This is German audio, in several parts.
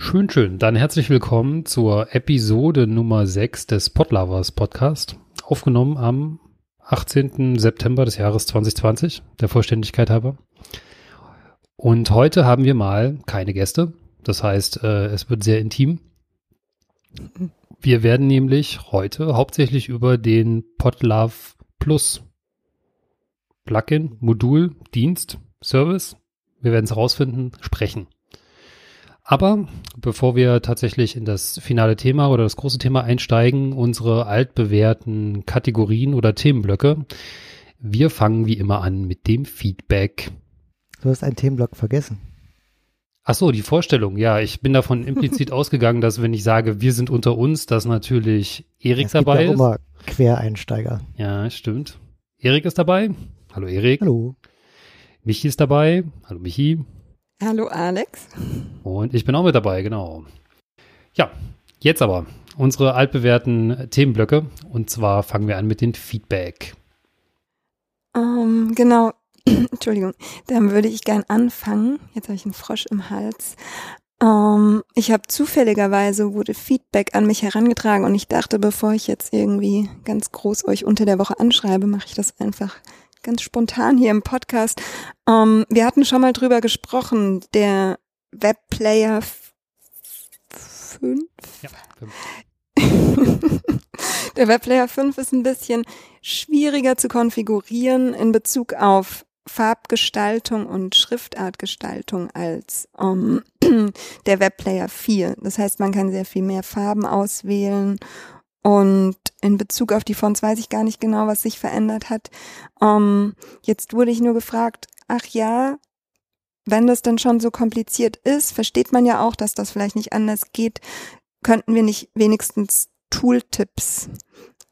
Schön, schön. Dann herzlich willkommen zur Episode Nummer 6 des Podlovers Podcast. Aufgenommen am 18. September des Jahres 2020, der Vollständigkeit halber. Und heute haben wir mal keine Gäste. Das heißt, äh, es wird sehr intim. Wir werden nämlich heute hauptsächlich über den Podlove Plus Plugin, Modul, Dienst, Service, wir werden es herausfinden, sprechen. Aber bevor wir tatsächlich in das finale Thema oder das große Thema einsteigen, unsere altbewährten Kategorien oder Themenblöcke, wir fangen wie immer an mit dem Feedback. Du hast einen Themenblock vergessen. Ach so, die Vorstellung. Ja, ich bin davon implizit ausgegangen, dass wenn ich sage, wir sind unter uns, dass natürlich Erik es gibt dabei ja auch ist. immer Quereinsteiger. Ja, stimmt. Erik ist dabei. Hallo Erik. Hallo. Michi ist dabei. Hallo Michi. Hallo Alex. Und ich bin auch mit dabei, genau. Ja, jetzt aber unsere altbewährten Themenblöcke. Und zwar fangen wir an mit dem Feedback. Ähm, genau. Entschuldigung. Dann würde ich gern anfangen. Jetzt habe ich einen Frosch im Hals. Ähm, ich habe zufälligerweise wurde Feedback an mich herangetragen und ich dachte, bevor ich jetzt irgendwie ganz groß euch unter der Woche anschreibe, mache ich das einfach ganz spontan hier im Podcast. Ähm, wir hatten schon mal drüber gesprochen, der Webplayer 5. Ja, Der Webplayer 5 ist ein bisschen schwieriger zu konfigurieren in Bezug auf Farbgestaltung und Schriftartgestaltung als ähm, der Webplayer 4. Das heißt, man kann sehr viel mehr Farben auswählen und in Bezug auf die Fonts weiß ich gar nicht genau, was sich verändert hat. Ähm, jetzt wurde ich nur gefragt, ach ja, wenn das dann schon so kompliziert ist, versteht man ja auch, dass das vielleicht nicht anders geht, könnten wir nicht wenigstens Tooltips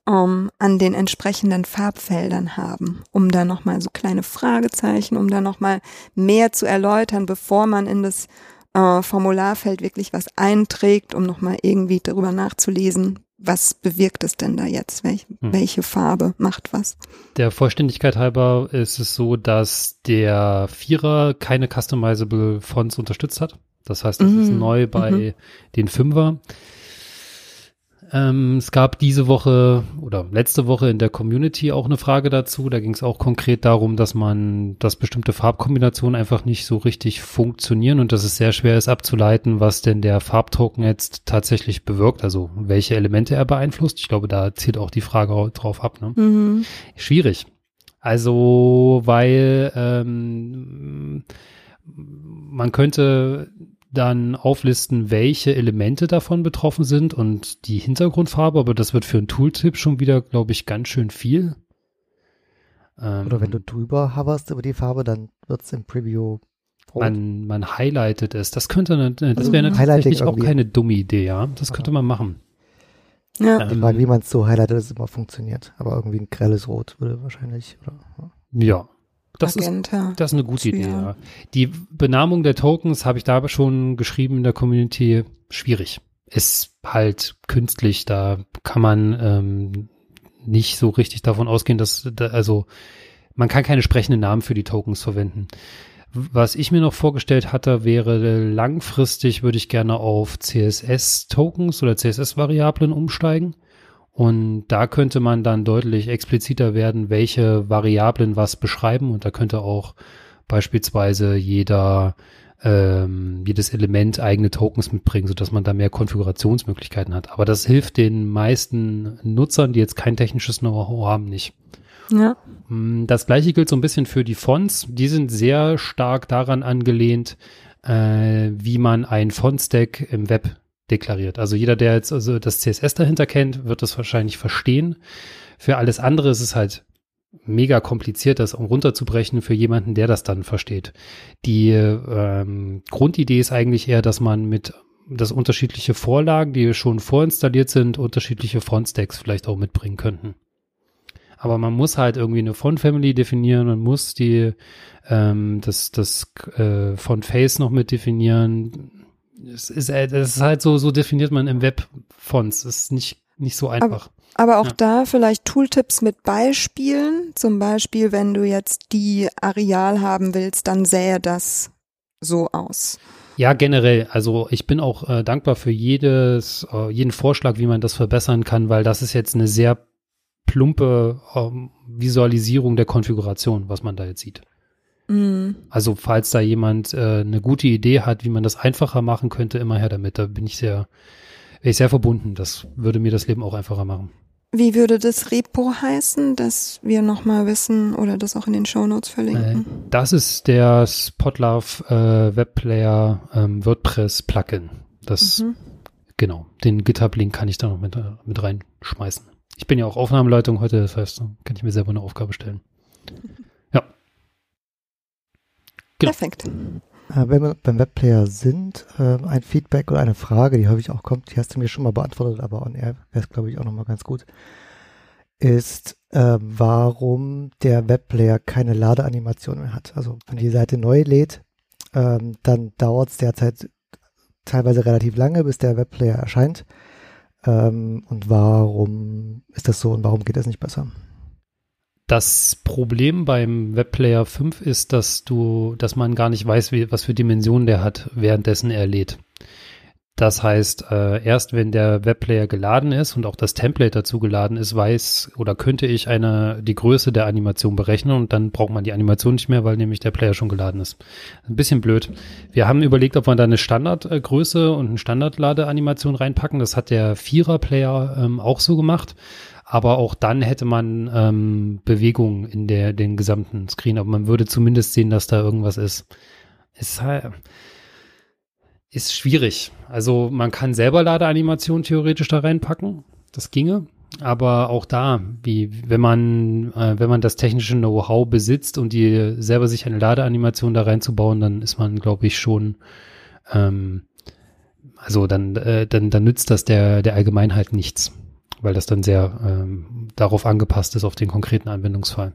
ähm, an den entsprechenden Farbfeldern haben, um da nochmal so kleine Fragezeichen, um da nochmal mehr zu erläutern, bevor man in das äh, Formularfeld wirklich was einträgt, um nochmal irgendwie darüber nachzulesen, was bewirkt es denn da jetzt? Welch, Hm. Welche Farbe macht was? Der Vollständigkeit halber ist es so, dass der Vierer keine customizable Fonts unterstützt hat. Das heißt, das ist Mhm. neu bei Mhm. den Fünfer. Ähm, es gab diese Woche oder letzte Woche in der Community auch eine Frage dazu. Da ging es auch konkret darum, dass man, dass bestimmte Farbkombinationen einfach nicht so richtig funktionieren und dass es sehr schwer ist abzuleiten, was denn der Farbtoken jetzt tatsächlich bewirkt, also welche Elemente er beeinflusst. Ich glaube, da zielt auch die Frage au- drauf ab. Ne? Mhm. Schwierig. Also, weil ähm, man könnte dann auflisten, welche Elemente davon betroffen sind und die Hintergrundfarbe, aber das wird für einen Tooltip schon wieder, glaube ich, ganz schön viel. Ähm, Oder wenn du drüber hoverst über die Farbe, dann wird's im Preview rot. man, man highlightet es. Das könnte, das Also wäre tatsächlich auch irgendwie. keine dumme Idee, ja. Das könnte man machen. Ja. Ähm, Die Frage, wie man es so highlightet, dass es immer funktioniert. Aber irgendwie ein grelles Rot würde wahrscheinlich, oder? ja. Das ist. Das ist eine gute Idee, ja. Die Benamung der Tokens habe ich da schon geschrieben in der Community. Schwierig. Ist halt künstlich, da kann man ähm, nicht so richtig davon ausgehen, dass, da, also man kann keine sprechenden Namen für die Tokens verwenden. Was ich mir noch vorgestellt hatte, wäre langfristig würde ich gerne auf CSS-Tokens oder CSS-Variablen umsteigen. Und da könnte man dann deutlich expliziter werden, welche Variablen was beschreiben. Und da könnte auch beispielsweise jeder, ähm, jedes Element eigene Tokens mitbringen, sodass man da mehr Konfigurationsmöglichkeiten hat. Aber das hilft den meisten Nutzern, die jetzt kein technisches Know-how haben, nicht. Ja. Mm, Das gleiche gilt so ein bisschen für die Fonts. Die sind sehr stark daran angelehnt, äh, wie man ein Font-Stack im Web deklariert. Also jeder, der jetzt also das CSS dahinter kennt, wird das wahrscheinlich verstehen. Für alles andere ist es halt mega kompliziert, das runterzubrechen für jemanden, der das dann versteht. Die ähm, Grundidee ist eigentlich eher, dass man mit dass unterschiedliche Vorlagen, die schon vorinstalliert sind, unterschiedliche Font-Stacks vielleicht auch mitbringen könnten. Aber man muss halt irgendwie eine Font-Family definieren, man muss die ähm, das, das äh, Font-Face noch mit definieren. Es ist, äh, das ist halt so, so definiert man im Web Fonts. Das ist nicht, nicht so einfach. Aber auch Ja. da vielleicht Tooltips mit Beispielen. Zum Beispiel, wenn du jetzt die Areal haben willst, dann sähe das so aus. Ja, generell. Also ich bin auch äh, dankbar für jedes, äh, jeden Vorschlag, wie man das verbessern kann, weil das ist jetzt eine sehr plumpe ähm, Visualisierung der Konfiguration, was man da jetzt sieht. Mm. Also falls da jemand äh, eine gute Idee hat, wie man das einfacher machen könnte, immer her damit. Da bin ich sehr, wäre ich sehr verbunden. Das würde mir das Leben auch einfacher machen. Wie würde das Repo heißen, dass wir nochmal wissen oder das auch in den Shownotes Äh, verlinken? das ist der Spotlove äh, Webplayer ähm, WordPress Plugin. Das, Mhm. genau, den GitHub-Link kann ich da noch mit, äh, mit reinschmeißen. Ich bin ja auch Aufnahmeleitung heute, das heißt, da kann ich mir selber eine Aufgabe stellen. Genau. Perfekt. Äh, wenn wir beim Webplayer sind, äh, ein Feedback oder eine Frage, die häufig auch kommt, die hast du mir schon mal beantwortet, aber on air wäre es, glaube ich, auch nochmal ganz gut, ist, äh, warum der Webplayer keine Ladeanimation mehr hat. Also wenn die Seite neu lädt, ähm, dann dauert es derzeit teilweise relativ lange, bis der Webplayer erscheint. Ähm, und warum ist das so und warum geht das nicht besser? Das Problem beim Webplayer 5 ist, dass du, dass man gar nicht weiß, wie, was für Dimensionen der hat, währenddessen er lädt. Das heißt, äh, erst wenn der Webplayer geladen ist und auch das Template dazu geladen ist, weiß oder könnte ich eine die Größe der Animation berechnen und dann braucht man die Animation nicht mehr, weil nämlich der Player schon geladen ist. Ein bisschen blöd. Wir haben überlegt, ob wir da eine Standardgröße und eine Standardladeanimation reinpacken. Das hat der Vierer-Player ähm, auch so gemacht. Aber auch dann hätte man ähm, Bewegung in der den gesamten Screen. Aber man würde zumindest sehen, dass da irgendwas ist. Ist halt ist schwierig. Also man kann selber Ladeanimationen theoretisch da reinpacken. Das ginge. Aber auch da, wie wenn man, äh, wenn man das technische Know-how besitzt und die selber sich eine Ladeanimation da reinzubauen, dann ist man, glaube ich, schon, ähm, also dann, äh, dann, dann nützt das der, der Allgemeinheit nichts, weil das dann sehr ähm, darauf angepasst ist, auf den konkreten Anwendungsfall.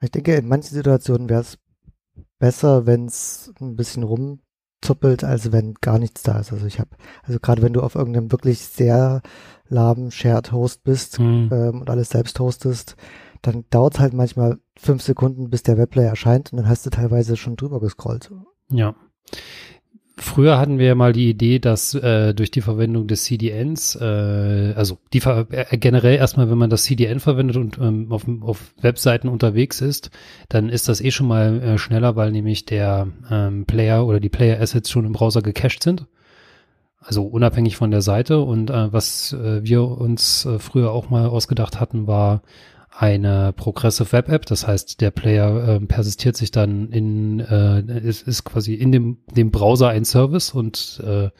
Ich denke, in manchen Situationen wäre es besser, wenn es ein bisschen rumzuppelt, als wenn gar nichts da ist. Also ich habe, also gerade wenn du auf irgendeinem wirklich sehr lahmen Shared Host bist Hm. ähm, und alles selbst hostest, dann dauert es halt manchmal fünf Sekunden, bis der Webplayer erscheint und dann hast du teilweise schon drüber gescrollt. Ja. Früher hatten wir ja mal die Idee, dass äh, durch die Verwendung des CDNs, äh, also die äh, generell erstmal, wenn man das CDN verwendet und ähm, auf, auf Webseiten unterwegs ist, dann ist das eh schon mal äh, schneller, weil nämlich der ähm, Player oder die Player Assets schon im Browser gecached sind. Also unabhängig von der Seite. Und äh, was äh, wir uns äh, früher auch mal ausgedacht hatten, war eine Progressive Web App. Das heißt, der Player äh, persistiert sich dann in, äh, ist, ist quasi in dem, dem Browser ein Service und äh,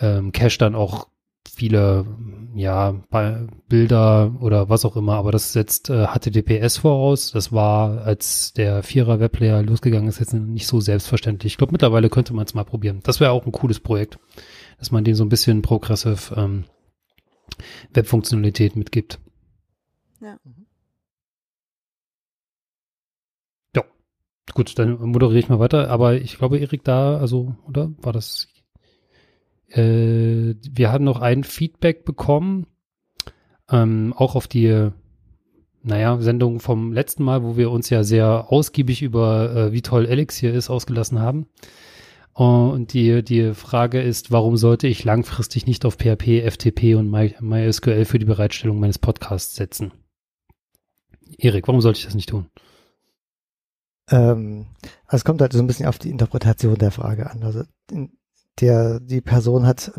ähm, cache dann auch viele ja Bilder oder was auch immer, aber das setzt äh, HTTPS voraus. Das war, als der Vierer Webplayer losgegangen ist, jetzt nicht so selbstverständlich. Ich glaube, mittlerweile könnte man es mal probieren. Das wäre auch ein cooles Projekt, dass man dem so ein bisschen progressive ähm, Webfunktionalität mitgibt. Ja. Ja, gut, dann moderiere ich mal weiter. Aber ich glaube, Erik, da, also, oder war das? Äh, wir haben noch ein Feedback bekommen, ähm, auch auf die, naja, Sendung vom letzten Mal, wo wir uns ja sehr ausgiebig über, äh, wie toll Elixir ist, ausgelassen haben. Und die, die Frage ist, warum sollte ich langfristig nicht auf PHP, FTP und My, MySQL für die Bereitstellung meines Podcasts setzen? Erik, warum sollte ich das nicht tun? Ähm, also es kommt halt so ein bisschen auf die Interpretation der Frage an. Also der, die Person hat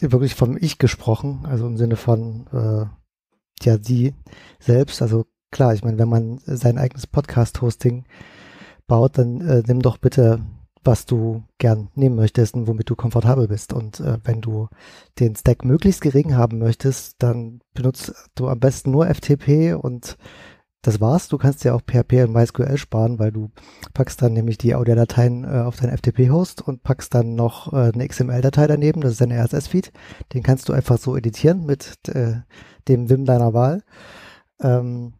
wirklich vom Ich gesprochen, also im Sinne von äh, ja, sie selbst. Also klar, ich meine, wenn man sein eigenes Podcast-Hosting baut, dann äh, nimm doch bitte, was du gern nehmen möchtest und womit du komfortabel bist. Und äh, wenn du den Stack möglichst gering haben möchtest, dann benutzt du am besten nur FTP und das war's. Du kannst ja auch PHP und MySQL sparen, weil du packst dann nämlich die Audiodateien äh, auf deinen FTP-Host und packst dann noch äh, eine XML-Datei daneben. Das ist ein RSS-Feed. Den kannst du einfach so editieren mit äh, dem Vim deiner Wahl. Ähm,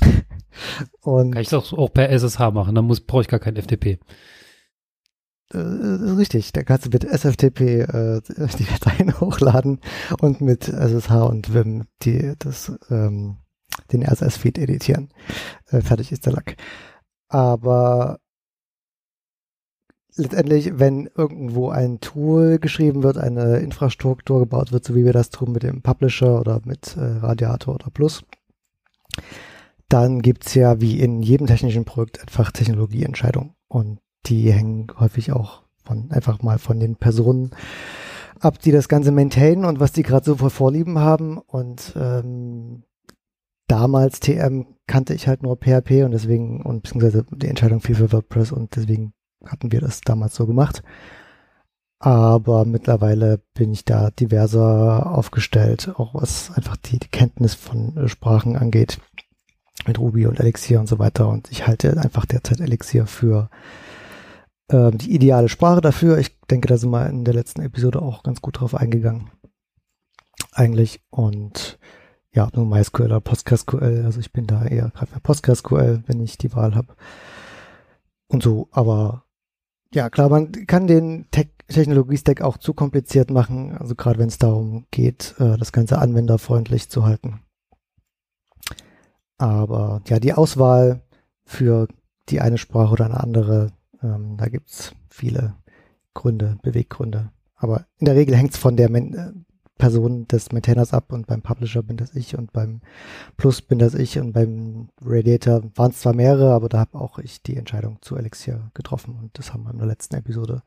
und Kann ich das auch per SSH machen, dann muss brauche ich gar kein FTP. äh, richtig, da kannst du mit SFTP äh, die Dateien hochladen und mit SSH und Vim die, das, ähm, den RSS-Feed editieren. Äh, fertig ist der Lack. Aber letztendlich, wenn irgendwo ein Tool geschrieben wird, eine Infrastruktur gebaut wird, so wie wir das tun mit dem Publisher oder mit äh, Radiator oder Plus, dann gibt's ja wie in jedem technischen Projekt einfach Technologieentscheidungen. Und die hängen häufig auch von einfach mal von den Personen ab, die das Ganze maintainen und was die gerade so für Vorlieben haben. Und ähm, damals TM kannte ich halt nur PHP und deswegen, und beziehungsweise die Entscheidung fiel für WordPress und deswegen hatten wir das damals so gemacht. Aber mittlerweile bin ich da diverser aufgestellt, auch was einfach die, die Kenntnis von Sprachen angeht, mit Ruby und Elixir und so weiter. Und ich halte einfach derzeit Elixir für ähm, die ideale Sprache dafür. Ich denke, da sind wir in der letzten Episode auch ganz gut drauf eingegangen. Eigentlich. Und ja, nur MySQL oder PostgreSQL. Also ich bin da eher gerade für PostgreSQL, wenn ich die Wahl habe. Und so, aber ja, klar, man kann den Tech Technologie-Stack auch zu kompliziert machen, also gerade wenn es darum geht, äh, das Ganze anwenderfreundlich zu halten. Aber ja, die Auswahl für die eine Sprache oder eine andere, ähm, da gibt's viele Gründe, Beweggründe. Aber in der Regel hängt's von der Men äh, Person des Maintainers ab und beim Publisher bin das ich und beim Plus bin das ich und beim Radiator waren es zwar mehrere, aber da habe auch ich die Entscheidung zu Elixir getroffen und das haben wir in der letzten Episode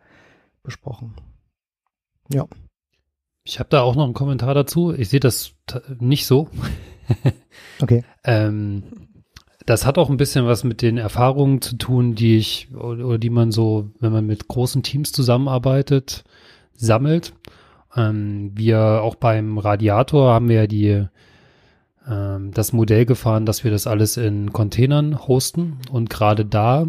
besprochen. Ja. Ich habe da auch noch einen Kommentar dazu. Ich sehe das nicht so. okay. ähm, das hat auch ein bisschen was mit den Erfahrungen zu tun, die ich oder die man so, wenn man mit großen Teams zusammenarbeitet, sammelt. Ähm, wir auch beim Radiator haben wir ja die ähm, das Modell gefahren, dass wir das alles in Containern hosten und gerade da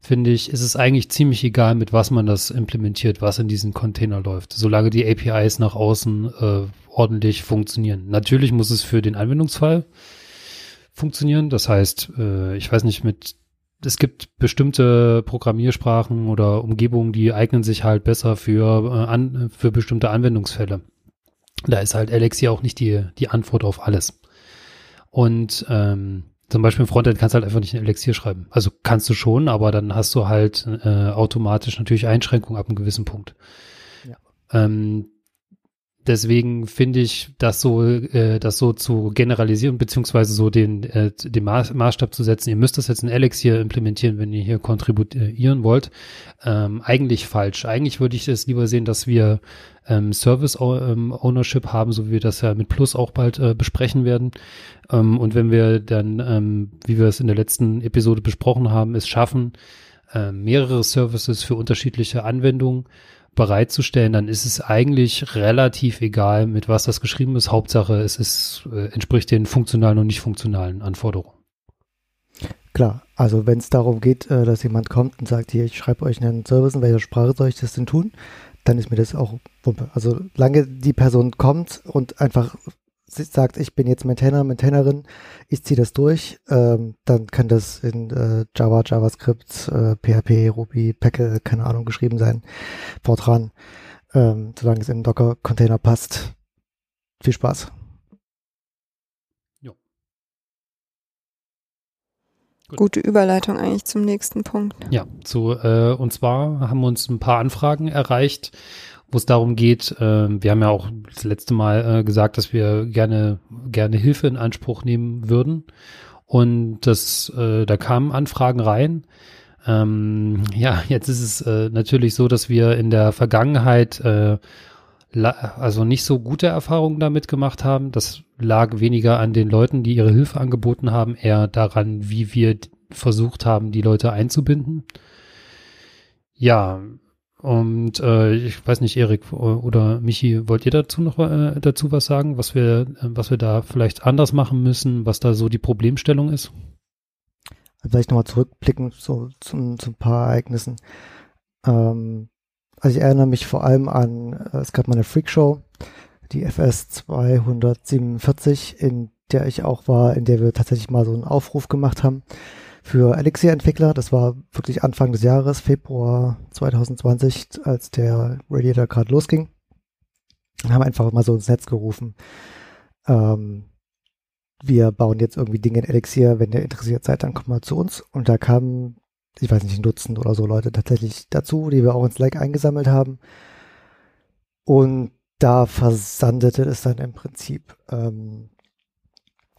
finde ich, ist es eigentlich ziemlich egal, mit was man das implementiert, was in diesen Container läuft, solange die APIs nach außen äh, ordentlich funktionieren. Natürlich muss es für den Anwendungsfall funktionieren. Das heißt, äh, ich weiß nicht, mit es gibt bestimmte Programmiersprachen oder Umgebungen, die eignen sich halt besser für, äh, an, für bestimmte Anwendungsfälle. Da ist halt Elixir auch nicht die, die Antwort auf alles. Und ähm, zum Beispiel im Frontend kannst du halt einfach nicht in Elixir schreiben. Also kannst du schon, aber dann hast du halt äh, automatisch natürlich Einschränkungen ab einem gewissen Punkt. Ja. Ähm, deswegen finde ich, das so, äh, das so zu generalisieren, beziehungsweise so den, äh, den Maßstab zu setzen, ihr müsst das jetzt in Elixir implementieren, wenn ihr hier kontribuieren wollt, ähm, eigentlich falsch. Eigentlich würde ich es lieber sehen, dass wir ähm, Service ähm, Ownership haben, so wie wir das ja mit Plus auch bald äh, besprechen werden. Ähm, und wenn wir dann, ähm, wie wir es in der letzten Episode besprochen haben, es schaffen, äh, mehrere Services für unterschiedliche Anwendungen bereitzustellen, dann ist es eigentlich relativ egal, mit was das geschrieben ist. Hauptsache, es ist, äh, entspricht den funktionalen und nicht funktionalen Anforderungen. Klar, also wenn es darum geht, äh, dass jemand kommt und sagt, hier, ich schreibe euch einen Service, in welcher Sprache soll ich das denn tun, dann ist mir das auch Wumpe. Also lange die Person kommt und einfach sagt, ich bin jetzt Maintainer, Maintainerin, ich ziehe das durch, ähm, dann kann das in äh, Java, JavaScript, äh, PHP, Ruby, Packle, keine Ahnung, geschrieben sein. Fortran, ähm, solange es in Docker-Container passt. Viel Spaß. Jo. Gute Überleitung eigentlich zum nächsten Punkt. Ja, zu, äh, und zwar haben uns ein paar Anfragen erreicht wo es darum geht, äh, wir haben ja auch das letzte Mal äh, gesagt, dass wir gerne, gerne Hilfe in Anspruch nehmen würden. Und das, äh, da kamen Anfragen rein. Ähm, ja, jetzt ist es äh, natürlich so, dass wir in der Vergangenheit äh, also nicht so gute Erfahrungen damit gemacht haben. Das lag weniger an den Leuten, die ihre Hilfe angeboten haben, eher daran, wie wir versucht haben, die Leute einzubinden. Ja, und äh, ich weiß nicht, Erik oder Michi, wollt ihr dazu noch äh, dazu was sagen, was wir, was wir da vielleicht anders machen müssen, was da so die Problemstellung ist? Vielleicht nochmal zurückblicken so zum, zu ein paar Ereignissen. Ähm, also ich erinnere mich vor allem an, äh, es gab mal eine Freakshow, die FS 247, in der ich auch war, in der wir tatsächlich mal so einen Aufruf gemacht haben für Elixir-Entwickler. Das war wirklich Anfang des Jahres, Februar 2020, als der Radiator gerade losging. Und haben einfach mal so ins Netz gerufen. Ähm, wir bauen jetzt irgendwie Dinge in Elixir. Wenn ihr interessiert seid, dann kommt mal zu uns. Und da kamen ich weiß nicht, ein Dutzend oder so Leute tatsächlich dazu, die wir auch in Slack eingesammelt haben. Und da versandete es dann im Prinzip. Ähm,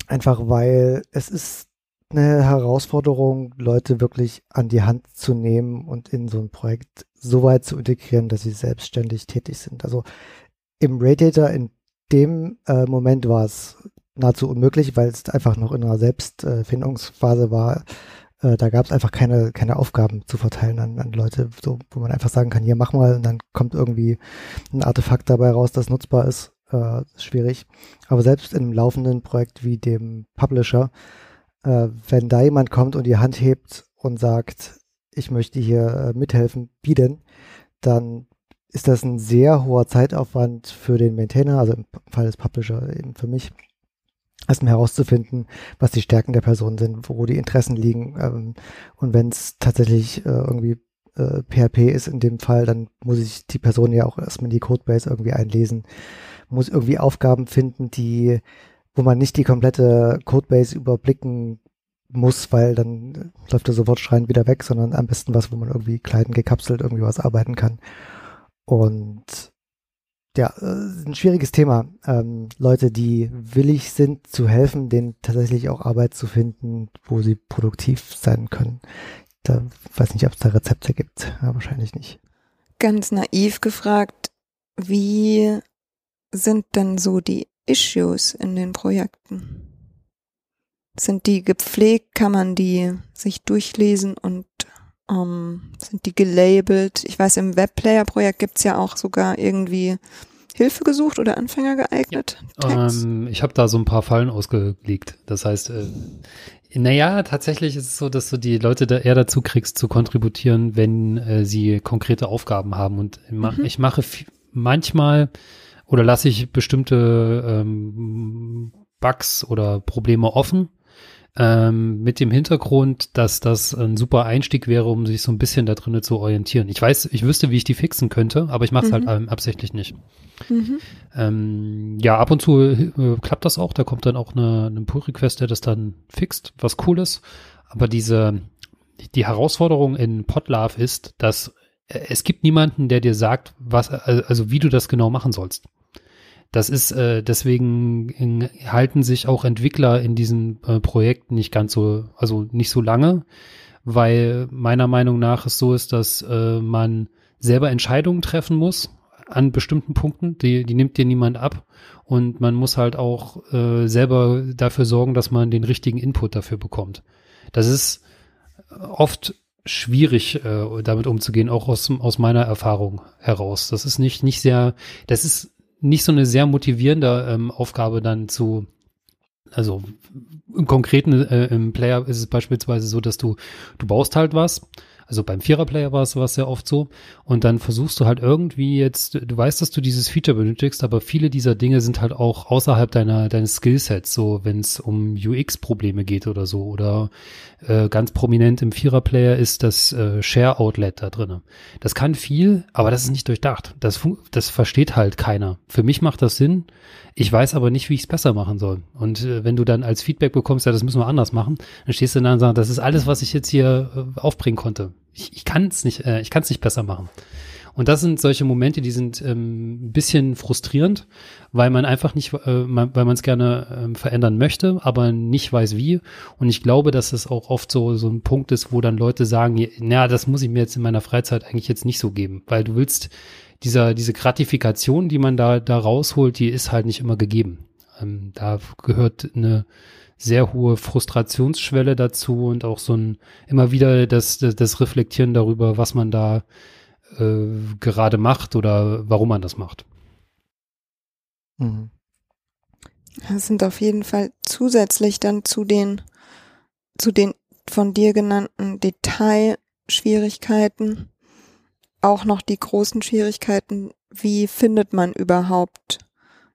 einfach weil es ist eine Herausforderung, Leute wirklich an die Hand zu nehmen und in so ein Projekt so weit zu integrieren, dass sie selbstständig tätig sind. Also im Radiator in dem äh, Moment war es nahezu unmöglich, weil es einfach noch in einer Selbstfindungsphase war. Äh, da gab es einfach keine, keine Aufgaben zu verteilen an, an Leute, so, wo man einfach sagen kann, hier mach mal und dann kommt irgendwie ein Artefakt dabei raus, das nutzbar ist. Äh, schwierig. Aber selbst in einem laufenden Projekt wie dem Publisher, äh, wenn da jemand kommt und die Hand hebt und sagt, ich möchte hier äh, mithelfen, denn, dann ist das ein sehr hoher Zeitaufwand für den Maintainer, also im Fall des Publisher eben für mich, erstmal herauszufinden, was die Stärken der Person sind, wo die Interessen liegen. Ähm, und wenn es tatsächlich äh, irgendwie äh, PHP ist in dem Fall, dann muss ich die Person ja auch erstmal in die Codebase irgendwie einlesen, muss irgendwie Aufgaben finden, die, wo man nicht die komplette Codebase überblicken muss, weil dann läuft er sofort schreiend wieder weg, sondern am besten was, wo man irgendwie klein gekapselt irgendwie was arbeiten kann. Und ja, äh, ein schwieriges Thema. Ähm, Leute, die willig sind zu helfen, denen tatsächlich auch Arbeit zu finden, wo sie produktiv sein können. Da weiß nicht, ob es da Rezepte gibt. Ja, wahrscheinlich nicht. Ganz naiv gefragt, wie sind denn so die Issues in den Projekten? Sind die gepflegt? Kann man die sich durchlesen und ähm, sind die gelabelt? Ich weiß, im Webplayer-Projekt gibt's ja auch sogar irgendwie Hilfe gesucht oder Anfänger geeignet? Ja. Ähm, ich habe da so ein paar Fallen ausgelegt. Das heißt, äh, naja, tatsächlich ist es so, dass du die Leute da eher dazu kriegst, zu kontributieren, wenn äh, sie konkrete Aufgaben haben. Und mhm. ich mache manchmal oder lasse ich bestimmte ähm, Bugs oder Probleme offen ähm, mit dem Hintergrund, dass das ein super Einstieg wäre, um sich so ein bisschen da drinnen zu orientieren. Ich weiß, ich wüsste, wie ich die fixen könnte, aber ich mache es halt, mhm. halt absichtlich nicht. Mhm. Ähm, ja, ab und zu äh, klappt das auch. Da kommt dann auch eine, eine Pull-Request, der das dann fixt, was cool ist. Aber diese, die Herausforderung in Podlove ist, dass es gibt niemanden, der dir sagt, was, also wie du das genau machen sollst. Das ist äh, deswegen halten sich auch Entwickler in diesen äh, Projekten nicht ganz so, also nicht so lange, weil meiner Meinung nach es so ist, dass äh, man selber Entscheidungen treffen muss an bestimmten Punkten, die, die nimmt dir niemand ab und man muss halt auch äh, selber dafür sorgen, dass man den richtigen Input dafür bekommt. Das ist oft schwierig, äh, damit umzugehen, auch aus, aus meiner Erfahrung heraus. Das ist nicht, nicht sehr, das ist nicht so eine sehr motivierende ähm, Aufgabe dann zu, also im konkreten äh, im Player ist es beispielsweise so, dass du du baust halt was also beim Vierer-Player war es, sehr oft so. Und dann versuchst du halt irgendwie jetzt, du weißt, dass du dieses Feature benötigst, aber viele dieser Dinge sind halt auch außerhalb deiner, deines Skillsets, so wenn es um UX-Probleme geht oder so. Oder äh, ganz prominent im Vierer-Player ist das äh, Share-Outlet da drinne. Das kann viel, aber das ist nicht durchdacht. Das, das versteht halt keiner. Für mich macht das Sinn. Ich weiß aber nicht, wie ich es besser machen soll. Und äh, wenn du dann als Feedback bekommst, ja, das müssen wir anders machen, dann stehst du da und sagst, das ist alles, was ich jetzt hier äh, aufbringen konnte ich, ich kann es nicht, äh, ich kann es nicht besser machen. Und das sind solche Momente, die sind ähm, ein bisschen frustrierend, weil man einfach nicht, äh, man, weil man es gerne ähm, verändern möchte, aber nicht weiß wie. Und ich glaube, dass es auch oft so so ein Punkt ist, wo dann Leute sagen, na, das muss ich mir jetzt in meiner Freizeit eigentlich jetzt nicht so geben, weil du willst dieser diese Gratifikation, die man da da rausholt, die ist halt nicht immer gegeben. Ähm, da gehört eine sehr hohe Frustrationsschwelle dazu und auch so ein immer wieder das, das, das Reflektieren darüber, was man da äh, gerade macht oder warum man das macht. Mhm. Das sind auf jeden Fall zusätzlich dann zu den, zu den von dir genannten Detailschwierigkeiten auch noch die großen Schwierigkeiten, wie findet man überhaupt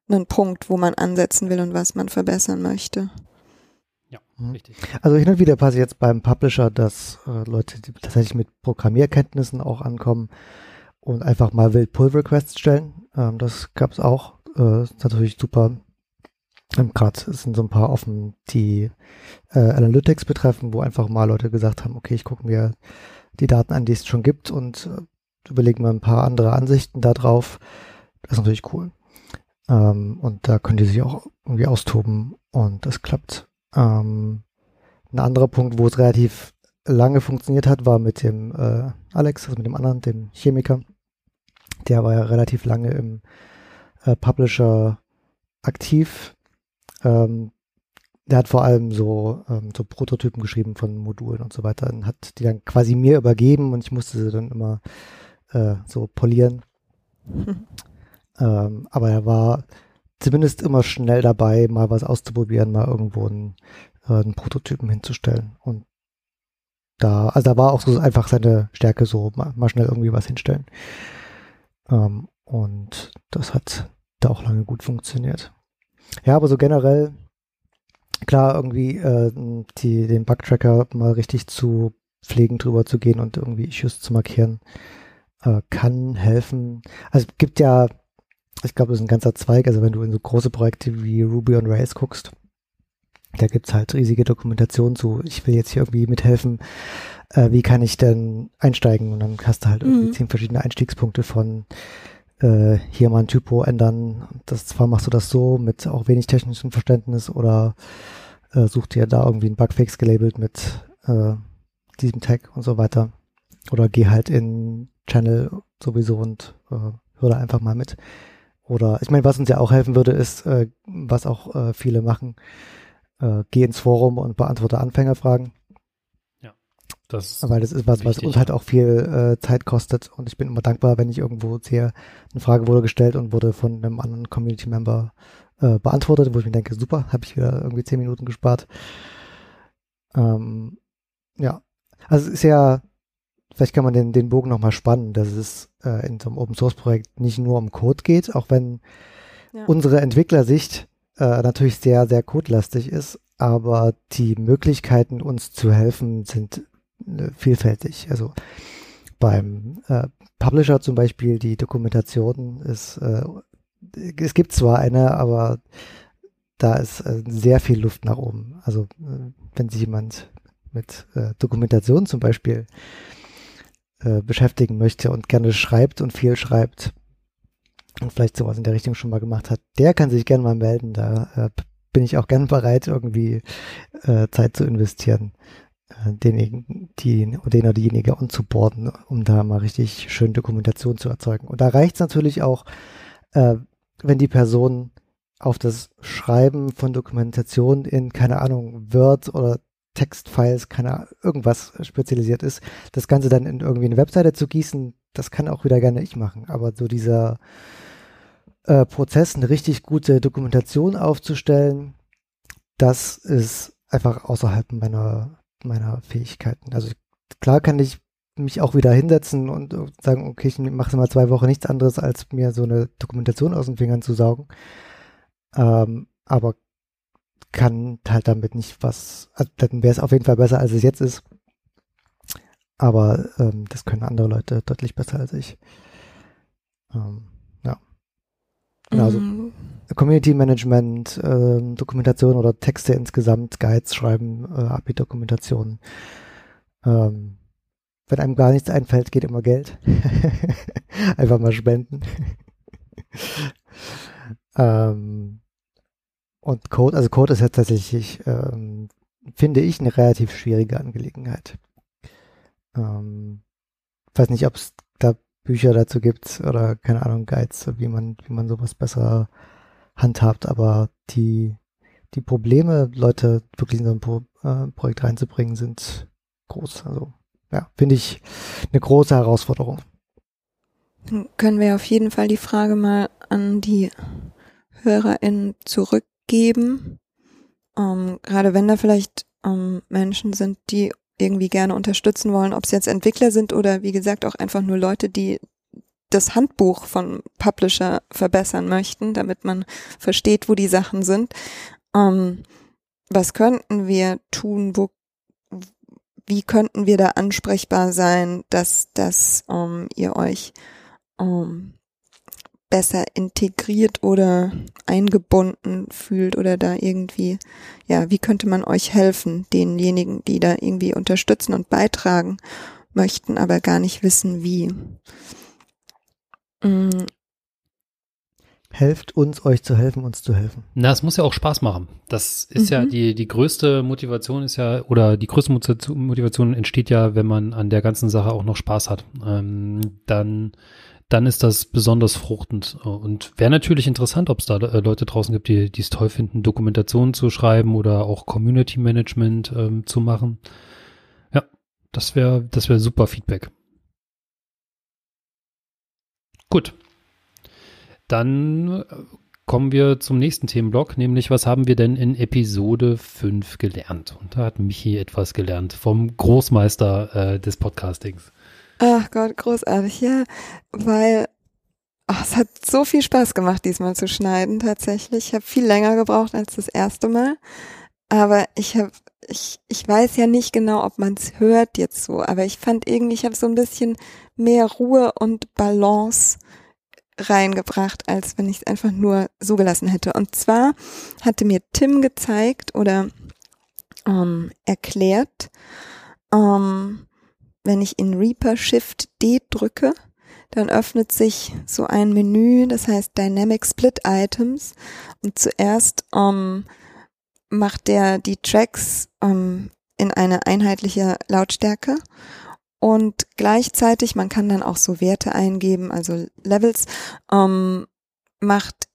einen Punkt, wo man ansetzen will und was man verbessern möchte. Mhm. Richtig. Also hin und wieder passiert jetzt beim Publisher, dass äh, Leute die tatsächlich mit Programmierkenntnissen auch ankommen und einfach mal wild Pull-Requests stellen. Ähm, das gab es auch. Äh, ist natürlich super Ähm, Gerade sind so ein paar offen, die äh, Analytics betreffen, wo einfach mal Leute gesagt haben, okay, ich gucke mir die Daten an, die es schon gibt und äh, überlege mir ein paar andere Ansichten da drauf. Das ist natürlich cool. Ähm, und da können die sich auch irgendwie austoben und das klappt. Ähm, ein anderer Punkt, wo es relativ lange funktioniert hat, war mit dem äh, Alex, also mit dem anderen, dem Chemiker. Der war ja relativ lange im äh, Publisher aktiv. Ähm, der hat vor allem so, ähm, so Prototypen geschrieben von Modulen und so weiter und hat die dann quasi mir übergeben und ich musste sie dann immer äh, so polieren. Hm. Ähm, aber er war zumindest immer schnell dabei, mal was auszuprobieren, mal irgendwo einen, äh, einen Prototypen hinzustellen. Und da, also da war auch so einfach seine Stärke, so mal, mal schnell irgendwie was hinstellen. Ähm, und das hat da auch lange gut funktioniert. Ja, aber so generell, klar, irgendwie äh, die, den Bugtracker mal richtig zu pflegen, drüber zu gehen und irgendwie Issues zu markieren, äh, kann helfen. Also es gibt ja ich glaube, das ist ein ganzer Zweig. Also wenn du in so große Projekte wie Ruby on Rails guckst, da gibt's halt riesige Dokumentationen zu, ich will jetzt hier irgendwie mithelfen, äh, wie kann ich denn einsteigen? Und dann hast du halt irgendwie mhm. zehn verschiedene Einstiegspunkte von äh, hier mal ein Typo ändern. Das zwar machst du das so mit auch wenig technischem Verständnis oder äh, such dir da irgendwie einen Bugfix gelabelt mit äh, diesem Tag und so weiter. Oder geh halt in Channel sowieso und äh, hör da einfach mal mit. Oder ich meine, was uns ja auch helfen würde, ist, äh, was auch äh, viele machen, äh, geh ins Forum und beantworte Anfängerfragen. Ja. Das Weil das ist was, was uns halt auch viel äh, Zeit kostet. Und ich bin immer dankbar, wenn ich irgendwo sehe, eine Frage wurde gestellt und wurde von einem anderen Community-Member äh, beantwortet, wo ich mir denke, super, habe ich wieder irgendwie zehn Minuten gespart. Ähm, ja. Also es ist ja vielleicht kann man den, den Bogen nochmal spannen, dass es äh, in so einem Open Source Projekt nicht nur um Code geht, auch wenn ja. unsere Entwicklersicht äh, natürlich sehr, sehr codelastig ist, aber die Möglichkeiten, uns zu helfen, sind äh, vielfältig. Also beim äh, Publisher zum Beispiel, die Dokumentation ist, äh, es gibt zwar eine, aber da ist äh, sehr viel Luft nach oben. Also äh, wenn sich jemand mit äh, Dokumentation zum Beispiel äh, beschäftigen möchte und gerne schreibt und viel schreibt und vielleicht sowas in der Richtung schon mal gemacht hat, der kann sich gerne mal melden. Da äh, bin ich auch gern bereit, irgendwie äh, Zeit zu investieren, äh, denjenigen, die, den oder diejenige onzuboarden, um da mal richtig schön Dokumentation zu erzeugen. Und da reicht es natürlich auch, äh, wenn die Person auf das Schreiben von Dokumentation in, keine Ahnung, Word oder Textfiles, keine irgendwas spezialisiert ist, das Ganze dann in irgendwie eine Webseite zu gießen, das kann auch wieder gerne ich machen. Aber so dieser äh, Prozess, eine richtig gute Dokumentation aufzustellen, das ist einfach außerhalb meiner, meiner Fähigkeiten. Also klar kann ich mich auch wieder hinsetzen und sagen, okay, ich mache mal zwei Wochen nichts anderes, als mir so eine Dokumentation aus den Fingern zu saugen. Ähm, aber kann halt damit nicht was, also dann wäre es auf jeden Fall besser, als es jetzt ist. Aber ähm, das können andere Leute deutlich besser als ich. Ähm, ja. Genau, also mm. Community Management, ähm, Dokumentation oder Texte insgesamt, Guides schreiben, äh, API-Dokumentation. Ähm, wenn einem gar nichts einfällt, geht immer Geld. Einfach mal spenden. ähm, und Code, also Code ist ja tatsächlich, ähm, finde ich, eine relativ schwierige Angelegenheit. Ähm, weiß nicht, ob es da Bücher dazu gibt oder keine Ahnung, Guides, wie man, wie man sowas besser handhabt, aber die, die Probleme, Leute wirklich in so ein Pro, äh, Projekt reinzubringen, sind groß. Also ja, finde ich eine große Herausforderung. Dann können wir auf jeden Fall die Frage mal an die HörerInnen zurück geben. Ähm, gerade wenn da vielleicht ähm, Menschen sind, die irgendwie gerne unterstützen wollen, ob es jetzt Entwickler sind oder wie gesagt auch einfach nur Leute, die das Handbuch von Publisher verbessern möchten, damit man versteht, wo die Sachen sind. Ähm, was könnten wir tun? Wo, wie könnten wir da ansprechbar sein, dass, dass ähm, ihr euch ähm, besser integriert oder eingebunden fühlt oder da irgendwie, ja, wie könnte man euch helfen, denjenigen, die da irgendwie unterstützen und beitragen möchten, aber gar nicht wissen, wie. Mm. Helft uns, euch zu helfen, uns zu helfen. Na, es muss ja auch Spaß machen. Das ist mhm. ja die, die größte Motivation ist ja, oder die größte Motivation entsteht ja, wenn man an der ganzen Sache auch noch Spaß hat. Ähm, dann dann ist das besonders fruchtend. Und wäre natürlich interessant, ob es da äh, Leute draußen gibt, die es toll finden, Dokumentationen zu schreiben oder auch Community Management ähm, zu machen. Ja, das wäre das wäre super Feedback. Gut. Dann äh, kommen wir zum nächsten Themenblock, nämlich was haben wir denn in Episode 5 gelernt? Und da hat Michi etwas gelernt vom Großmeister äh, des Podcastings. Ach Gott, großartig, ja, weil oh, es hat so viel Spaß gemacht, diesmal zu schneiden tatsächlich. Ich habe viel länger gebraucht als das erste Mal, aber ich habe ich, ich weiß ja nicht genau, ob man es hört jetzt so, aber ich fand irgendwie, ich habe so ein bisschen mehr Ruhe und Balance reingebracht, als wenn ich es einfach nur so gelassen hätte. Und zwar hatte mir Tim gezeigt oder ähm, erklärt, ähm, wenn ich in Reaper Shift D drücke, dann öffnet sich so ein Menü, das heißt Dynamic Split Items. Und zuerst ähm, macht der die Tracks ähm, in eine einheitliche Lautstärke. Und gleichzeitig, man kann dann auch so Werte eingeben, also Levels, ähm, macht,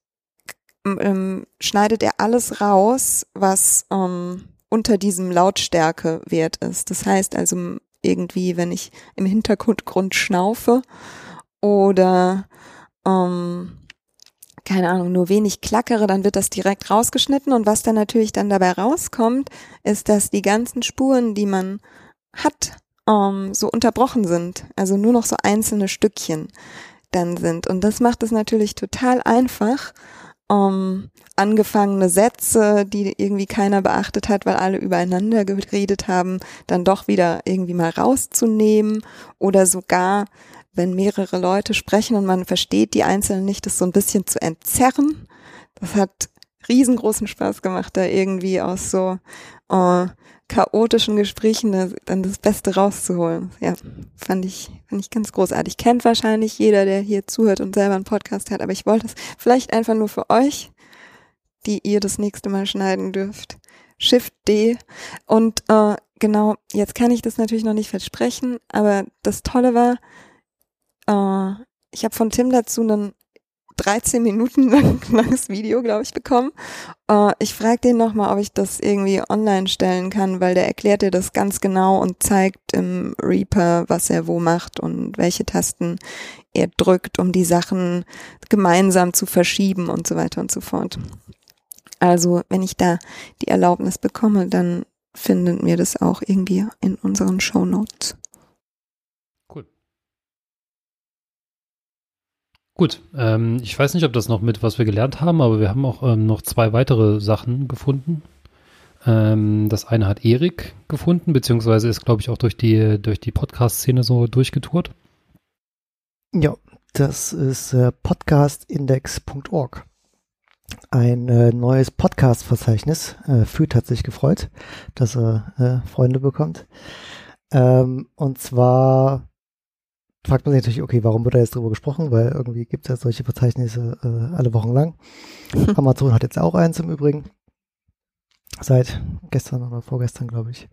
ähm, schneidet er alles raus, was ähm, unter diesem Lautstärke-Wert ist. Das heißt also, irgendwie, wenn ich im Hintergrund schnaufe oder ähm, keine Ahnung, nur wenig klackere, dann wird das direkt rausgeschnitten. Und was dann natürlich dann dabei rauskommt, ist, dass die ganzen Spuren, die man hat, ähm, so unterbrochen sind, also nur noch so einzelne Stückchen dann sind. Und das macht es natürlich total einfach, ähm, angefangene Sätze, die irgendwie keiner beachtet hat, weil alle übereinander geredet haben, dann doch wieder irgendwie mal rauszunehmen oder sogar, wenn mehrere Leute sprechen und man versteht die Einzelnen nicht, das so ein bisschen zu entzerren. Das hat riesengroßen Spaß gemacht, da irgendwie aus so äh, chaotischen Gesprächen dann das Beste rauszuholen. Ja, fand ich, fand ich ganz großartig. Kennt wahrscheinlich jeder, der hier zuhört und selber einen Podcast hat, aber ich wollte es vielleicht einfach nur für euch, die ihr das nächste Mal schneiden dürft. Shift D. Und äh, genau, jetzt kann ich das natürlich noch nicht versprechen, aber das Tolle war, äh, ich habe von Tim dazu einen 13 Minuten lang, langes Video, glaube ich, bekommen. Uh, ich frage den nochmal, ob ich das irgendwie online stellen kann, weil der erklärt dir das ganz genau und zeigt im Reaper, was er wo macht und welche Tasten er drückt, um die Sachen gemeinsam zu verschieben und so weiter und so fort. Also, wenn ich da die Erlaubnis bekomme, dann findet mir das auch irgendwie in unseren Show Notes. Gut, ähm, ich weiß nicht, ob das noch mit, was wir gelernt haben, aber wir haben auch ähm, noch zwei weitere Sachen gefunden. Ähm, das eine hat Erik gefunden, beziehungsweise ist, glaube ich, auch durch die, durch die Podcast-Szene so durchgetourt. Ja, das ist äh, podcastindex.org. Ein äh, neues Podcast-Verzeichnis. Äh, Fühlt hat sich gefreut, dass er äh, Freunde bekommt. Ähm, und zwar fragt man sich natürlich, okay, warum wird da jetzt drüber gesprochen? Weil irgendwie gibt es ja solche Verzeichnisse äh, alle Wochen lang. Amazon hat jetzt auch eins im Übrigen. Seit gestern oder vorgestern, glaube ich.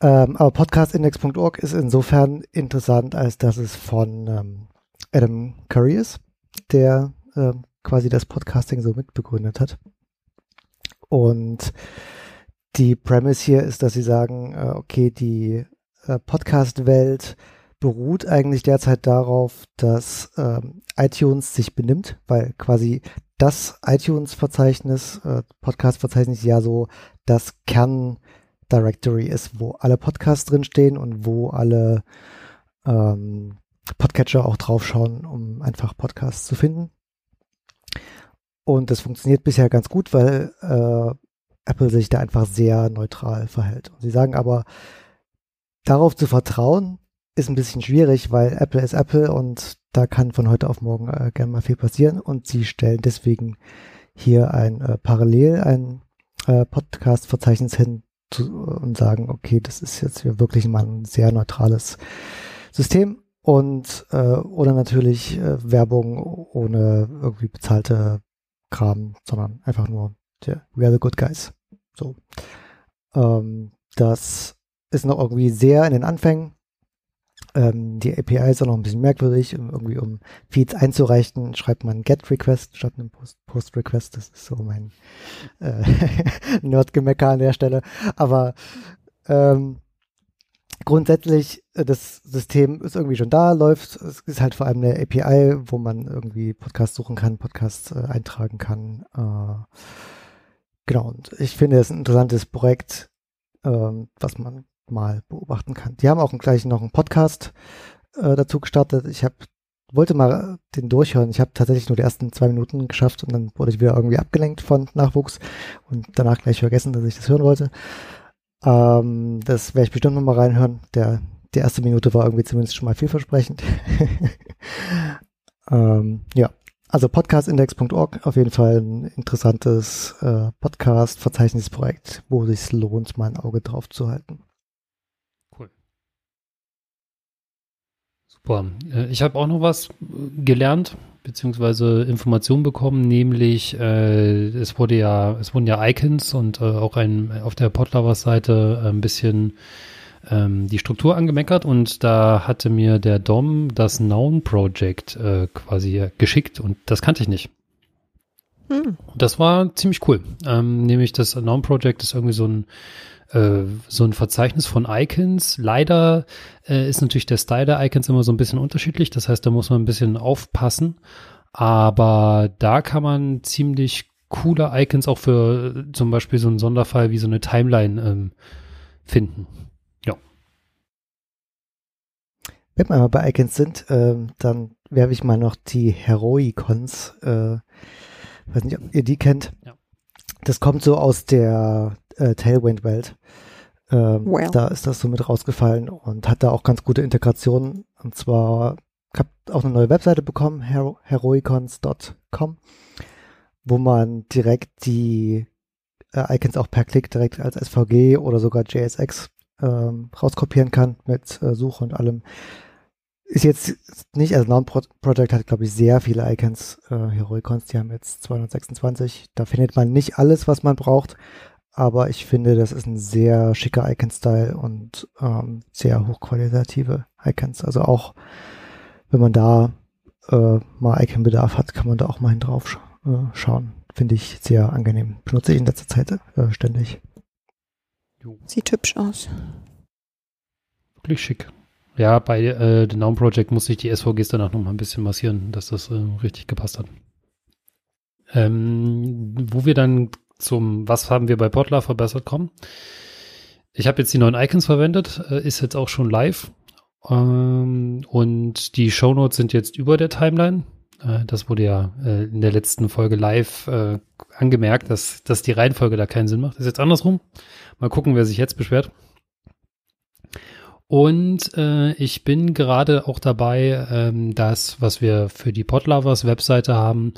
Ähm, aber podcastindex.org ist insofern interessant, als dass es von ähm, Adam Curry ist, der ähm, quasi das Podcasting so mitbegründet hat. Und die Premise hier ist, dass sie sagen, äh, okay, die äh, Podcast-Welt beruht eigentlich derzeit darauf, dass ähm, iTunes sich benimmt, weil quasi das iTunes-Verzeichnis, äh, Podcast-Verzeichnis ja so das Kern-Directory ist, wo alle Podcasts drinstehen und wo alle ähm, Podcatcher auch draufschauen, um einfach Podcasts zu finden. Und das funktioniert bisher ganz gut, weil äh, Apple sich da einfach sehr neutral verhält. Und sie sagen aber, darauf zu vertrauen, ist ein bisschen schwierig, weil Apple ist Apple und da kann von heute auf morgen äh, gerne mal viel passieren und sie stellen deswegen hier ein äh, parallel ein äh, Podcast-Verzeichnis hin zu, und sagen, okay, das ist jetzt wirklich mal ein sehr neutrales System und äh, oder natürlich äh, Werbung ohne irgendwie bezahlte Kram, sondern einfach nur der We are the good guys. So. Ähm, das ist noch irgendwie sehr in den Anfängen. Ähm, die API ist auch noch ein bisschen merkwürdig. Um, irgendwie um Feeds einzureichen, schreibt man Get Request statt einem Post, Post. Das ist so mein äh, Nerd-Gemecker an der Stelle. Aber ähm, grundsätzlich, äh, das System ist irgendwie schon da, läuft. Es ist halt vor allem eine API, wo man irgendwie Podcasts suchen kann, Podcasts äh, eintragen kann. Äh, genau, und ich finde es ein interessantes Projekt, ähm, was man mal beobachten kann. Die haben auch gleich noch einen Podcast äh, dazu gestartet. Ich habe wollte mal den durchhören. Ich habe tatsächlich nur die ersten zwei Minuten geschafft und dann wurde ich wieder irgendwie abgelenkt von Nachwuchs und danach gleich vergessen, dass ich das hören wollte. Ähm, das werde ich bestimmt noch mal reinhören. Der, die erste Minute war irgendwie zumindest schon mal vielversprechend. ähm, ja, also podcastindex.org auf jeden Fall ein interessantes äh, Podcast-Verzeichnisprojekt, wo es sich lohnt, mal ein Auge drauf zu halten. Super. Äh, ich habe auch noch was gelernt beziehungsweise Informationen bekommen, nämlich äh, es wurde ja, es wurden ja Icons und äh, auch ein auf der Podlovers Seite ein bisschen ähm, die Struktur angemeckert und da hatte mir der Dom das Noun Project äh, quasi geschickt und das kannte ich nicht. Hm. Das war ziemlich cool. Ähm, nämlich das Noun Project ist irgendwie so ein äh, so ein Verzeichnis von Icons. Leider äh, ist natürlich der Style der Icons immer so ein bisschen unterschiedlich. Das heißt, da muss man ein bisschen aufpassen. Aber da kann man ziemlich coole Icons auch für äh, zum Beispiel so einen Sonderfall wie so eine Timeline ähm, finden. Ja. Wenn wir mal bei Icons sind, ähm, dann werfe ich mal noch die Heroicons. Äh, weiß nicht, ob ihr die kennt. Ja. Das kommt so aus der äh, Tailwind-Welt. Ähm, well. Da ist das so mit rausgefallen und hat da auch ganz gute Integration. Und zwar, ich habe auch eine neue Webseite bekommen, hero heroicons.com, wo man direkt die äh, Icons auch per Klick direkt als SVG oder sogar JSX ähm, rauskopieren kann mit äh, Suche und allem. Ist jetzt nicht, also Non-Project hat, glaube ich, sehr viele Icons, äh, Heroicons, die haben jetzt 226. Da findet man nicht alles, was man braucht, aber ich finde, das ist ein sehr schicker Icon-Style und ähm, sehr hochqualitative Icons. Also auch wenn man da äh, mal Icon-Bedarf hat, kann man da auch mal hin drauf sch äh, schauen. Finde ich sehr angenehm. Benutze ich in letzter Zeit äh, ständig. Sieht hübsch aus. Wirklich schick. Ja, bei äh, The Noun Project muss ich die SVGs danach noch mal ein bisschen massieren, dass das äh, richtig gepasst hat. Ähm, wo wir dann zum Was haben wir bei Potlar verbessert kommen. Ich habe jetzt die neuen Icons verwendet, äh, ist jetzt auch schon live. Ähm, und die Shownotes sind jetzt über der Timeline. Äh, das wurde ja äh, in der letzten Folge live angemerkt, dass, dass die Reihenfolge da keinen Sinn macht. Ist jetzt andersrum. Mal gucken, wer sich jetzt beschwert. Und äh, ich bin gerade auch dabei, ähm, das, was wir für die Podlovers Webseite haben,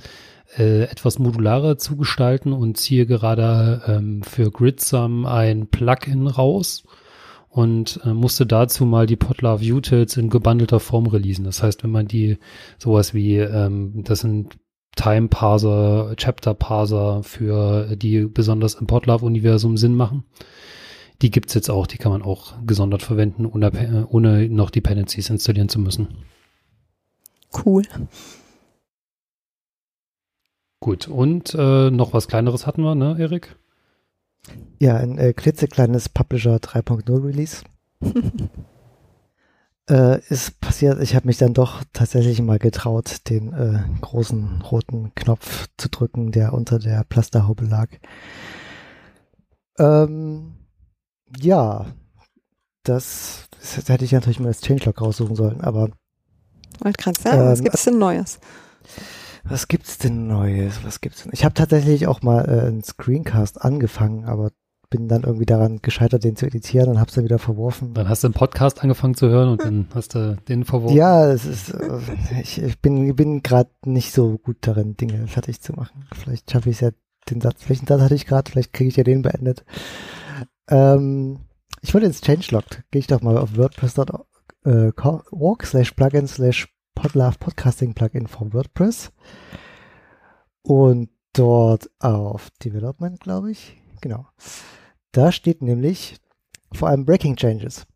äh, etwas modularer zu gestalten und ziehe gerade ähm, für Gridsum ein Plugin raus und äh, musste dazu mal die Podlove Utils in gebundelter Form releasen. Das heißt, wenn man die sowas wie, ähm, das sind Time Parser, Chapter Parser für die besonders im Podlove Universum Sinn machen. Die gibt's jetzt auch, die kann man auch gesondert verwenden, ohne, ohne noch Dependencies installieren zu müssen. Cool. Gut, und äh, noch was kleineres hatten wir, ne, Erik? Ja, ein äh, klitzekleines Publisher 3.0 Release. äh, ist passiert, ich habe mich dann doch tatsächlich mal getraut, den äh, großen roten Knopf zu drücken, der unter der Plasterhaube lag. Ähm, ja, das, das hätte ich natürlich mal als Changelog raussuchen sollen, aber. Wollte gerade sagen, ähm, was gibt's denn Neues? Was gibt's denn Neues? Was gibt's denn? Ich habe tatsächlich auch mal äh, einen Screencast angefangen, aber bin dann irgendwie daran gescheitert, den zu editieren und habe es dann wieder verworfen. Dann hast du einen Podcast angefangen zu hören und dann hast du den verworfen. Ja, es ist, äh, ich, ich bin, bin gerade nicht so gut darin, Dinge fertig zu machen. Vielleicht schaffe ich es ja den Satz, welchen Satz hatte ich gerade, vielleicht kriege ich ja den beendet. Ähm, ich wollte ins Changelog, gehe ich doch mal auf WordPress.org äh, slash plugin slash podlove podcasting plugin von WordPress und dort auf Development, glaube ich. Genau. Da steht nämlich vor allem Breaking Changes.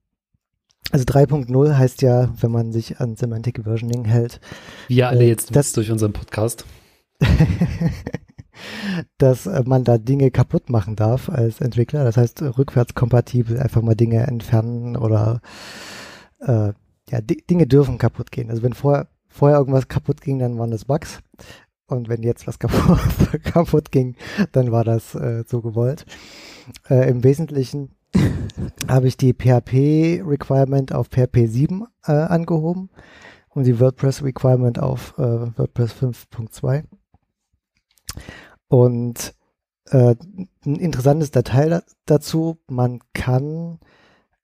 Also 3.0 heißt ja, wenn man sich an Semantic Versioning hält. Wir alle äh, jetzt das durch unseren Podcast. dass äh, man da Dinge kaputt machen darf als Entwickler. Das heißt, rückwärtskompatibel einfach mal Dinge entfernen oder äh, ja, Dinge dürfen kaputt gehen. Also wenn vorher, vorher irgendwas kaputt ging, dann waren das Bugs. Und wenn jetzt was kaputt, kaputt ging, dann war das äh, so gewollt. Äh, Im Wesentlichen habe ich die PHP-Requirement auf PHP 7 äh, angehoben und die WordPress-Requirement auf äh, WordPress 5.2. Und äh, ein interessantes Detail dazu, man kann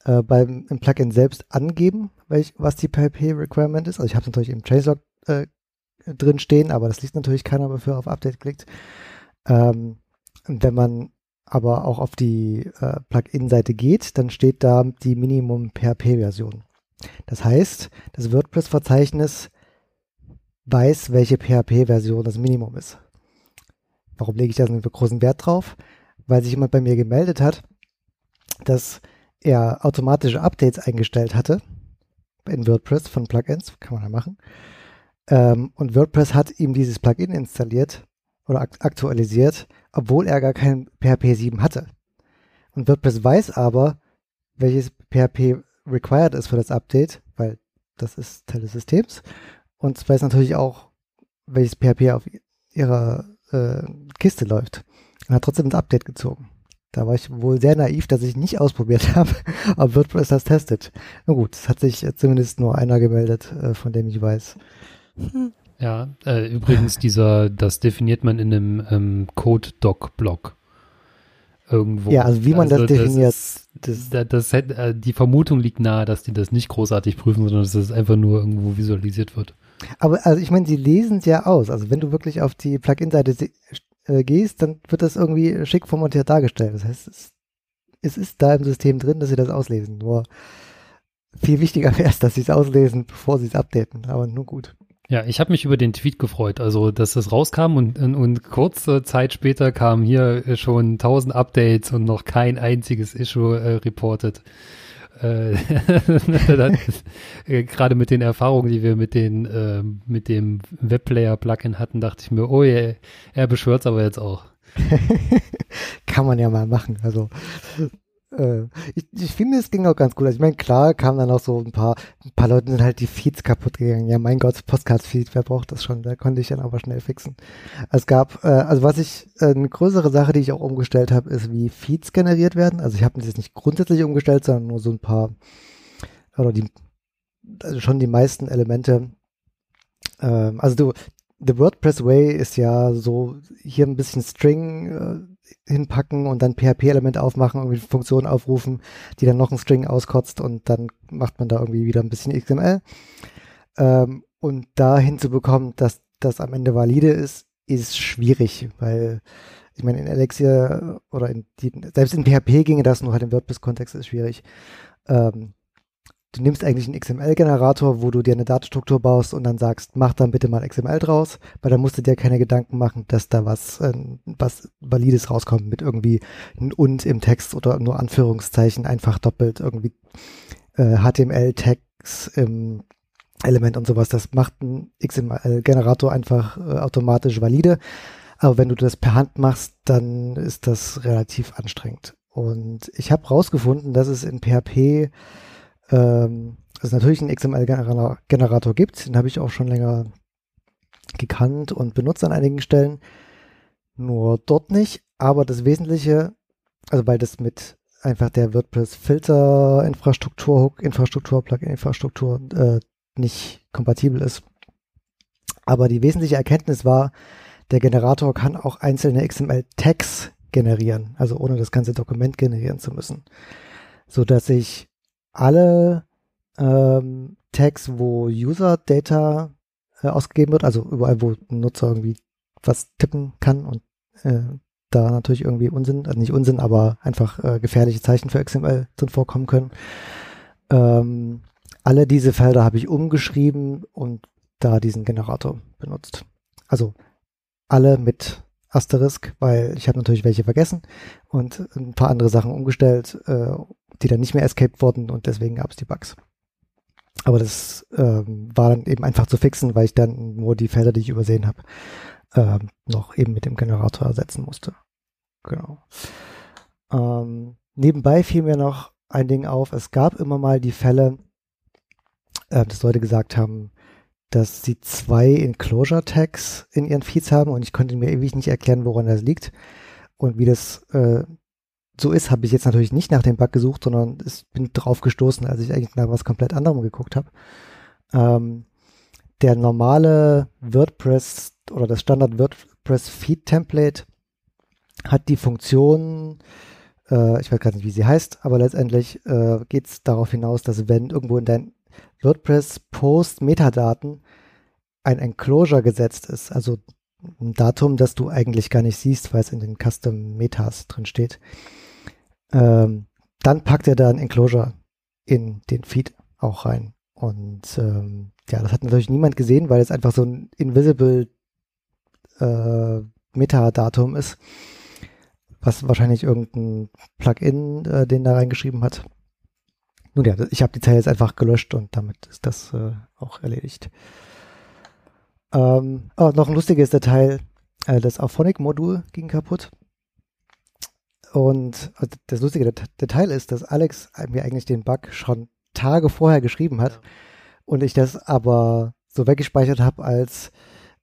äh, beim im Plugin selbst angeben, welch, was die PHP-Requirement ist. Also ich habe es natürlich im Changelog äh, drin stehen, aber das liest natürlich keiner, bevor er auf Update klickt. Ähm, wenn man aber auch auf die äh, Plugin-Seite geht, dann steht da die Minimum PHP-Version. Das heißt, das WordPress-Verzeichnis weiß, welche PHP-Version das Minimum ist. Warum lege ich da so einen großen Wert drauf? Weil sich jemand bei mir gemeldet hat, dass er automatische Updates eingestellt hatte in WordPress von Plugins, kann man da machen. Ähm, und WordPress hat ihm dieses Plugin installiert oder akt aktualisiert, obwohl er gar kein PHP 7 hatte. Und WordPress weiß aber, welches PHP required ist für das Update, weil das ist Teil des Systems. Und es weiß natürlich auch, welches PHP auf ihrer äh, Kiste läuft. Und hat trotzdem ein Update gezogen. Da war ich wohl sehr naiv, dass ich nicht ausprobiert habe, ob WordPress das testet. Na gut, es hat sich zumindest nur einer gemeldet, äh, von dem ich weiß. Ja, äh, übrigens dieser, das definiert man in einem ähm, Code-Doc-Blog irgendwo. Ja, also wie man also das definiert. Das, das, das, das äh, die Vermutung liegt nahe, dass die das nicht großartig prüfen, sondern dass das einfach nur irgendwo visualisiert wird. Aber also ich meine, sie lesen es ja aus. Also wenn du wirklich auf die Plugin-Seite äh, gehst, dann wird das irgendwie schick formatiert dargestellt. Das heißt, es, es ist da im System drin, dass sie das auslesen. Nur viel wichtiger wäre es, dass sie es auslesen, bevor sie es updaten. Aber nur gut. Ja, ich habe mich über den Tweet gefreut, also dass das rauskam und, und, und kurze Zeit später kamen hier schon tausend Updates und noch kein einziges Issue äh, reported. Äh, äh, Gerade mit den Erfahrungen, die wir mit den äh, mit dem Webplayer-Plugin hatten, dachte ich mir, oh je, er beschwört es aber jetzt auch. Kann man ja mal machen. Also äh, ich, ich finde, es ging auch ganz gut. Also ich meine, klar kamen dann auch so ein paar, ein paar Leute sind halt die Feeds kaputt gegangen. Ja, mein Gott, Postcard-Feed, wer braucht das schon? Da konnte ich dann aber schnell fixen. Es gab, äh, also was ich, äh, eine größere Sache, die ich auch umgestellt habe, ist, wie Feeds generiert werden. Also ich habe das jetzt nicht grundsätzlich umgestellt, sondern nur so ein paar, oder die, also schon die meisten Elemente. Ähm, also du, The WordPress Way ist ja so hier ein bisschen String äh, hinpacken und dann PHP-Element aufmachen, irgendwie Funktionen aufrufen, die dann noch ein String auskotzt und dann macht man da irgendwie wieder ein bisschen XML. Ähm, und da hinzubekommen, dass das am Ende valide ist, ist schwierig, weil ich meine, in Elixir oder in die, selbst in PHP ginge das, nur halt im WordPress-Kontext ist schwierig. Ähm, du nimmst eigentlich einen XML-Generator, wo du dir eine Datenstruktur baust und dann sagst, mach dann bitte mal XML draus, weil dann musst du dir keine Gedanken machen, dass da was, äh, was Valides rauskommt mit irgendwie ein und im Text oder nur Anführungszeichen einfach doppelt irgendwie äh, HTML-Tags im Element und sowas. Das macht ein XML-Generator einfach äh, automatisch valide. Aber wenn du das per Hand machst, dann ist das relativ anstrengend. Und ich habe rausgefunden, dass es in PHP ähm, es natürlich einen XML-Generator gibt. Den habe ich auch schon länger gekannt und benutzt an einigen Stellen. Nur dort nicht. Aber das Wesentliche, also weil das mit einfach der WordPress-Filter-Infrastruktur, Hook-Infrastruktur, Plugin-Infrastruktur äh, nicht kompatibel ist. Aber die wesentliche Erkenntnis war, der Generator kann auch einzelne XML-Tags generieren, also ohne das ganze Dokument generieren zu müssen, so dass ich alle ähm, Tags, wo User Data äh, ausgegeben wird, also überall, wo ein Nutzer irgendwie was tippen kann und äh, da natürlich irgendwie Unsinn, also nicht Unsinn, aber einfach äh, gefährliche Zeichen für XML drin vorkommen können. Ähm, alle diese Felder habe ich umgeschrieben und da diesen Generator benutzt. Also alle mit Asterisk, weil ich habe natürlich welche vergessen und ein paar andere Sachen umgestellt, äh, die dann nicht mehr escaped wurden und deswegen gab es die Bugs. Aber das ähm, war dann eben einfach zu fixen, weil ich dann nur die Felder, die ich übersehen habe, ähm, noch eben mit dem Generator ersetzen musste. Genau. Ähm, nebenbei fiel mir noch ein Ding auf. Es gab immer mal die Fälle, äh, dass Leute gesagt haben, dass sie zwei Enclosure Tags in ihren Feeds haben und ich konnte mir ewig nicht erklären, woran das liegt. Und wie das äh, so ist, habe ich jetzt natürlich nicht nach dem Bug gesucht, sondern ich bin drauf gestoßen, als ich eigentlich nach was komplett anderem geguckt habe. Ähm, der normale WordPress oder das Standard WordPress Feed Template hat die Funktion, äh, ich weiß gar nicht, wie sie heißt, aber letztendlich äh, geht es darauf hinaus, dass wenn irgendwo in dein WordPress Post Metadaten ein Enclosure gesetzt ist, also ein Datum, das du eigentlich gar nicht siehst, weil es in den Custom Metas drin steht, ähm, dann packt er da ein Enclosure in den Feed auch rein. Und ähm, ja, das hat natürlich niemand gesehen, weil es einfach so ein invisible äh, Metadatum ist, was wahrscheinlich irgendein Plugin äh, den da reingeschrieben hat. Nun ja, ich habe die Zeile jetzt einfach gelöscht und damit ist das äh, auch erledigt. Ähm, oh, noch ein lustiges Detail. Äh, das Auphonic-Modul ging kaputt. Und also das lustige Detail ist, dass Alex mir eigentlich den Bug schon Tage vorher geschrieben hat ja. und ich das aber so weggespeichert habe als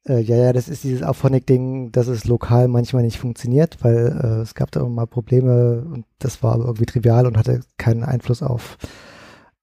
äh, ja, ja, das ist dieses Auphonic-Ding, dass es lokal manchmal nicht funktioniert, weil äh, es gab da immer mal Probleme und das war irgendwie trivial und hatte keinen Einfluss auf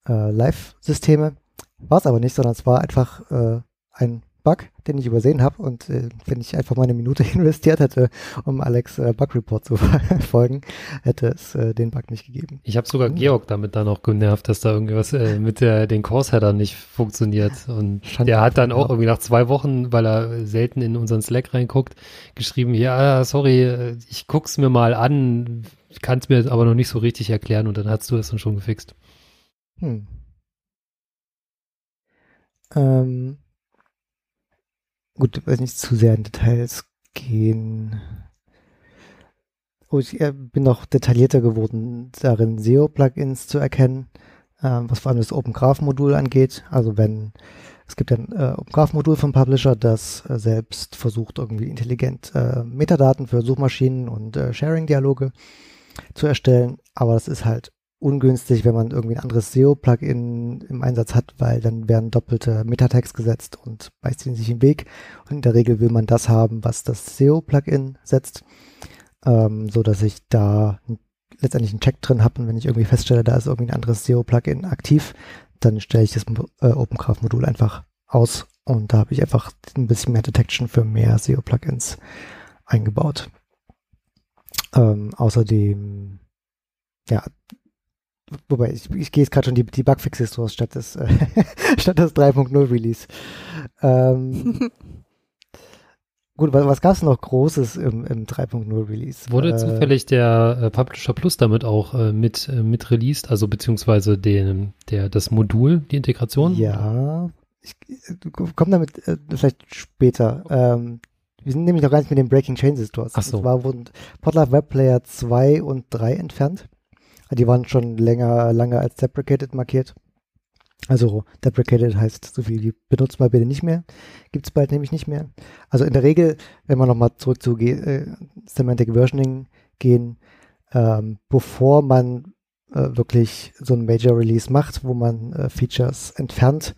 äh, Live-Systeme. War es aber nicht, sondern es war einfach äh, ein Bug, den ich übersehen habe. Und äh, wenn ich einfach mal eine Minute investiert hätte, um Alex äh, Bug Report zu folgen, hätte es äh, den Bug nicht gegeben. Ich habe sogar Georg damit dann auch genervt, dass da irgendwas äh, mit der, den Course-Header nicht funktioniert. Und Schande. der hat dann auch irgendwie nach zwei Wochen, weil er selten in unseren Slack reinguckt, geschrieben, ja, sorry, ich guck's mir mal an, kann es mir aber noch nicht so richtig erklären und dann hast du es dann schon gefixt. Hm. Ähm, Gut, ich will nicht zu sehr in Details gehen. Oh, ich bin noch detaillierter geworden, darin SEO-Plugins zu erkennen, äh, was vor allem das OpenGraph-Modul angeht. Also wenn es gibt ein äh, OpenGraph-Modul vom Publisher, das äh, selbst versucht, irgendwie intelligent äh, Metadaten für Suchmaschinen und äh, Sharing-Dialoge zu erstellen. Aber das ist halt ungünstig, wenn man irgendwie ein anderes SEO-Plugin im Einsatz hat, weil dann werden doppelte Metatext gesetzt und meist ziehen sich im Weg. Und in der Regel will man das haben, was das SEO-Plugin setzt, ähm, so dass ich da letztendlich einen Check drin habe und wenn ich irgendwie feststelle, da ist irgendwie ein anderes SEO-Plugin aktiv, dann stelle ich das äh, OpenCraft-Modul einfach aus und da habe ich einfach ein bisschen mehr Detection für mehr SEO-Plugins eingebaut. Ähm, außerdem ja, wobei ich, ich gehe jetzt gerade schon die, die Bugfixes durch statt des, äh, statt des 3.0 Release. Ähm, gut, was, was gab es noch Großes im, im 3.0 Release? Wurde äh, zufällig der äh, Publisher Plus damit auch äh, mit, äh, mit released, also beziehungsweise den, der, das Modul, die Integration? Ja, ich komme damit äh, vielleicht später. Ähm, wir sind nämlich noch gar nicht mit den Breaking Changes durch. Ach so. Und zwar wurden Podlove Web Player 2 und 3 entfernt. Die waren schon länger, lange als deprecated markiert. Also deprecated heißt so viel wie benutzt mal bitte nicht mehr. Gibt es bald nämlich nicht mehr. Also in der Regel, wenn wir nochmal zurück zu äh, Semantic Versioning gehen, ähm, bevor man äh, wirklich so ein Major Release macht, wo man äh, Features entfernt,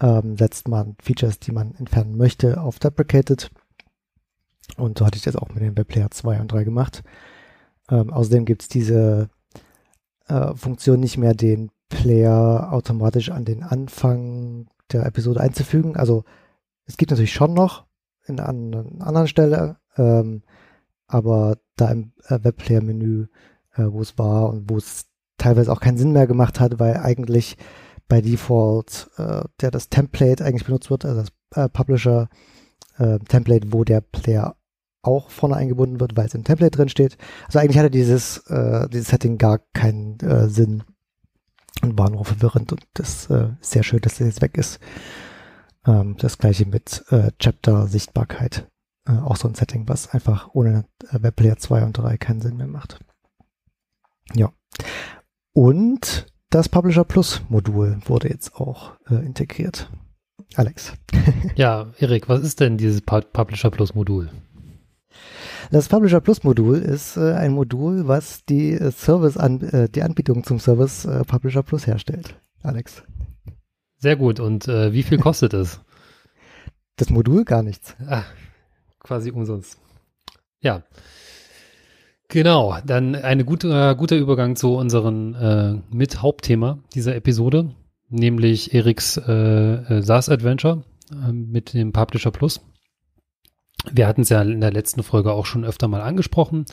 ähm, setzt man Features, die man entfernen möchte, auf deprecated. Und so hatte ich das auch mit den Webplayer 2 und 3 gemacht. Ähm, außerdem gibt es diese äh, Funktion nicht mehr, den Player automatisch an den Anfang der Episode einzufügen. Also es gibt natürlich schon noch in einer anderen Stelle, ähm, aber da im äh, Webplayer-Menü, äh, wo es war und wo es teilweise auch keinen Sinn mehr gemacht hat, weil eigentlich bei Default äh, der das Template eigentlich benutzt wird, also das äh, Publisher äh, Template, wo der Player auch vorne eingebunden wird, weil es im Template drin steht. Also eigentlich hatte dieses, äh, dieses Setting gar keinen äh, Sinn und war nur verwirrend und das äh, ist sehr schön, dass das jetzt weg ist. Ähm, das gleiche mit äh, Chapter-Sichtbarkeit. Äh, auch so ein Setting, was einfach ohne äh, Webplayer 2 und 3 keinen Sinn mehr macht. Ja. Und das Publisher Plus Modul wurde jetzt auch äh, integriert. Alex. ja, Erik, was ist denn dieses Publisher Plus Modul? Das Publisher Plus Modul ist äh, ein Modul, was die äh, Service an, äh, die Anbietung zum Service äh, Publisher Plus herstellt. Alex. Sehr gut. Und äh, wie viel kostet es? Das Modul gar nichts. Ah, quasi umsonst. Ja. Genau, dann ein guter, guter Übergang zu unserem äh, mit Hauptthema dieser Episode, nämlich Eriks äh, SaaS Adventure äh, mit dem Publisher Plus. Wir hatten es ja in der letzten Folge auch schon öfter mal angesprochen.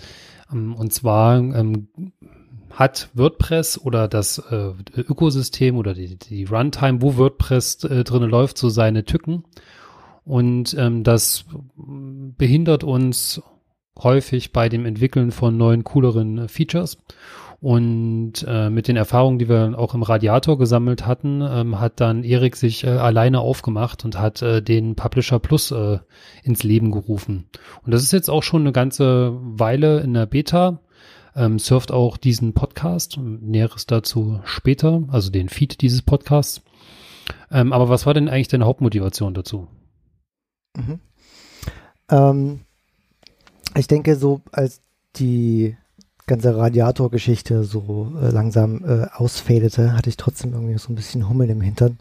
Ähm, und zwar ähm, hat WordPress oder das äh, Ökosystem oder die, die Runtime, wo WordPress äh, drin läuft, so seine Tücken. Und ähm, das behindert uns häufig bei dem Entwickeln von neuen, cooleren äh, Features. Und äh, mit den Erfahrungen, die wir auch im Radiator gesammelt hatten, ähm, hat dann Erik sich äh, alleine aufgemacht und hat äh, den Publisher Plus äh, ins Leben gerufen. Und das ist jetzt auch schon eine ganze Weile in der Beta. Ähm, surft auch diesen Podcast, Näheres dazu später, also den Feed dieses Podcasts. Ähm, aber was war denn eigentlich deine Hauptmotivation dazu? Mhm. Ähm, ich denke, so als die ganze Radiatorgeschichte so äh, langsam äh, ausfadete, hatte ich trotzdem irgendwie so ein bisschen Hummel im Hintern,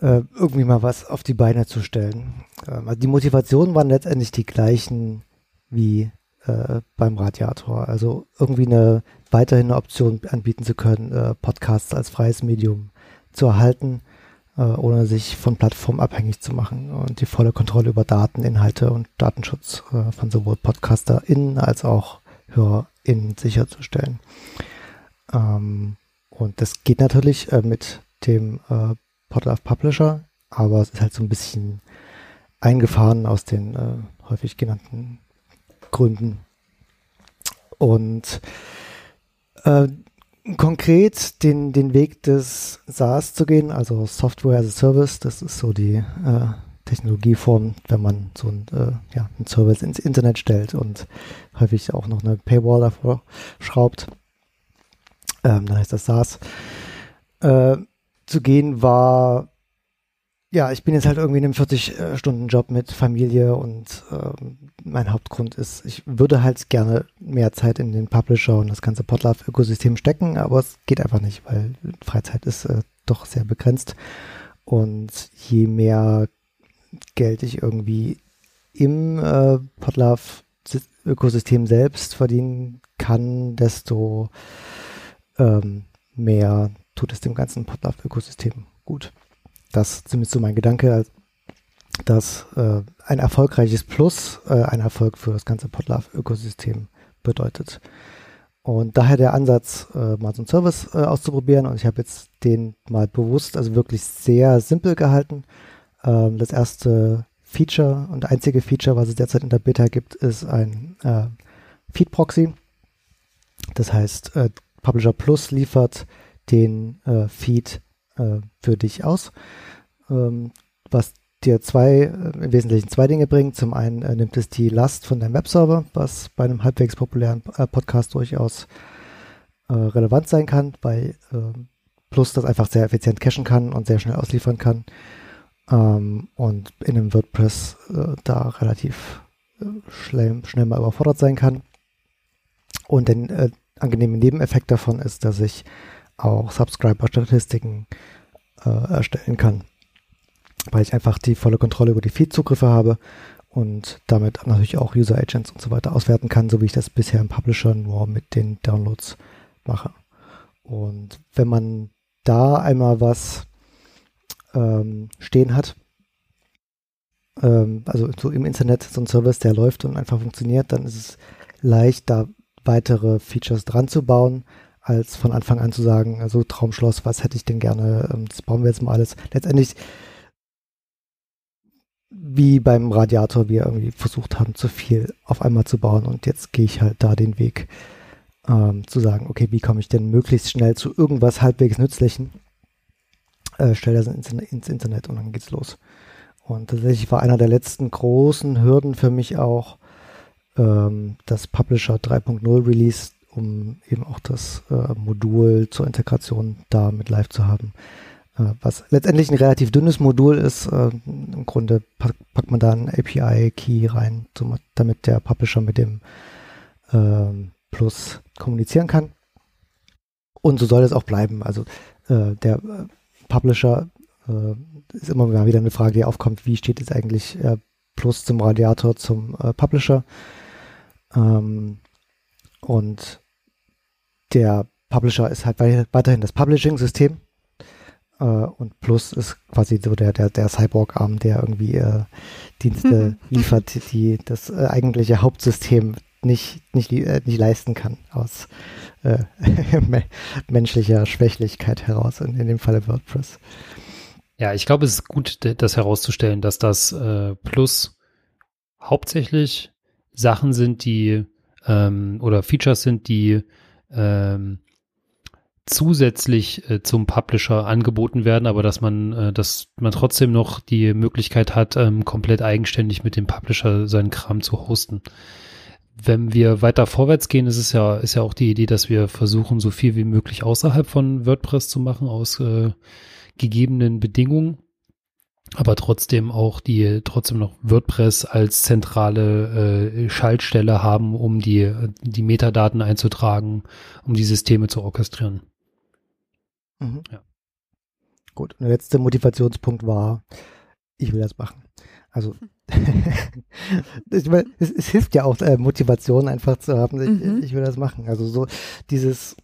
äh, irgendwie mal was auf die Beine zu stellen. Ähm, also die Motivationen waren letztendlich die gleichen wie äh, beim Radiator. Also irgendwie eine weiterhin eine Option anbieten zu können, äh, Podcasts als freies Medium zu erhalten, äh, ohne sich von Plattformen abhängig zu machen und die volle Kontrolle über Daten, Inhalte und Datenschutz von sowohl PodcasterInnen als auch HörerInnen sicherzustellen. Ähm, und das geht natürlich äh, mit dem äh, Podlove Publisher, aber es ist halt so ein bisschen eingefahren aus den äh, häufig genannten Gründen. Und äh, konkret den, den Weg des SaaS zu gehen, also Software as a Service, das ist so die äh, Technologieform, wenn man so ein, äh, ja, ein Service ins Internet stellt und häufig auch noch eine Paywall davor schraubt. Ähm, dann heißt das SaaS. Äh, zu gehen war, ja, ich bin jetzt halt irgendwie in einem 40-Stunden-Job mit Familie und ähm, mein Hauptgrund ist, ich würde halt gerne mehr Zeit in den Publisher und das ganze Podlove-Ökosystem stecken, aber es geht einfach nicht, weil Freizeit ist äh, doch sehr begrenzt. Und je mehr Geld ich irgendwie im äh, Podlove-Ökosystem selbst verdienen kann, desto ähm, mehr tut es dem ganzen Podlove-Ökosystem gut. Das ist zumindest so mein Gedanke, dass äh, ein erfolgreiches Plus äh, ein Erfolg für das ganze Podlove-Ökosystem bedeutet. Und daher der Ansatz, äh, mal so einen Service äh, auszuprobieren. Und ich habe jetzt den mal bewusst, also wirklich sehr simpel gehalten. Ähm, das erste Feature und einzige Feature, was es derzeit in der Beta gibt, ist ein äh, Feed-Proxy. Das heißt, äh, Publisher Plus liefert den äh, Feed äh, für dich aus, ähm, was dir zwei, äh, im Wesentlichen zwei Dinge bringt. Zum einen äh, nimmt es die Last von deinem Webserver, was bei einem halbwegs populären Podcast durchaus relevant sein kann, weil ähm, Plus das einfach sehr effizient cachen kann und sehr schnell ausliefern kann ähm, und in einem WordPress äh, da relativ äh, schnell, schnell mal überfordert sein kann. Und der äh, angenehme Nebeneffekt davon ist, dass ich auch Subscriber-Statistiken äh, erstellen kann, weil ich einfach die volle Kontrolle über die Feed-Zugriffe habe und damit natürlich auch User-Agents und so weiter auswerten kann, so wie ich das bisher im Publisher nur mit den Downloads mache. Und wenn man da einmal was ähm, stehen hat, ähm, also so im Internet so ein Service, der läuft und einfach funktioniert, dann ist es leicht, da weitere Features dran zu bauen, als von Anfang an zu sagen, also Traumschloss, was hätte ich denn gerne, ähm, das bauen wir jetzt mal alles. Letztendlich wie beim Radiator wir irgendwie versucht haben, zu viel auf einmal zu bauen und jetzt gehe ich halt da den Weg ähm, zu sagen, okay, wie komme ich denn möglichst schnell zu irgendwas halbwegs Nützlichen? Äh, stell das ins, Internet und dann geht's los. Und tatsächlich war einer der letzten großen Hürden für mich auch ähm, das Publisher 3.0 Release, um eben auch das äh, Modul zur Integration da mit live zu haben. Äh, was letztendlich ein relativ dünnes Modul ist. Äh, Im Grunde pack, packt man da einen API-Key rein, damit der Publisher mit dem ähm, Plus kommunizieren kann. Und so soll es auch bleiben. Also äh, der Publisher äh, ist immer wieder eine Frage, die aufkommt, wie steht jetzt eigentlich äh, Plus zum Radiator zum äh, Publisher? Ähm, und der Publisher ist halt weiterhin das Publishing-System äh, und Plus ist quasi so der, der, der Cyborg-Arm, der irgendwie äh, Dienste liefert, die das äh, eigentliche Hauptsystem nicht, nicht, äh, nicht leisten kann aus äh, menschlicher Schwächlichkeit heraus, in, in dem Falle WordPress. Ja, ich glaube, es ist gut, das herauszustellen, dass das äh, Plus hauptsächlich Sachen sind, die ähm, oder Features sind, die ähm, zusätzlich äh, zum Publisher angeboten werden, aber dass man, äh, dass man trotzdem noch die Möglichkeit hat, ähm, komplett eigenständig mit dem Publisher seinen Kram zu hosten. Wenn wir weiter vorwärts gehen, ist es ja, ist ja auch die Idee, dass wir versuchen, so viel wie möglich außerhalb von WordPress zu machen, aus äh, gegebenen Bedingungen aber trotzdem auch die trotzdem noch WordPress als zentrale äh, Schaltstelle haben, um die die Metadaten einzutragen, um die Systeme zu orchestrieren. Mhm. Ja. Gut, und der letzte Motivationspunkt war, ich will das machen. Also ich meine, es, es, hilft ja auch, äh, Motivation einfach zu haben, ich, mhm. ich, will das machen. Also so dieses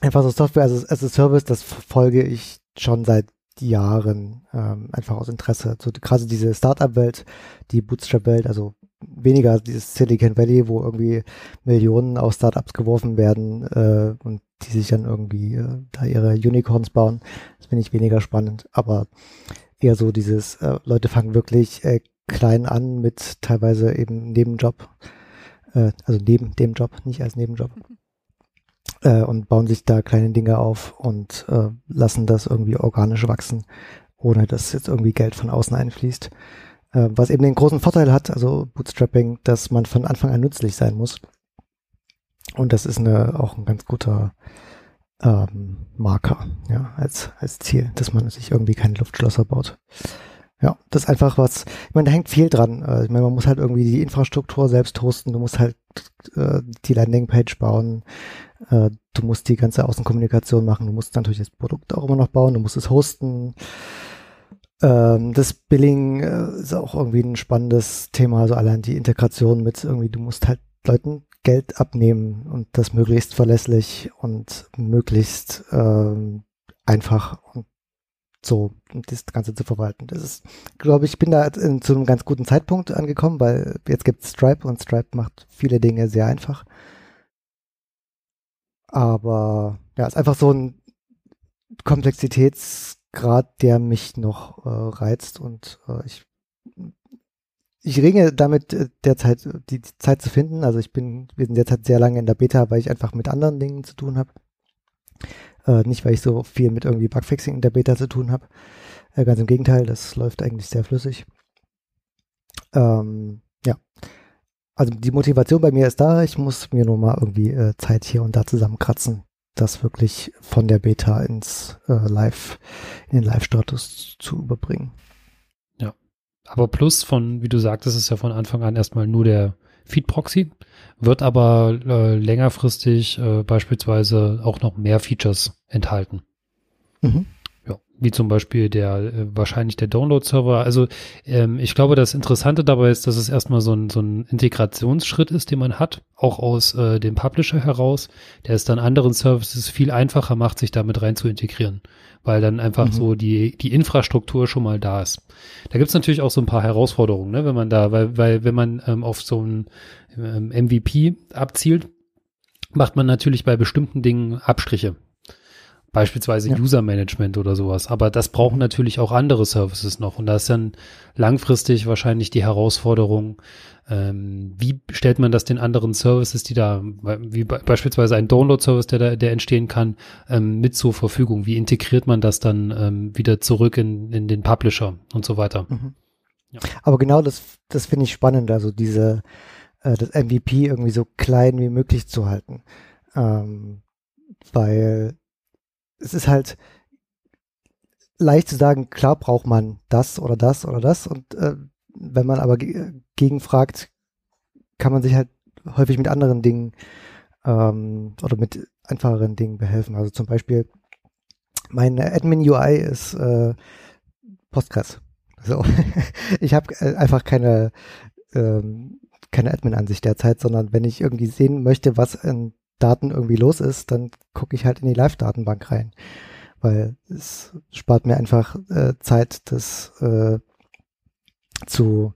einfach so Software as, as a Service, das folge ich schon seit Jahren ähm, einfach aus Interesse. So gerade diese Startup-Welt, die Bootstrap-Welt, also weniger dieses Silicon Valley, wo irgendwie Millionen aus Startups geworfen werden äh, und die sich dann irgendwie äh, da ihre Unicorns bauen. Das finde ich weniger spannend. Aber eher so dieses, äh, Leute fangen wirklich äh, klein an mit teilweise eben Nebenjob, äh, also neben dem Job, nicht als Nebenjob. Äh, und bauen sich da kleine Dinge auf und äh, lassen das irgendwie organisch wachsen, ohne dass jetzt irgendwie Geld von außen einfließt. Äh, was eben den großen Vorteil hat, also Bootstrapping, dass man von Anfang an nützlich sein muss. Und das ist eine, auch ein ganz guter ähm, Marker, ja, als, als Ziel, dass man sich irgendwie keine Luftschlösser baut. Ja, das ist einfach was, ich meine, da hängt viel dran. Äh, ich meine, man muss halt irgendwie die Infrastruktur selbst hosten, du musst halt äh, die Landingpage bauen, äh, du musst die ganze Außenkommunikation machen, du musst natürlich das Produkt auch immer noch bauen, du musst es hosten. Ähm, das Billing äh, ist auch irgendwie ein spannendes Thema, also allein die Integration mit irgendwie, du musst halt Leuten Geld abnehmen und das möglichst verlässlich und möglichst ähm, einfach und so, um das Ganze zu verwalten. Das ist, glaube ich, bin da in, zu einem ganz guten Zeitpunkt angekommen, weil jetzt gibt es Stripe und Stripe macht viele Dinge sehr einfach. Aber ja, ist einfach so ein Komplexitätsgrad, der mich noch äh, reizt und äh, ich ich ringe damit äh, derzeit die Zeit zu finden. Also ich bin, wir sind derzeit sehr lange in der Beta, weil ich einfach mit anderen Dingen zu tun habe. Äh, nicht, weil ich so viel mit irgendwie Bugfixing in der Beta zu tun habe. Äh, ganz im Gegenteil, das läuft eigentlich sehr flüssig. Ähm, ja. Also die Motivation bei mir ist da. Ich muss mir nur mal irgendwie äh, Zeit hier und da zusammenkratzen, das wirklich von der Beta ins äh, Live, in den Live-Status zu überbringen. Aber plus von, wie du sagtest, ist ja von Anfang an erstmal nur der Feed-Proxy, wird aber äh, längerfristig äh, beispielsweise auch noch mehr Features enthalten. Mhm. Ja, wie zum Beispiel der äh, wahrscheinlich der Download-Server. Also ähm, ich glaube, das Interessante dabei ist, dass es erstmal so ein, so ein Integrationsschritt ist, den man hat, auch aus äh, dem Publisher heraus, der es dann anderen Services viel einfacher macht, sich damit rein zu integrieren, weil dann einfach mhm. so die, die Infrastruktur schon mal da ist. Da gibt's natürlich auch so ein paar Herausforderungen, ne, wenn man da, weil, weil wenn man ähm, auf so ein ähm, MVP abzielt, macht man natürlich bei bestimmten Dingen Abstriche. Beispielsweise ja. User Management oder sowas. Aber das brauchen natürlich auch andere Services noch. Und da ist dann langfristig wahrscheinlich die Herausforderung, ähm, wie stellt man das den anderen Services, die da, wie beispielsweise ein Download-Service, der da, der entstehen kann, ähm, mit zur Verfügung? Wie integriert man das dann ähm, wieder zurück in, in den Publisher und so weiter? Mhm. Ja. Aber genau das, das finde ich spannend, also diese, äh, das MVP irgendwie so klein wie möglich zu halten. Ähm, weil es ist halt leicht zu sagen, klar braucht man das oder das oder das. Und äh, wenn man aber gegenfragt, kann man sich halt häufig mit anderen Dingen ähm, oder mit einfacheren Dingen behelfen. Also zum Beispiel meine Admin UI ist äh, Postgres. So, ich habe äh, einfach keine ähm, keine Admin-Ansicht derzeit, sondern wenn ich irgendwie sehen möchte, was in Daten irgendwie los ist, dann gucke ich halt in die Live-Datenbank rein. Weil es spart mir einfach äh, Zeit, das äh, zu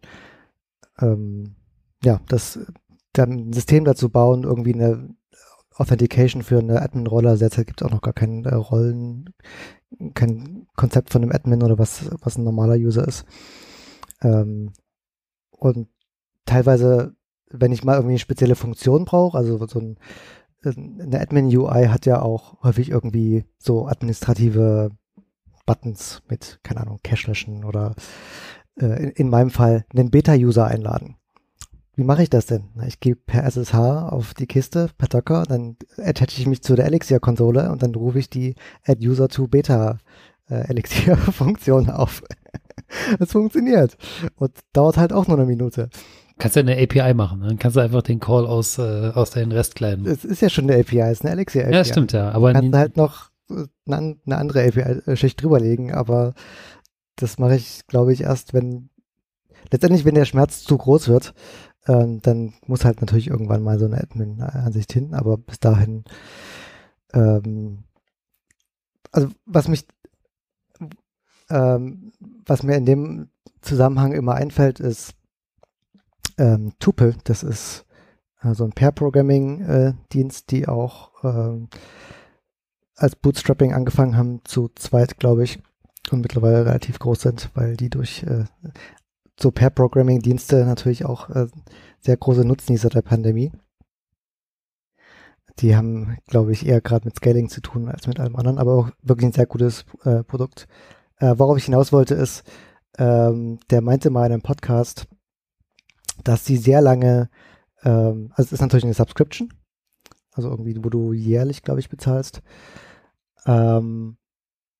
ähm, ja, das dann ein System dazu bauen, irgendwie eine Authentication für eine Admin-Rolle. Also derzeit gibt es auch noch gar keine äh, Rollen, kein Konzept von einem Admin oder was, was ein normaler User ist. Ähm, und teilweise, wenn ich mal irgendwie eine spezielle Funktion brauche, also so ein eine Admin-UI hat ja auch häufig irgendwie so administrative Buttons mit, keine Ahnung, Cache löschen oder äh, in, in, meinem Fall einen Beta-User einladen. Wie mache ich das denn? Ich gehe per SSH auf die Kiste, per Docker, dann attache ich mich zu der Elixir-Konsole und dann rufe ich die Add User to Beta äh, Elixir-Funktion auf. das funktioniert und dauert halt auch nur eine Minute. Kannst ja eine API machen, dann kannst du einfach den Call aus, äh, aus deinen Restkleiden. Es ist ja schon eine API, es ist eine Elixir-API. Ja, stimmt, ja. Aber kannst halt noch eine, eine andere API-Schicht drüberlegen, aber das mache ich, glaube ich, erst, wenn letztendlich, wenn der Schmerz zu groß wird, ähm, dann muss halt natürlich irgendwann mal so eine Admin-Ansicht hin, aber bis dahin, ähm, also was mich, ähm, was mir in dem Zusammenhang immer einfällt, ist, ähm, Tupel, das ist äh, so ein Pair-Programming-Dienst, die auch ähm, als Bootstrapping angefangen haben, zu zweit, glaube ich, und mittlerweile relativ groß sind, weil die durch äh, so Pair-Programming-Dienste natürlich auch äh, sehr große Nutznießer der Pandemie. Die haben, glaube ich, eher gerade mit Scaling zu tun als mit allem anderen, aber auch wirklich ein sehr gutes äh, Produkt. Äh, worauf ich hinaus wollte, ist, ähm, der meinte mal in einem Podcast, dass sie sehr lange, ähm, also es ist natürlich eine Subscription, also irgendwie, wo du jährlich, glaube ich, bezahlst. Ähm,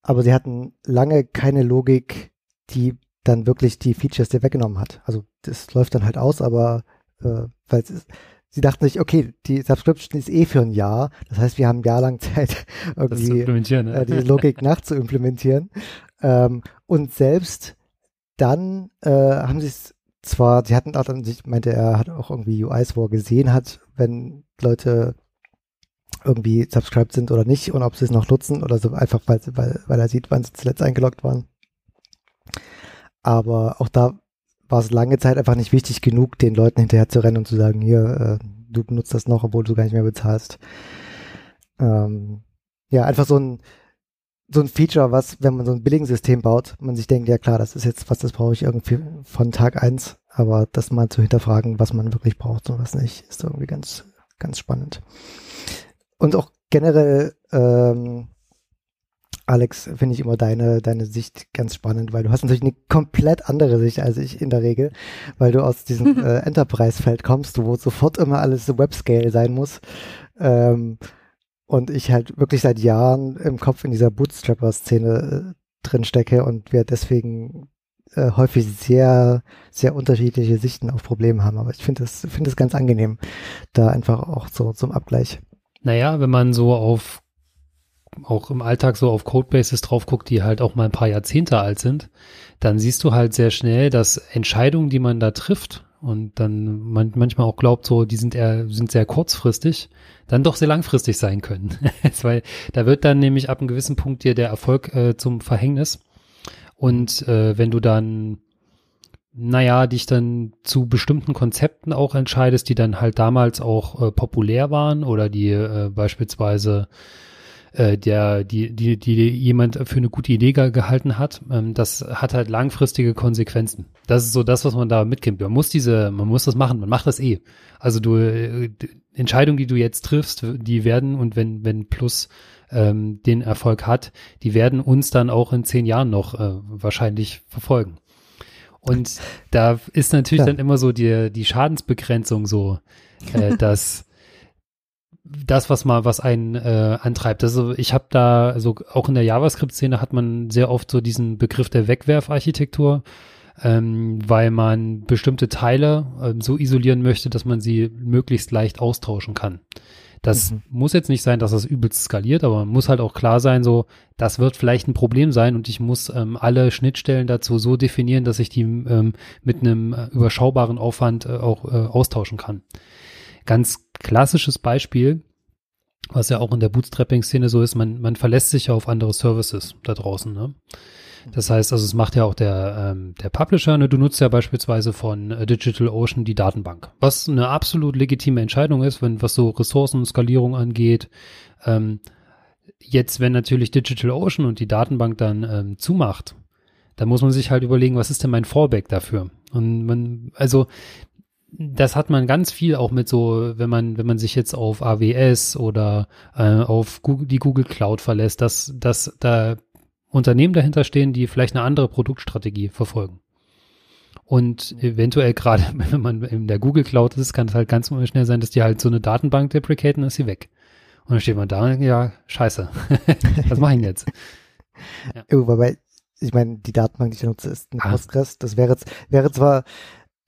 aber sie hatten lange keine Logik, die dann wirklich die Features dir weggenommen hat. Also das läuft dann halt aus, aber äh, weil es ist, sie dachten sich, okay, die Subscription ist eh für ein Jahr. Das heißt, wir haben ein Jahr lang Zeit, irgendwie ne? äh, diese Logik nachzuimplementieren. Ähm, und selbst dann äh, haben sie es zwar, sie hatten auch ich meinte, er hat auch irgendwie UIs, wo er gesehen hat, wenn Leute irgendwie subscribed sind oder nicht und ob sie es noch nutzen oder so, einfach weil, weil, weil er sieht, wann sie zuletzt eingeloggt waren. Aber auch da war es lange Zeit einfach nicht wichtig genug, den Leuten hinterher zu rennen und zu sagen, hier, äh, du benutzt das noch, obwohl du gar nicht mehr bezahlst. Ähm, ja, einfach so ein, so ein Feature, was, wenn man so ein Billing-System baut, man sich denkt, ja klar, das ist jetzt was, das brauche ich irgendwie von Tag eins, aber das mal zu hinterfragen, was man wirklich braucht und was nicht, ist irgendwie ganz, ganz spannend. Und auch generell, ähm, Alex, finde ich immer deine, deine Sicht ganz spannend, weil du hast natürlich eine komplett andere Sicht als ich in der Regel, weil du aus diesem äh, Enterprise-Feld kommst, wo sofort immer alles Webscale sein muss. Ähm, und ich halt wirklich seit Jahren im Kopf in dieser Bootstrapper-Szene äh, drin stecke und wir deswegen äh, häufig sehr, sehr unterschiedliche Sichten auf Probleme haben. Aber ich finde es finde es ganz angenehm, da einfach auch so zum Abgleich. Naja, wenn man so auf auch im Alltag so auf Codebases drauf guckt, die halt auch mal ein paar Jahrzehnte alt sind, dann siehst du halt sehr schnell, dass Entscheidungen, die man da trifft und dann man manchmal auch glaubt, so die sind eher sind sehr kurzfristig, dann doch sehr langfristig sein können, weil da wird dann nämlich ab einem gewissen Punkt dir der Erfolg äh, zum Verhängnis. Und äh, wenn du dann naja, dich dann zu bestimmten Konzepten auch entscheidest, die dann halt damals auch äh, populär waren oder die äh, beispielsweise äh, der, die, die, die jemand für eine gute Idee ge gehalten hat, ähm, das hat halt langfristige Konsequenzen. Das ist so das, was man da mitgibt. Man muss diese, man muss das machen, man macht das eh. Also du, äh, Entscheidungen, die du jetzt triffst, die werden und wenn, wenn Plus ähm, den Erfolg hat, die werden uns dann auch in zehn Jahren noch äh, wahrscheinlich verfolgen. Und da ist natürlich ja. dann immer so die, die Schadensbegrenzung so, äh, dass das, was mal, was einen äh, antreibt. Also ich habe da, also auch in der JavaScript-Szene hat man sehr oft so diesen Begriff der Wegwerfarchitektur, ähm, weil man bestimmte Teile ähm, so isolieren möchte, dass man sie möglichst leicht austauschen kann. Das mhm. muss jetzt nicht sein, dass das übelst skaliert, aber muss halt auch klar sein, so, das wird vielleicht ein Problem sein und ich muss ähm, alle Schnittstellen dazu so definieren, dass ich die ähm, mit einem äh, überschaubaren Aufwand äh, auch äh, austauschen kann. Ganz klassisches Beispiel, was ja auch in der Bootstrapping-Szene so ist, man, man verlässt sich ja auf andere Services da draußen. Ne? Das heißt, also es macht ja auch der, ähm, der Publisher, ne? du nutzt ja beispielsweise von äh, DigitalOcean die Datenbank, was eine absolut legitime Entscheidung ist, wenn was so Ressourcenskalierung angeht. Ähm, jetzt, wenn natürlich DigitalOcean und die Datenbank dann ähm, zumacht, dann muss man sich halt überlegen, was ist denn mein Fallback dafür? Und man, also das hat man ganz viel auch mit so, wenn man, wenn man sich jetzt auf AWS oder äh, auf Google, die Google Cloud verlässt, dass, dass da Unternehmen dahinter stehen, die vielleicht eine andere Produktstrategie verfolgen. Und eventuell gerade, wenn man in der Google Cloud ist, kann es halt ganz schnell sein, dass die halt so eine Datenbank deprecaten, ist sie weg. Und dann steht man da und denkt, ja, scheiße. Was mache ich denn jetzt? Ja. Oh, wobei, ich meine, die Datenbank, die ich nutze, ist ein ah. Postgres. Das wäre, wäre zwar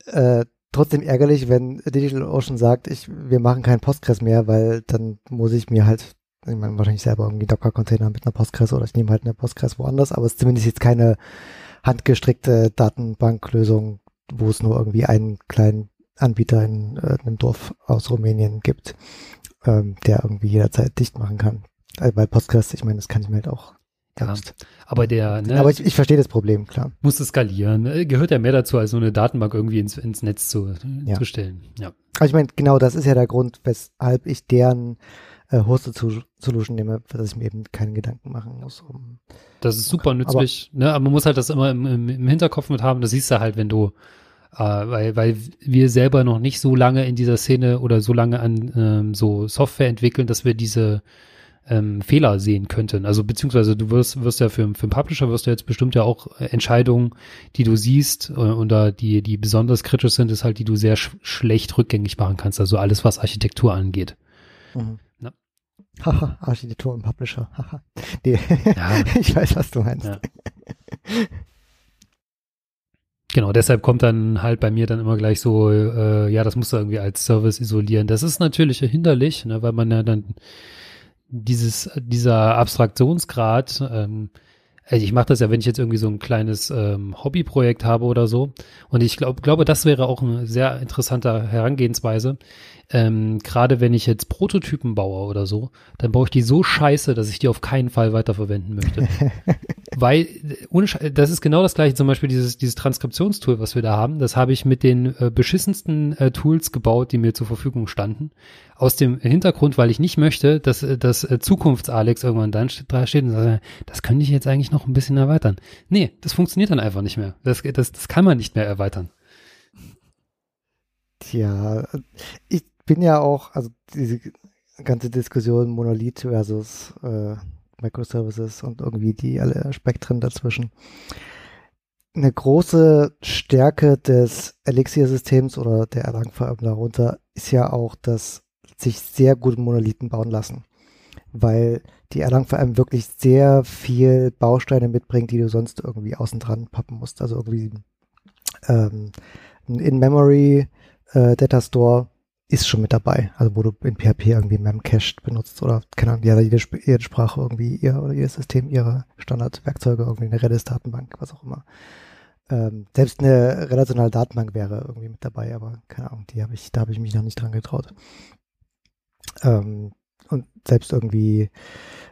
äh, trotzdem ärgerlich, wenn DigitalOcean sagt, ich, wir machen kein Postgres mehr, weil dann muss ich mir halt ich meine, wahrscheinlich selber irgendwie Docker-Container mit einer Postgres oder ich nehme halt eine Postgres woanders, aber es ist zumindest jetzt keine handgestrickte Datenbanklösung, wo es nur irgendwie einen kleinen Anbieter in äh, einem Dorf aus Rumänien gibt, ähm, der irgendwie jederzeit dicht machen kann. Also bei Postgres, ich meine, das kann ich mir halt auch ja, aber der, ne, aber ich, ich verstehe das Problem, klar. Muss es skalieren. Ne? Gehört ja mehr dazu, als so eine Datenbank irgendwie ins, ins Netz zu, ja. zu stellen. Ja. Aber ich meine, genau das ist ja der Grund, weshalb ich deren äh, Hosted Solution nehme, dass ich mir eben keine Gedanken machen muss. Um das ist super nützlich, aber, ne? aber man muss halt das immer im, im, im Hinterkopf mit haben. Das siehst du halt, wenn du, äh, weil, weil wir selber noch nicht so lange in dieser Szene oder so lange an ähm, so Software entwickeln, dass wir diese ähm, Fehler sehen könnten. Also beziehungsweise du wirst, wirst ja für, für einen Publisher wirst du jetzt bestimmt ja auch Entscheidungen, die du siehst äh, oder die, die besonders kritisch sind, ist halt, die du sehr sch schlecht rückgängig machen kannst. Also alles, was Architektur angeht. Mhm. Haha, Architektur und Publisher. Haha. nee. ja. ich weiß, was du meinst. Ja. Genau, deshalb kommt dann halt bei mir dann immer gleich so, äh, ja, das musst du irgendwie als Service isolieren. Das ist natürlich hinderlich, ne, weil man ja dann dieses, dieser Abstraktionsgrad, ähm, also ich mache das ja, wenn ich jetzt irgendwie so ein kleines ähm, Hobbyprojekt habe oder so. Und ich glaub, glaube, das wäre auch eine sehr interessante Herangehensweise, ähm, gerade wenn ich jetzt Prototypen baue oder so, dann baue ich die so scheiße, dass ich die auf keinen Fall weiterverwenden möchte. Weil, ohne das ist genau das gleiche, zum Beispiel dieses, dieses Transkriptionstool, was wir da haben, das habe ich mit den äh, beschissensten äh, Tools gebaut, die mir zur Verfügung standen. Aus dem Hintergrund, weil ich nicht möchte, dass, äh, dass äh, Zukunfts-Alex irgendwann dann da steht und sagt, das könnte ich jetzt eigentlich noch ein bisschen erweitern. Nee, das funktioniert dann einfach nicht mehr. Das, das, das kann man nicht mehr erweitern. Tja, ich, bin ja auch, also diese ganze Diskussion Monolith versus äh, Microservices und irgendwie die alle Spektren dazwischen. Eine große Stärke des Elixir-Systems oder der Erlang-VM darunter ist ja auch, dass sich sehr gute Monolithen bauen lassen. Weil die Erlang-VM wirklich sehr viel Bausteine mitbringt, die du sonst irgendwie außen dran pappen musst. Also irgendwie ähm, ein In-Memory äh, ist schon mit dabei. Also wo du in PHP irgendwie Memcached benutzt oder keine Ahnung, ja, jede, jede Sprache irgendwie ihr oder jedes System ihre Standardwerkzeuge, irgendwie eine Redis-Datenbank, was auch immer. Ähm, selbst eine relationale Datenbank wäre irgendwie mit dabei, aber keine Ahnung, die habe ich, da habe ich mich noch nicht dran getraut. Ähm, und selbst irgendwie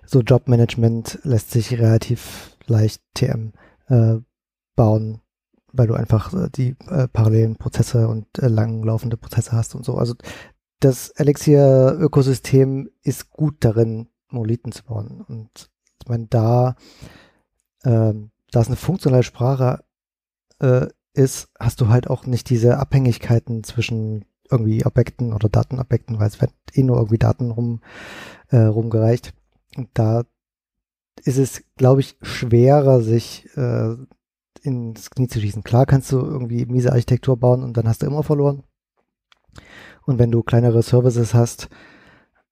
so Jobmanagement lässt sich relativ leicht TM äh, bauen, weil du einfach äh, die äh, parallelen Prozesse und äh, langlaufende Prozesse hast und so. Also das Elixir-Ökosystem ist gut darin, Monolithen zu bauen. Und ich meine, da, äh, da es eine funktionale Sprache äh, ist, hast du halt auch nicht diese Abhängigkeiten zwischen irgendwie Objekten oder Datenobjekten, weil es wird eh nur irgendwie Daten rum, äh, rumgereicht. Und da ist es, glaube ich, schwerer, sich äh, ins Knie zu schießen. Klar kannst du irgendwie miese Architektur bauen und dann hast du immer verloren. Und wenn du kleinere Services hast,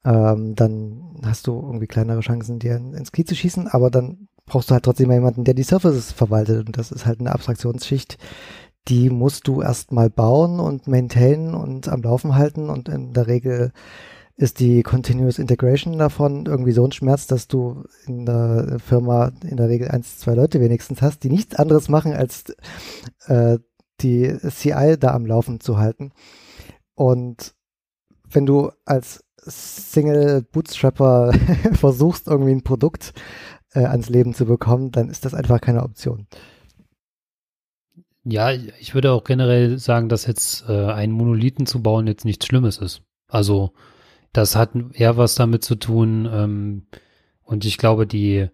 ähm, dann hast du irgendwie kleinere Chancen, dir ins Knie zu schießen, aber dann brauchst du halt trotzdem jemanden, der die Services verwaltet. Und das ist halt eine Abstraktionsschicht, die musst du erstmal bauen und maintainen und am Laufen halten. Und in der Regel ist die Continuous Integration davon irgendwie so ein Schmerz, dass du in der Firma in der Regel eins, zwei Leute wenigstens hast, die nichts anderes machen, als äh, die CI da am Laufen zu halten. Und wenn du als Single Bootstrapper versuchst, irgendwie ein Produkt äh, ans Leben zu bekommen, dann ist das einfach keine Option. Ja, ich würde auch generell sagen, dass jetzt äh, einen Monolithen zu bauen jetzt nichts Schlimmes ist. Also das hat eher was damit zu tun. Ähm, und ich glaube, die,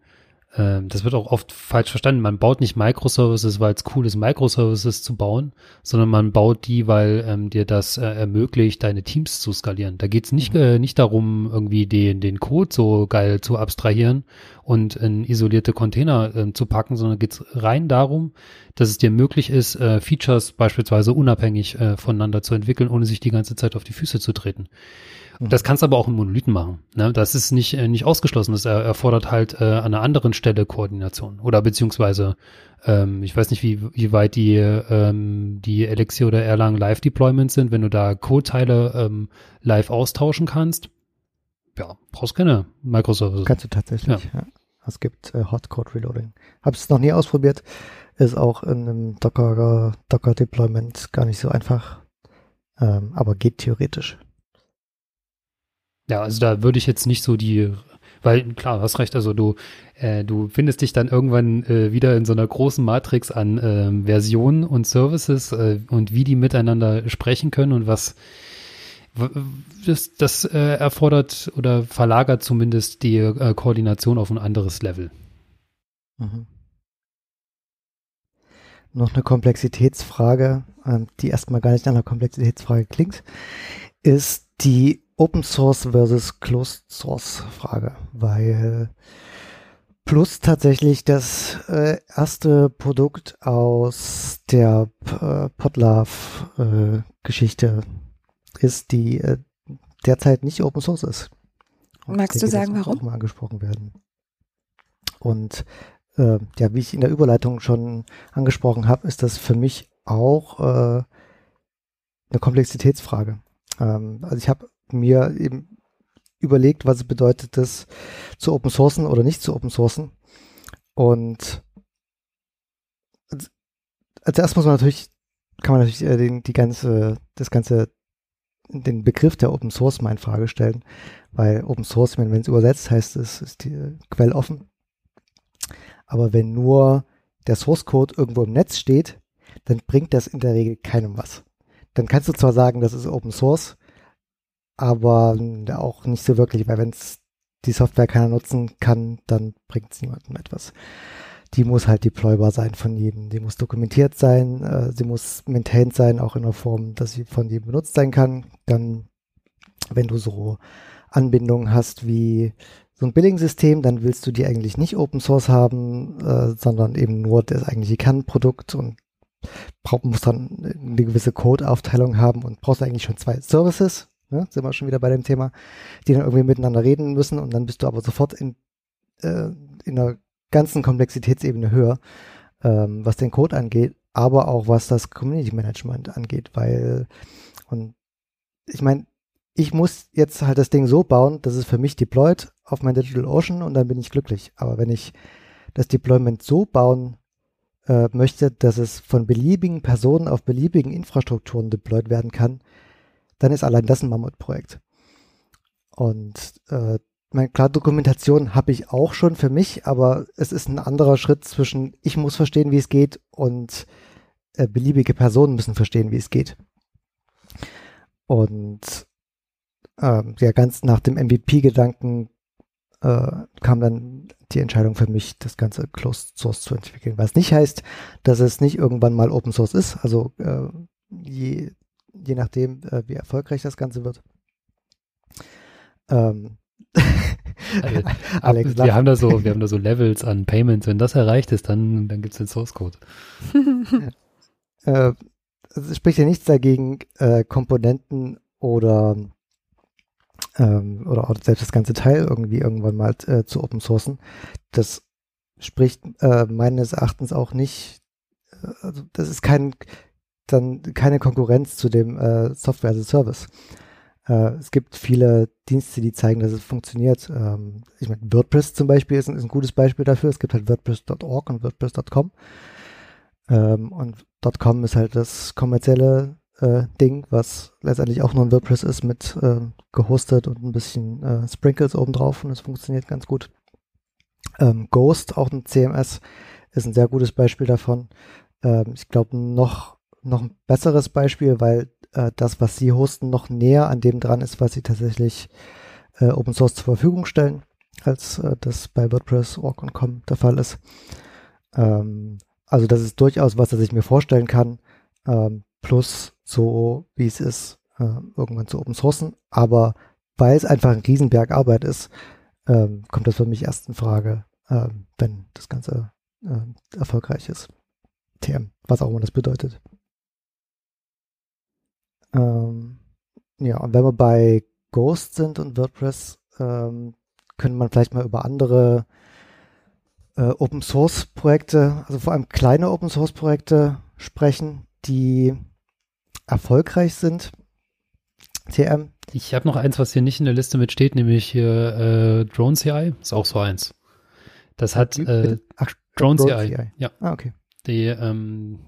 äh, das wird auch oft falsch verstanden. Man baut nicht Microservices, weil es cool ist, Microservices zu bauen, sondern man baut die, weil ähm, dir das äh, ermöglicht, deine Teams zu skalieren. Da geht's nicht, mhm. äh, nicht darum, irgendwie den, den Code so geil zu abstrahieren und in isolierte Container äh, zu packen, sondern geht's rein darum, dass es dir möglich ist, äh, Features beispielsweise unabhängig äh, voneinander zu entwickeln, ohne sich die ganze Zeit auf die Füße zu treten. Mhm. Das kannst du aber auch in Monolithen machen. Ne? Das ist nicht, äh, nicht ausgeschlossen. Das erfordert halt äh, an einer anderen Stelle Koordination. Oder beziehungsweise, ähm, ich weiß nicht, wie, wie weit die, ähm, die Elixir oder Erlang Live-Deployments sind, wenn du da Code-Teile ähm, live austauschen kannst. Ja, brauchst keine Microservices. Kannst du tatsächlich, ja. ja. Es gibt äh, Hotcode Reloading. Habe es noch nie ausprobiert. Ist auch in einem Docker, Docker Deployment gar nicht so einfach. Ähm, aber geht theoretisch. Ja, also da würde ich jetzt nicht so die, weil klar, hast recht, also du, äh, du findest dich dann irgendwann äh, wieder in so einer großen Matrix an äh, Versionen und Services äh, und wie die miteinander sprechen können und was das, das äh, erfordert oder verlagert zumindest die äh, Koordination auf ein anderes Level. Mhm. Noch eine Komplexitätsfrage, ähm, die erstmal gar nicht nach einer Komplexitätsfrage klingt, ist die Open Source versus Closed Source Frage, weil Plus tatsächlich das äh, erste Produkt aus der äh, Podlove-Geschichte äh, ist, die äh, derzeit nicht Open Source ist. Und Magst denke, du sagen, warum? Auch mal angesprochen werden. Und äh, ja, wie ich in der Überleitung schon angesprochen habe, ist das für mich auch äh, eine Komplexitätsfrage. Ähm, also ich habe mir eben überlegt, was es bedeutet, das zu open sourcen oder nicht zu open sourcen. Und als erstes muss man natürlich, kann man natürlich äh, den, die ganze, das ganze, den Begriff der Open Source mal in Frage stellen, weil Open Source, wenn es übersetzt heißt, es ist die Quell offen. Aber wenn nur der Source Code irgendwo im Netz steht, dann bringt das in der Regel keinem was. Dann kannst du zwar sagen, das ist Open Source, aber auch nicht so wirklich, weil wenn es die Software keiner nutzen kann, dann bringt es niemandem etwas. Die muss halt deploybar sein von jedem. Die muss dokumentiert sein, äh, sie muss maintained sein, auch in der Form, dass sie von jedem benutzt sein kann. Dann, wenn du so Anbindungen hast wie so ein Billing-System, dann willst du die eigentlich nicht Open Source haben, äh, sondern eben nur das eigentliche Kernprodukt und brauch, muss dann eine gewisse Code-Aufteilung haben und brauchst eigentlich schon zwei Services, ne, sind wir schon wieder bei dem Thema, die dann irgendwie miteinander reden müssen und dann bist du aber sofort in, äh, in einer ganzen Komplexitätsebene höher, ähm, was den Code angeht, aber auch was das Community Management angeht, weil und ich meine, ich muss jetzt halt das Ding so bauen, dass es für mich deployt auf mein DigitalOcean und dann bin ich glücklich. Aber wenn ich das Deployment so bauen äh, möchte, dass es von beliebigen Personen auf beliebigen Infrastrukturen deployed werden kann, dann ist allein das ein Mammutprojekt. Und äh, meine klar, Dokumentation habe ich auch schon für mich, aber es ist ein anderer Schritt zwischen ich muss verstehen, wie es geht und äh, beliebige Personen müssen verstehen, wie es geht. Und ähm, ja, ganz nach dem MVP-Gedanken äh, kam dann die Entscheidung für mich, das Ganze Closed Source zu entwickeln. Was nicht heißt, dass es nicht irgendwann mal Open Source ist. Also äh, je, je nachdem, äh, wie erfolgreich das Ganze wird. Ähm, also, Alex wir haben da so, wir haben da so Levels an Payments. Wenn das erreicht ist, dann, dann gibt es den Source Code. äh, es spricht ja nichts dagegen, äh, Komponenten oder ähm, oder auch selbst das ganze Teil irgendwie irgendwann mal äh, zu open sourcen. Das spricht äh, meines Erachtens auch nicht, äh, also das ist kein, dann keine Konkurrenz zu dem äh, Software as a Service. Äh, es gibt viele Dienste, die zeigen, dass es funktioniert. Ähm, ich meine, WordPress zum Beispiel ist ein, ist ein, gutes Beispiel dafür. Es gibt halt WordPress.org und WordPress.com. Ähm, und .com ist halt das kommerzielle äh, Ding, was letztendlich auch nur ein WordPress ist mit äh, gehostet und ein bisschen äh, Sprinkles obendrauf und es funktioniert ganz gut. Ähm, Ghost, auch ein CMS, ist ein sehr gutes Beispiel davon. Ähm, ich glaube, noch, noch ein besseres Beispiel, weil äh, das, was sie hosten, noch näher an dem dran ist, was sie tatsächlich äh, Open Source zur Verfügung stellen, als äh, das bei WordPress, Org und Com der Fall ist. Ähm, also das ist durchaus was, das ich mir vorstellen kann. Ähm, plus so, wie es ist, äh, irgendwann zu Open Sourcen. Aber weil es einfach ein Riesenberg Arbeit ist, ähm, kommt das für mich erst in Frage, ähm, wenn das Ganze äh, erfolgreich ist. TM, was auch immer das bedeutet. Ähm, ja, und wenn wir bei Ghost sind und WordPress, ähm, könnte man vielleicht mal über andere äh, Open Source Projekte, also vor allem kleine Open Source Projekte sprechen, die erfolgreich sind. TM. Ich habe noch eins, was hier nicht in der Liste mit steht, nämlich hier äh, Drone CI. Ist auch so eins. Das hat äh, Ach, Drone, Drone CI. CI. Ja. Ah, okay. Die, ähm,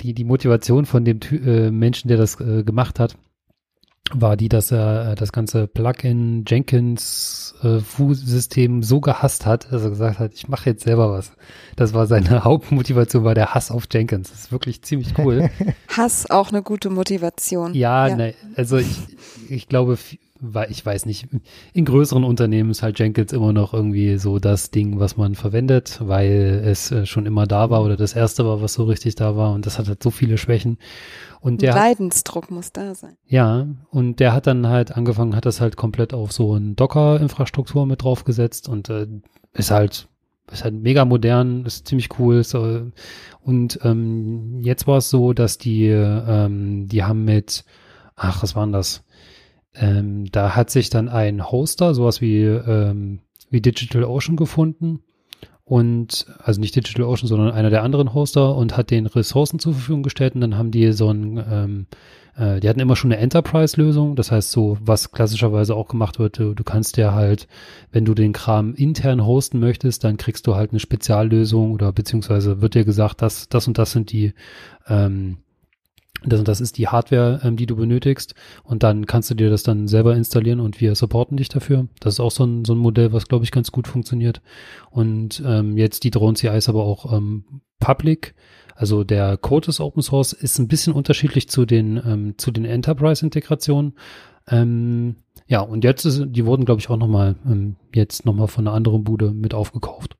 die, die Motivation von dem äh, Menschen, der das äh, gemacht hat, war die, dass er äh, das ganze Plugin Jenkins äh, Fu-System so gehasst hat, dass er gesagt hat, ich mache jetzt selber was. Das war seine Hauptmotivation, war der Hass auf Jenkins. Das ist wirklich ziemlich cool. Hass auch eine gute Motivation. Ja, ja. Ne, also ich, ich glaube, weil ich weiß nicht, in größeren Unternehmen ist halt Jenkins immer noch irgendwie so das Ding, was man verwendet, weil es äh, schon immer da war oder das erste war, was so richtig da war und das hat halt so viele Schwächen. Und der Leidensdruck muss da sein. Ja, und der hat dann halt angefangen, hat das halt komplett auf so eine Docker-Infrastruktur mit draufgesetzt und äh, ist halt ist halt mega modern, ist ziemlich cool. So, und ähm, jetzt war es so, dass die, ähm, die haben mit, ach, was waren das? Ähm, da hat sich dann ein Hoster, sowas wie, ähm, wie DigitalOcean gefunden. Und also nicht DigitalOcean, sondern einer der anderen Hoster und hat den Ressourcen zur Verfügung gestellt. Und dann haben die so ein, ähm, äh, die hatten immer schon eine Enterprise-Lösung, das heißt so, was klassischerweise auch gemacht wird, du, du kannst ja halt, wenn du den Kram intern hosten möchtest, dann kriegst du halt eine Speziallösung oder beziehungsweise wird dir gesagt, dass das und das sind die ähm, das das ist die Hardware, ähm, die du benötigst und dann kannst du dir das dann selber installieren und wir supporten dich dafür. Das ist auch so ein, so ein Modell, was glaube ich ganz gut funktioniert. Und ähm, jetzt die Drone CI ist aber auch ähm, public. Also der Code ist Open Source, ist ein bisschen unterschiedlich zu den ähm, zu den Enterprise-Integrationen. Ähm, ja, und jetzt ist, die wurden glaube ich auch nochmal ähm, jetzt nochmal von einer anderen Bude mit aufgekauft.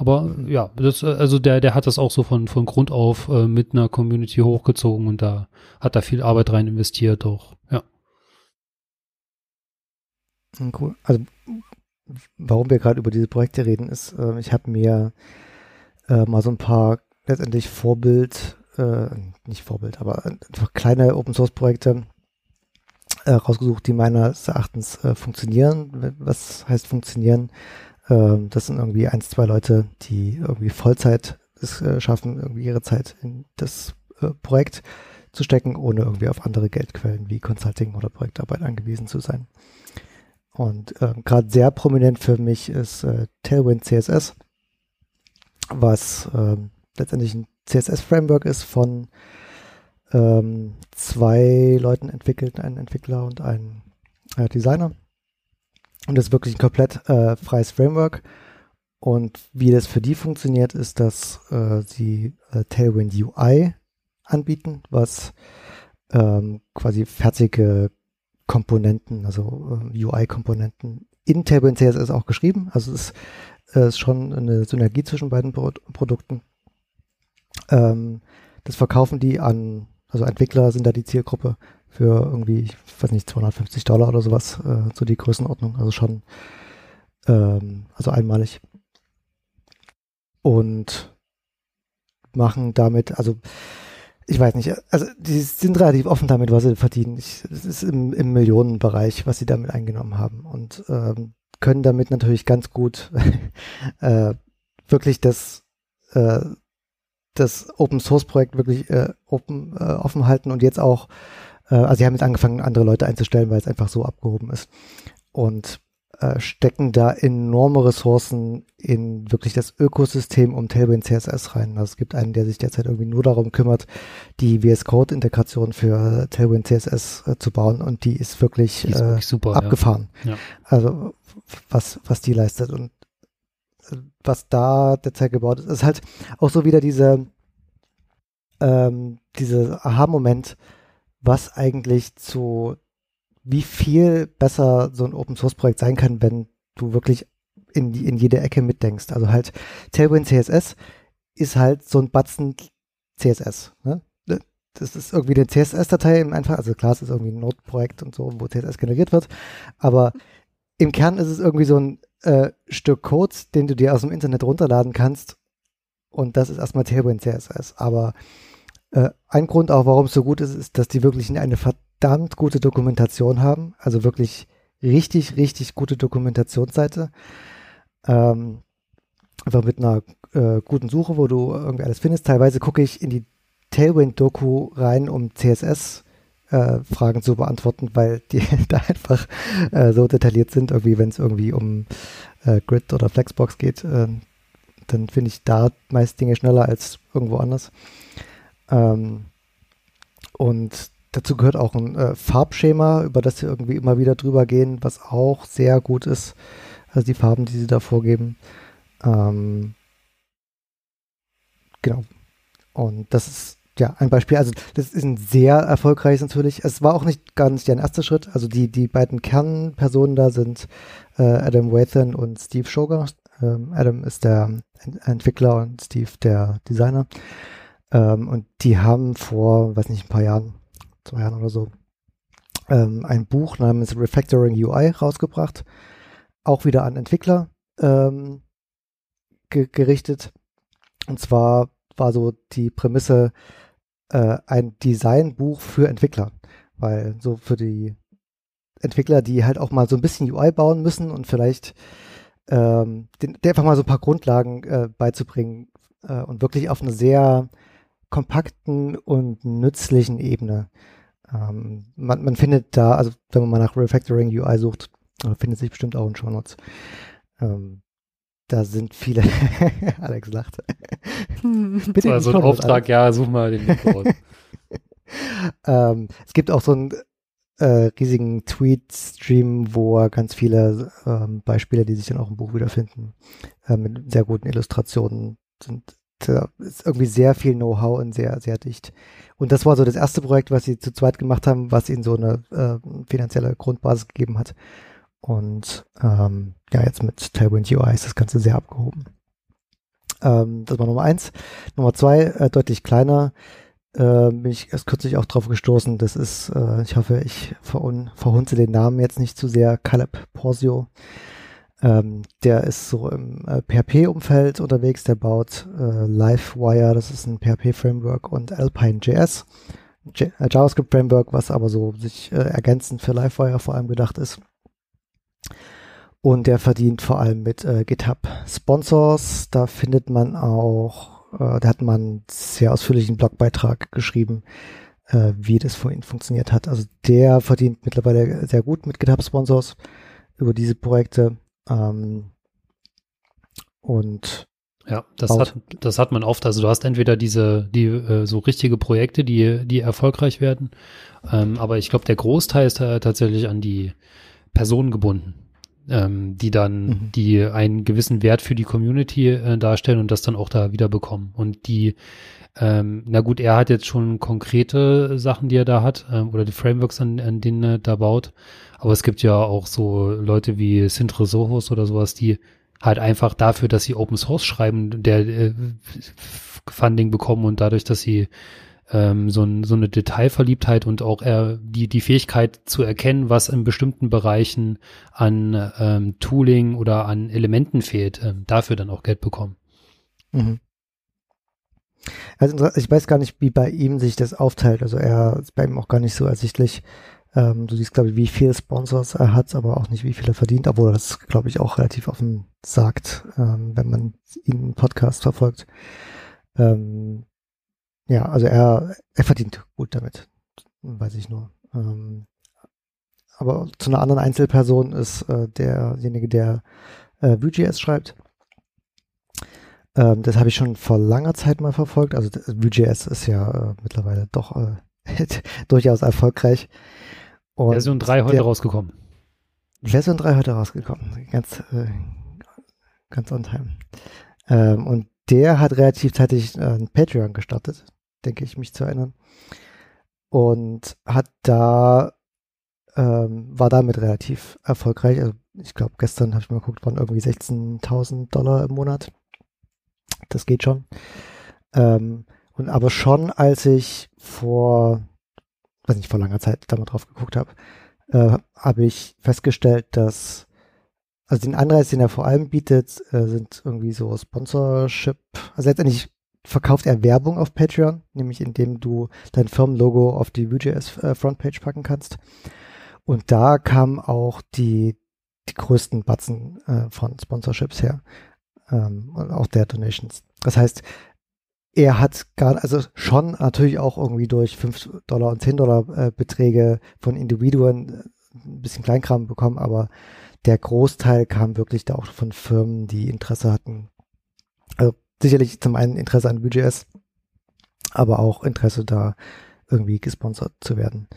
Aber ja, das, also der, der hat das auch so von, von Grund auf äh, mit einer Community hochgezogen und da hat da viel Arbeit rein investiert auch, ja. Cool. Also warum wir gerade über diese Projekte reden, ist, äh, ich habe mir äh, mal so ein paar letztendlich Vorbild, äh, nicht Vorbild, aber einfach kleine Open Source Projekte äh, rausgesucht, die meines Erachtens äh, funktionieren. Was heißt funktionieren? Ähm, das sind irgendwie eins, zwei Leute, die irgendwie Vollzeit es äh, schaffen, irgendwie ihre Zeit in das äh, Projekt zu stecken, ohne irgendwie auf andere Geldquellen wie Consulting oder Projektarbeit angewiesen zu sein. Und äh, gerade sehr prominent für mich ist äh, Tailwind CSS, was äh, letztendlich ein CSS-Framework ist von ähm, zwei Leuten entwickelt, ein Entwickler und ein äh, Designer. Und das ist wirklich ein komplett äh, freies Framework. Und wie das für die funktioniert, ist, dass äh, sie äh, Tailwind UI anbieten, was ähm, quasi fertige Komponenten, also äh, UI-Komponenten in Tailwind CSS auch geschrieben. Also es ist, äh, ist schon eine Synergie zwischen beiden Pro Produkten. Ähm, das verkaufen die an, also Entwickler sind da die Zielgruppe für irgendwie, ich weiß nicht, 250 Dollar oder sowas, äh, so die Größenordnung. Also schon, ähm, also einmalig und machen damit, also ich weiß nicht, also die sind relativ offen damit, was sie verdienen. es ist im, im, Millionenbereich, was sie damit eingenommen haben und ähm, können damit natürlich ganz gut äh, wirklich das äh, das Open Source Projekt wirklich äh, open, äh, offen halten und jetzt auch, äh, also sie haben jetzt angefangen, andere Leute einzustellen, weil es einfach so abgehoben ist. Und äh, stecken da enorme Ressourcen in wirklich das Ökosystem um Tailwind CSS rein. Also es gibt einen, der sich derzeit irgendwie nur darum kümmert, die VS Code Integration für Tailwind CSS äh, zu bauen und die ist wirklich, die ist wirklich äh, super, abgefahren. Ja. Ja. Also was, was die leistet und äh, was da derzeit gebaut ist, ist halt auch so wieder diese, ähm, diese Aha-Moment, was eigentlich zu wie viel besser so ein Open Source Projekt sein kann, wenn du wirklich in, die, in jede Ecke mitdenkst. Also halt Tailwind CSS ist halt so ein Batzen CSS. Ne? Das ist irgendwie eine CSS-Datei im Einfach, also klar, es ist irgendwie ein Node-Projekt und so, wo CSS generiert wird, aber im Kern ist es irgendwie so ein äh, Stück Code, den du dir aus dem Internet runterladen kannst und das ist erstmal Tailwind CSS. Aber äh, ein Grund auch, warum es so gut ist, ist, dass die wirklich eine verdammt gute Dokumentation haben. Also wirklich richtig, richtig gute Dokumentationsseite. Ähm, einfach mit einer äh, guten Suche, wo du irgendwie alles findest. Teilweise gucke ich in die Tailwind-Doku rein, um CSS äh, Fragen zu beantworten, weil die da einfach äh, so detailliert sind, irgendwie, wenn es irgendwie um äh, Grid oder Flexbox geht, äh, dann finde ich da meist Dinge schneller als irgendwo anders. Ähm, und Dazu gehört auch ein äh, Farbschema, über das sie irgendwie immer wieder drüber gehen, was auch sehr gut ist. Also die Farben, die sie da vorgeben. Ähm, genau. Und das ist ja ein Beispiel. Also das ist ein sehr erfolgreiches natürlich. Es war auch nicht ganz der erste Schritt. Also die, die beiden Kernpersonen da sind äh, Adam Wathan und Steve Schoger. Ähm, Adam ist der Entwickler und Steve der Designer. Ähm, und die haben vor, weiß nicht, ein paar Jahren zwei Jahren oder so, ähm, ein Buch namens Refactoring UI rausgebracht. Auch wieder an Entwickler ähm, ge gerichtet. Und zwar war so die Prämisse äh, ein Designbuch für Entwickler. Weil so für die Entwickler, die halt auch mal so ein bisschen UI bauen müssen und vielleicht ähm, den, einfach mal so ein paar Grundlagen äh, beizubringen äh, und wirklich auf eine sehr kompakten und nützlichen Ebene. Ähm, man, man findet da, also wenn man mal nach Refactoring UI sucht, findet sich bestimmt auch in Show Notes. Ähm, da sind viele. Alex lacht. Bitte das war so ein Auftrag, Alex. ja, such mal den Link raus. ähm, es gibt auch so einen äh, riesigen Tweet-Stream, wo ganz viele ähm, Beispiele, die sich dann auch im Buch wiederfinden, äh, mit sehr guten Illustrationen sind da ist irgendwie sehr viel Know-how und sehr, sehr dicht. Und das war so das erste Projekt, was sie zu zweit gemacht haben, was ihnen so eine äh, finanzielle Grundbasis gegeben hat. Und ähm, ja, jetzt mit Tailwind UI ist das Ganze sehr abgehoben. Ähm, das war Nummer eins. Nummer zwei, äh, deutlich kleiner, äh, bin ich erst kürzlich auch drauf gestoßen. Das ist, äh, ich hoffe, ich verhun verhunze den Namen jetzt nicht zu sehr, Caleb Porsio. Ähm, der ist so im äh, PHP-Umfeld unterwegs, der baut äh, Livewire, das ist ein PHP-Framework und Alpine.js, J äh, JavaScript-Framework, was aber so sich äh, ergänzend für Livewire vor allem gedacht ist. Und der verdient vor allem mit äh, GitHub Sponsors. Da findet man auch, äh, da hat man einen sehr ausführlichen Blogbeitrag geschrieben, äh, wie das für ihn funktioniert hat. Also der verdient mittlerweile sehr gut mit GitHub-Sponsors über diese Projekte. Ähm, und ja, das hat, das hat man oft. Also du hast entweder diese, die äh, so richtige Projekte, die, die erfolgreich werden, ähm, aber ich glaube, der Großteil ist äh, tatsächlich an die Personen gebunden, ähm, die dann, mhm. die einen gewissen Wert für die Community äh, darstellen und das dann auch da wieder bekommen. Und die, ähm, na gut, er hat jetzt schon konkrete Sachen, die er da hat, ähm, oder die Frameworks, an, an denen er da baut. Aber es gibt ja auch so Leute wie Sintre Sohos oder sowas, die halt einfach dafür, dass sie Open Source schreiben, der äh, Funding bekommen und dadurch, dass sie ähm, so, ein, so eine Detailverliebtheit und auch äh, die, die Fähigkeit zu erkennen, was in bestimmten Bereichen an ähm, Tooling oder an Elementen fehlt, ähm, dafür dann auch Geld bekommen. Mhm. Also ich weiß gar nicht, wie bei ihm sich das aufteilt. Also er ist bei ihm auch gar nicht so ersichtlich. Ähm, du siehst, glaube ich, wie viele Sponsors er hat, aber auch nicht, wie viel er verdient, obwohl er das, glaube ich, auch relativ offen sagt, ähm, wenn man ihn im Podcast verfolgt. Ähm, ja, also er, er verdient gut damit, weiß ich nur. Ähm, aber zu einer anderen Einzelperson ist äh, derjenige, der äh, Vue.js schreibt. Ähm, das habe ich schon vor langer Zeit mal verfolgt. Also Vue.js ist ja äh, mittlerweile doch äh, durchaus erfolgreich. Und Version 3 heute der, rausgekommen. Version 3 heute rausgekommen. Ganz, äh, ganz on time. Ähm, und der hat relativ zeitig äh, ein Patreon gestartet, denke ich, mich zu erinnern. Und hat da, ähm, war damit relativ erfolgreich. Also ich glaube, gestern habe ich mal geguckt, waren irgendwie 16.000 Dollar im Monat. Das geht schon. Ähm, und aber schon als ich vor, weiß nicht, vor langer Zeit da mal drauf geguckt habe, äh, habe ich festgestellt, dass also den Anreiz, den er vor allem bietet, äh, sind irgendwie so Sponsorship. Also letztendlich verkauft er Werbung auf Patreon, nämlich indem du dein Firmenlogo auf die Vue.js äh, Frontpage packen kannst. Und da kamen auch die, die größten Batzen äh, von Sponsorships her ähm, und auch der Donations. Das heißt, er hat gar, also schon natürlich auch irgendwie durch 5 Dollar und 10 Dollar äh, Beträge von Individuen äh, ein bisschen Kleinkram bekommen, aber der Großteil kam wirklich da auch von Firmen, die Interesse hatten. Also sicherlich zum einen Interesse an Budgets, aber auch Interesse da irgendwie gesponsert zu werden.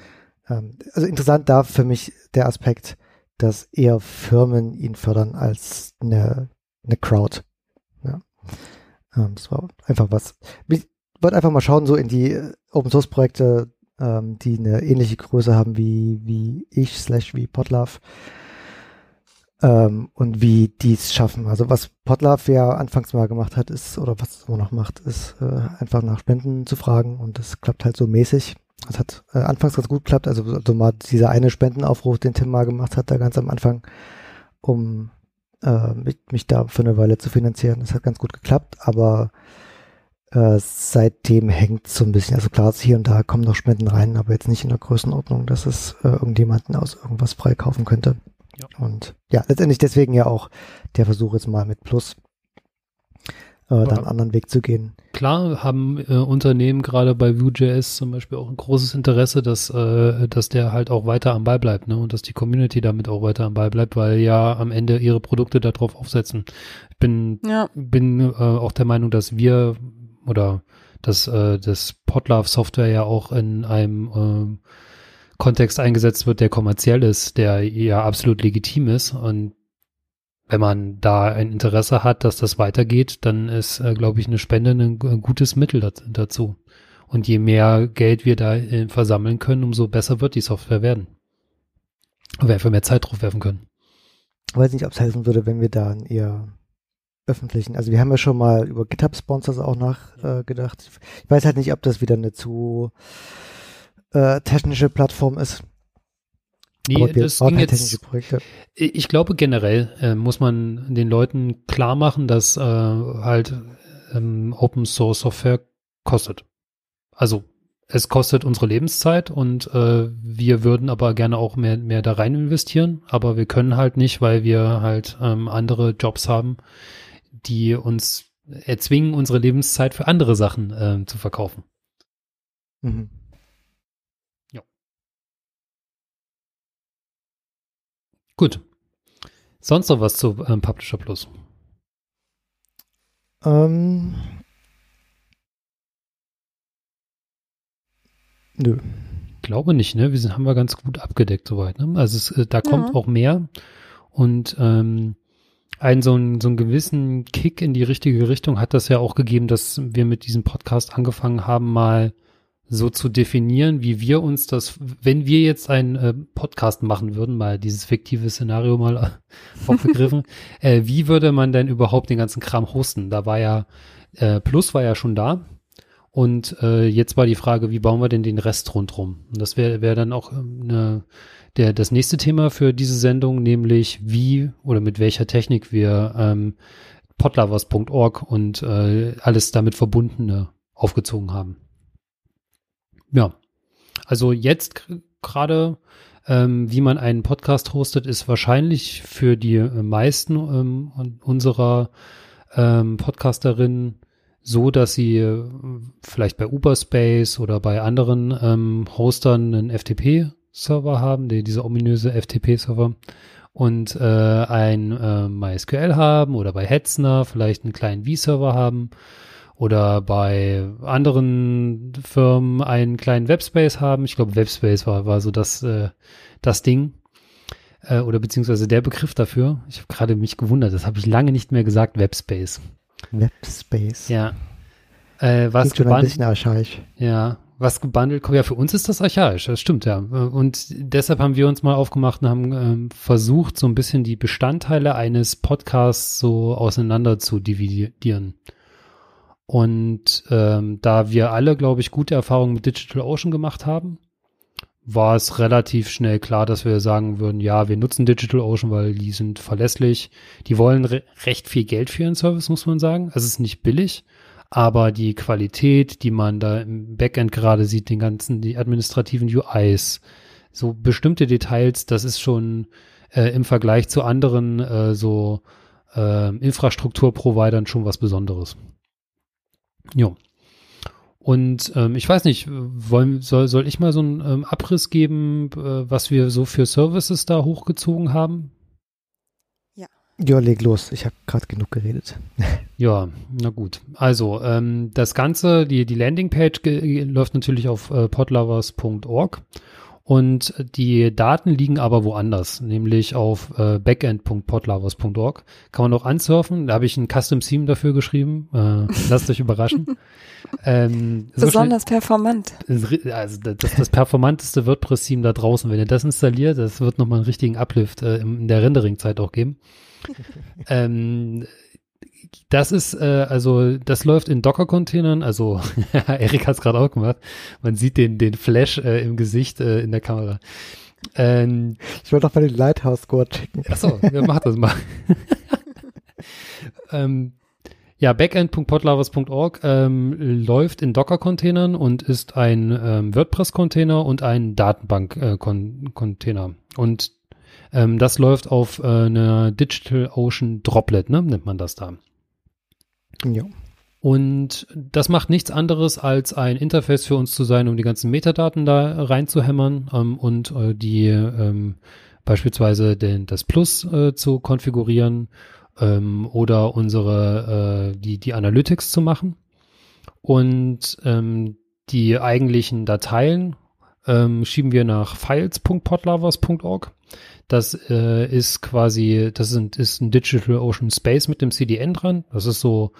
Ähm, also interessant da für mich der Aspekt, dass eher Firmen ihn fördern als eine, eine Crowd. Ja. Ähm, das war einfach was. Ich wollte einfach mal schauen, so in die äh, Open Source Projekte, ähm, die eine ähnliche Größe haben wie, wie ich, slash wie Podlove ähm, und wie die es schaffen. Also was Potlove ja anfangs mal gemacht hat, ist, oder was es immer noch macht, ist äh, einfach nach Spenden zu fragen und das klappt halt so mäßig. Das hat äh, anfangs ganz gut geklappt, also, also mal dieser eine Spendenaufruf, den Tim mal gemacht hat, da ganz am Anfang, um äh, mich, mich da für eine Weile zu finanzieren. Das hat ganz gut geklappt, aber äh, seitdem hängt so ein bisschen, also klar, hier und da kommen noch Spenden rein, aber jetzt nicht in der Größenordnung, dass es äh, irgendjemanden aus irgendwas freikaufen könnte. Ja. Und ja, letztendlich deswegen ja auch der Versuch jetzt mal mit Plus äh, dann einen anderen Weg zu gehen. Klar haben äh, Unternehmen gerade bei Vue.js zum Beispiel auch ein großes Interesse, dass, äh, dass der halt auch weiter am Ball bleibt ne? und dass die Community damit auch weiter am Ball bleibt, weil ja am Ende ihre Produkte darauf aufsetzen. Ich bin, ja. bin äh, auch der Meinung, dass wir oder dass äh, das Podlove Software ja auch in einem äh, Kontext eingesetzt wird, der kommerziell ist, der ja absolut legitim ist. Und wenn man da ein Interesse hat, dass das weitergeht, dann ist, äh, glaube ich, eine Spende ein, ein gutes Mittel dazu. Und je mehr Geld wir da äh, versammeln können, umso besser wird die Software werden. Und wir einfach mehr Zeit drauf werfen können. Ich weiß nicht, ob es helfen würde, wenn wir da einen eher öffentlichen, also wir haben ja schon mal über GitHub-Sponsors auch nachgedacht. Äh, ich weiß halt nicht, ob das wieder eine zu äh, technische Plattform ist. Nee, das ging halt jetzt, ich glaube generell äh, muss man den Leuten klar machen, dass äh, halt ähm, Open Source Software kostet. Also es kostet unsere Lebenszeit und äh, wir würden aber gerne auch mehr, mehr da rein investieren, aber wir können halt nicht, weil wir halt ähm, andere Jobs haben, die uns erzwingen, unsere Lebenszeit für andere Sachen äh, zu verkaufen. Mhm. Gut. Sonst noch was zu ähm, Publisher Plus? Ähm, nö. Glaube nicht, ne? Wir sind, haben wir ganz gut abgedeckt soweit. Ne? Also es, äh, da kommt Ja. auch mehr und ähm, einen so einen, so einen gewissen Kick in die richtige Richtung hat das ja auch gegeben, dass wir mit diesem Podcast angefangen haben, mal so zu definieren, wie wir uns das, wenn wir jetzt einen äh, Podcast machen würden, mal dieses fiktive Szenario mal äh, aufgegriffen, äh, wie würde man denn überhaupt den ganzen Kram hosten? Da war ja, äh, Plus war ja schon da und äh, jetzt war die Frage, wie bauen wir denn den Rest rundrum? Und das wäre wär dann auch ähm, ne, der, das nächste Thema für diese Sendung, nämlich wie oder mit welcher Technik wir ähm, podlovers.org und äh, alles damit verbundene aufgezogen haben. Ja, also jetzt gerade, ähm, wie man einen Podcast hostet, ist wahrscheinlich für die äh, meisten ähm, unserer ähm, Podcasterinnen so, dass sie äh, vielleicht bei Uberspace oder bei anderen ähm, Hostern einen FTP-Server haben, die, diese ominöse FTP-Server und äh, ein äh, MySQL haben oder bei Hetzner vielleicht einen kleinen V-Server haben oder bei anderen Firmen einen kleinen Webspace haben. Ich glaube, Webspace war, war so das, äh, das Ding äh, oder beziehungsweise der Begriff dafür. Ich habe gerade mich gewundert, das habe ich lange nicht mehr gesagt, Webspace. Webspace. Ja. Äh, was Klingt schon ein bisschen archaisch. ja, was gebundelt kommt. Ja, für uns ist das archaisch, das stimmt, ja. Und deshalb haben wir uns mal aufgemacht und haben ähm, versucht, so ein bisschen die Bestandteile eines Podcasts so auseinander zu dividieren. Und ähm, da wir alle, glaube ich, gute Erfahrungen mit DigitalOcean gemacht haben, war es relativ schnell klar, dass wir sagen würden, ja, wir nutzen DigitalOcean, weil die sind verlässlich. Die wollen re recht viel Geld für ihren Service, muss man sagen. Es ist nicht billig, aber die Qualität, die man da im Backend gerade sieht, den ganzen, die administrativen UIs, so bestimmte Details, das ist schon äh, im Vergleich zu anderen äh, so äh, Infrastrukturprovidern schon was Besonderes. Jo. Und ähm, ich weiß nicht, wollen, soll, soll ich mal so einen ähm, Abriss geben, äh, was wir so für Services da hochgezogen haben? Ja, leg los. Ich habe gerade genug geredet. Ja, na gut. Also, ähm, das Ganze, die, die Landingpage ge- läuft natürlich auf äh, podlovers.org und die Daten liegen aber woanders, nämlich auf äh, backend.podlovers.org. Kann man auch ansurfen. Da habe ich ein Custom Theme dafür geschrieben. Äh, lasst euch überraschen. ähm, so schnell- Besonders performant. also das, das performanteste WordPress-Theme da draußen. Wenn ihr das installiert, das wird nochmal einen richtigen Uplift äh, in der Rendering-Zeit auch geben. ähm, das ist, äh, also das läuft in Docker-Containern, also Erik hat es gerade auch gemacht. Man sieht den, den Flash äh, im Gesicht äh, in der Kamera. Ähm, Ich wollte doch mal den Lighthouse-Score checken. Achso, ja, mach das mal. ähm, ja, backend.podlovers.org ähm, läuft in Docker-Containern und ist ein ähm, WordPress-Container und ein Datenbank-Container. und ähm, das läuft auf äh, einer DigitalOcean Droplet, ne, nennt man das da. Ja. Und das macht nichts anderes als ein Interface für uns zu sein, um die ganzen Metadaten da reinzuhämmern ähm, und äh, die ähm, beispielsweise den, das Plus äh, zu konfigurieren ähm, oder unsere äh, die die Analytics zu machen und ähm, die eigentlichen Dateien ähm, schieben wir nach files.podlovers.org. Das äh, ist quasi, das sind, ist ein Digital Ocean Space mit dem CDN dran. Das ist so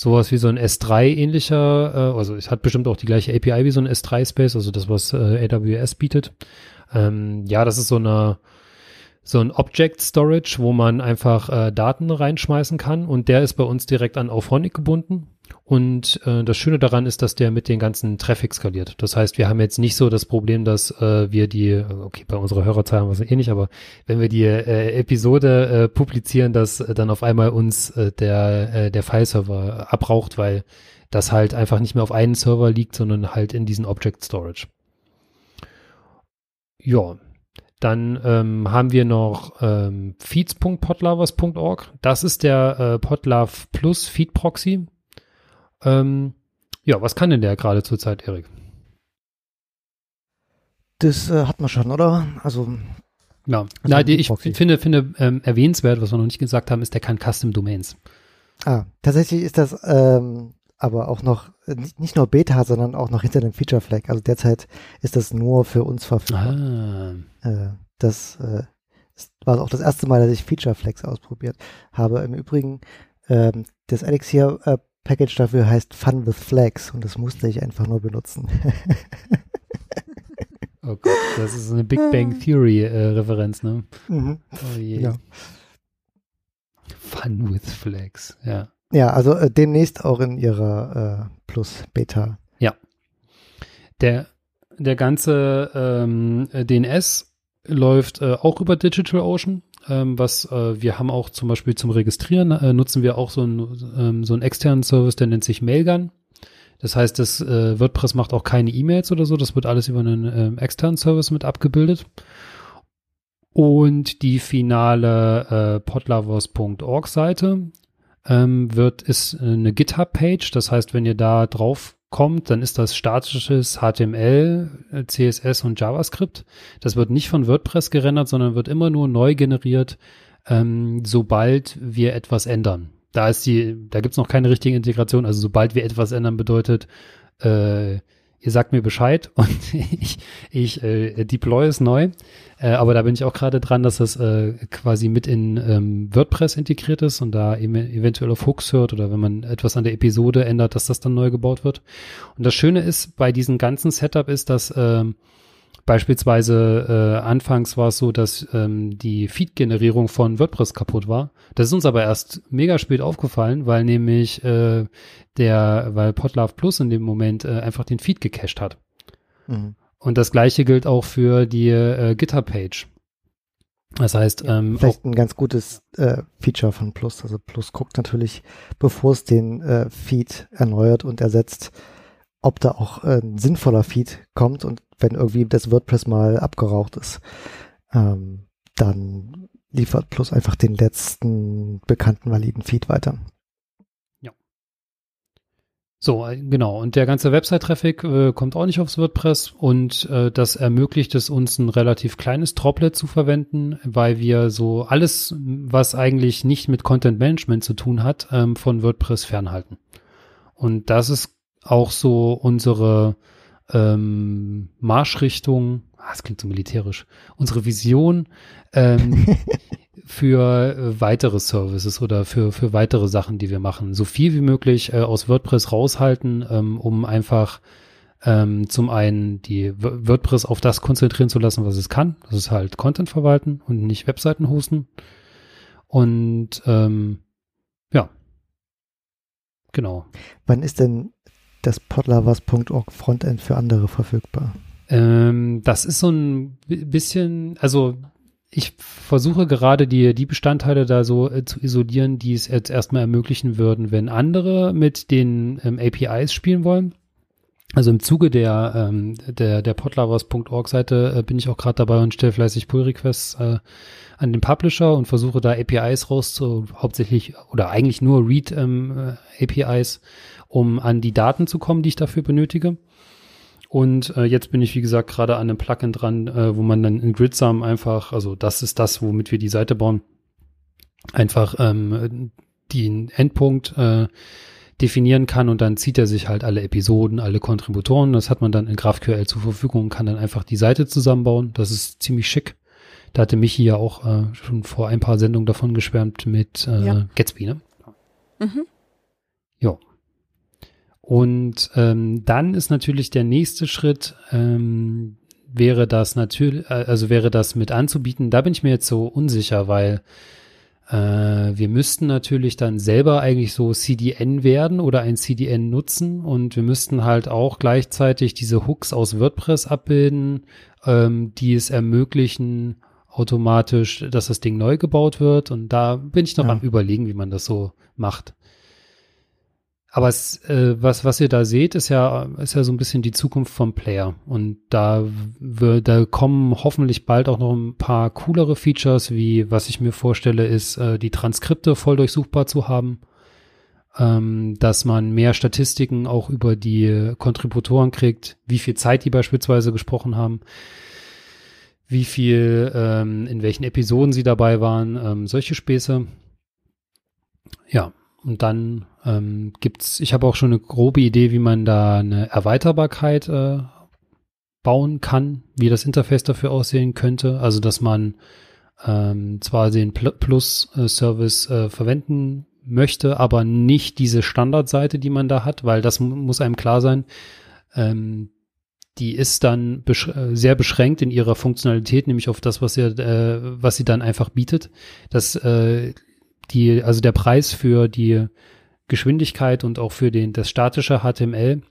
sowas wie so ein S3 ähnlicher, äh, also es hat bestimmt auch die gleiche API wie so ein S3 Space, also das, was äh, AWS bietet. Ähm, ja, das ist so eine so ein Object Storage, wo man einfach äh, Daten reinschmeißen kann und der ist bei uns direkt an Auphonic gebunden. Und äh, das Schöne daran ist, dass der mit den ganzen Traffic skaliert. Das heißt, wir haben jetzt nicht so das Problem, dass äh, wir die, okay, bei unserer Hörerzahl haben wir es eh nicht, aber wenn wir die äh, Episode äh, publizieren, dass äh, dann auf einmal uns äh, der, äh, der File-Server abraucht, weil das halt einfach nicht mehr auf einen Server liegt, sondern halt in diesen Object Storage. Ja, dann ähm, haben wir noch ähm, feeds.podlovers.org. Das ist der äh, Podlove Plus Feed Proxy. Ähm, ja, was kann denn der gerade zurzeit, Erik? Das äh, hat man schon, oder? Also Ja, Na, die, ich Proxy. finde, finde ähm, erwähnenswert, was wir noch nicht gesagt haben, ist, der kann Custom Domains. Ah, tatsächlich ist das ähm, aber auch noch nicht, nicht nur Beta, sondern auch noch hinter dem Feature Flag. Also derzeit ist das nur für uns verfügbar. Ah. Äh, das äh, war auch das erste Mal, dass ich Feature Flags ausprobiert habe. Im Übrigen, ähm, das Elixir äh, Package dafür heißt Fun with Flags und das musste ich einfach nur benutzen. oh Gott, das ist eine Big Bang Theory äh, Referenz, ne? Mhm. Oh je. Ja. Fun with Flags, ja. Ja, also äh, demnächst auch in ihrer äh, Plus Beta. Ja. Der, der ganze ähm, DNS läuft äh, auch über DigitalOcean. Ähm, was äh, wir haben auch zum Beispiel zum Registrieren äh, nutzen wir auch so, ein, ähm, so einen externen Service, der nennt sich Mailgun. Das heißt, das äh, WordPress macht auch keine E-Mails oder so. Das wird alles über einen ähm, externen Service mit abgebildet. Und die finale äh, podlovers.org Seite ähm, wird, ist äh, eine GitHub-Page. Das heißt, wenn ihr da drauf kommt, dann ist das statisches HTML, CSS und JavaScript. Das wird nicht von WordPress gerendert, sondern wird immer nur neu generiert, ähm, sobald wir etwas ändern. Da ist die, da gibt's noch keine richtige Integration. Also sobald wir etwas ändern bedeutet, äh, ihr sagt mir Bescheid und ich, ich äh, deploy es neu. Äh, aber da bin ich auch gerade dran, dass das äh, quasi mit in ähm, WordPress integriert ist und da eben eventuell auf Hooks hört oder wenn man etwas an der Episode ändert, dass das dann neu gebaut wird. Und das Schöne ist bei diesem ganzen Setup ist, dass ähm, Beispielsweise äh, anfangs war es so, dass ähm, die Feed-Generierung von WordPress kaputt war. Das ist uns aber erst mega spät aufgefallen, weil nämlich äh, der, weil Podlove Plus in dem Moment äh, einfach den Feed gecached hat. Mhm. Und das gleiche gilt auch für die äh, GitHub-Page. Das heißt, ähm, vielleicht ein ganz gutes äh, Feature von Plus. Also Plus guckt natürlich, bevor es den äh, Feed erneuert und ersetzt, ob da auch äh, ein sinnvoller Feed kommt und wenn irgendwie das WordPress mal abgeraucht ist, ähm, dann liefert Plus einfach den letzten bekannten validen Feed weiter. Ja. So, äh, genau. Und der ganze Website-Traffic äh, kommt auch nicht aufs WordPress und äh, das ermöglicht es uns, ein relativ kleines Droplet zu verwenden, weil wir so alles, was eigentlich nicht mit Content Management zu tun hat, ähm, von WordPress fernhalten. Und das ist auch so unsere ähm, Marschrichtung, ah, das klingt so militärisch, unsere Vision ähm, für äh, weitere Services oder für, für weitere Sachen, die wir machen. So viel wie möglich äh, aus WordPress raushalten, ähm, um einfach ähm, zum einen die WordPress auf das konzentrieren zu lassen, was es kann. Das ist halt Content verwalten und nicht Webseiten hosten. Und ähm, ja, genau. Wann ist denn das podlovers.org Frontend für andere verfügbar? Ähm, das ist so ein bisschen, also ich versuche gerade die, die Bestandteile da so äh, zu isolieren, die es jetzt erstmal ermöglichen würden, wenn andere mit den ähm, APIs spielen wollen. Also im Zuge der, ähm, der, der podlovers.org Seite äh, bin ich auch gerade dabei und stelle fleißig Pull Requests äh, an den Publisher und versuche da APIs raus zu, hauptsächlich oder eigentlich nur Read ähm, äh, um an die Daten zu kommen, die ich dafür benötige. Und äh, jetzt bin ich, wie gesagt, gerade an einem Plugin dran, äh, wo man dann in Gridsum einfach, also das ist das, womit wir die Seite bauen, einfach ähm, den Endpunkt äh, definieren kann und dann zieht er sich halt alle Episoden, alle Kontributoren. Das hat man dann in GraphQL zur Verfügung und kann dann einfach die Seite zusammenbauen. Das ist ziemlich schick. Da hatte Michi ja auch äh, schon vor ein paar Sendungen davon geschwärmt mit äh, ja. Gatsby, ne? Mhm. Ja. Und ähm, dann ist natürlich der nächste Schritt, ähm, wäre das natürlich, äh, also wäre das mit anzubieten. Da bin ich mir jetzt so unsicher, weil wir müssten natürlich dann selber eigentlich so CDN werden oder ein CDN nutzen und wir müssten halt auch gleichzeitig diese Hooks aus WordPress abbilden, ähm, die es ermöglichen, automatisch, dass das Ding neu gebaut wird. Und da bin ich noch ja. am überlegen, wie man das so macht. Aber es, äh, was, was ihr da seht, ist ja, ist ja so ein bisschen die Zukunft vom Player. Und da, da kommen hoffentlich bald auch noch ein paar coolere Features, wie was ich mir vorstelle, ist, äh, die Transkripte voll durchsuchbar zu haben. Ähm, dass man mehr Statistiken auch über die Kontributoren kriegt, wie viel Zeit die beispielsweise gesprochen haben wie viel, ähm, in welchen Episoden sie dabei waren, ähm, solche Späße. Ja, und dann ähm, gibt's, ich habe auch schon eine grobe Idee, wie man da eine Erweiterbarkeit äh, bauen kann, wie das Interface dafür aussehen könnte. Also, dass man ähm, zwar den Plus-Service äh, verwenden möchte, aber nicht diese Standardseite, die man da hat, weil das muss einem klar sein. Ähm, die ist dann besch äh, sehr beschränkt in ihrer Funktionalität, nämlich auf das, was sie, äh, was sie dann einfach bietet. Das, äh, die, also der Preis für die Geschwindigkeit und auch für den, das statische HTML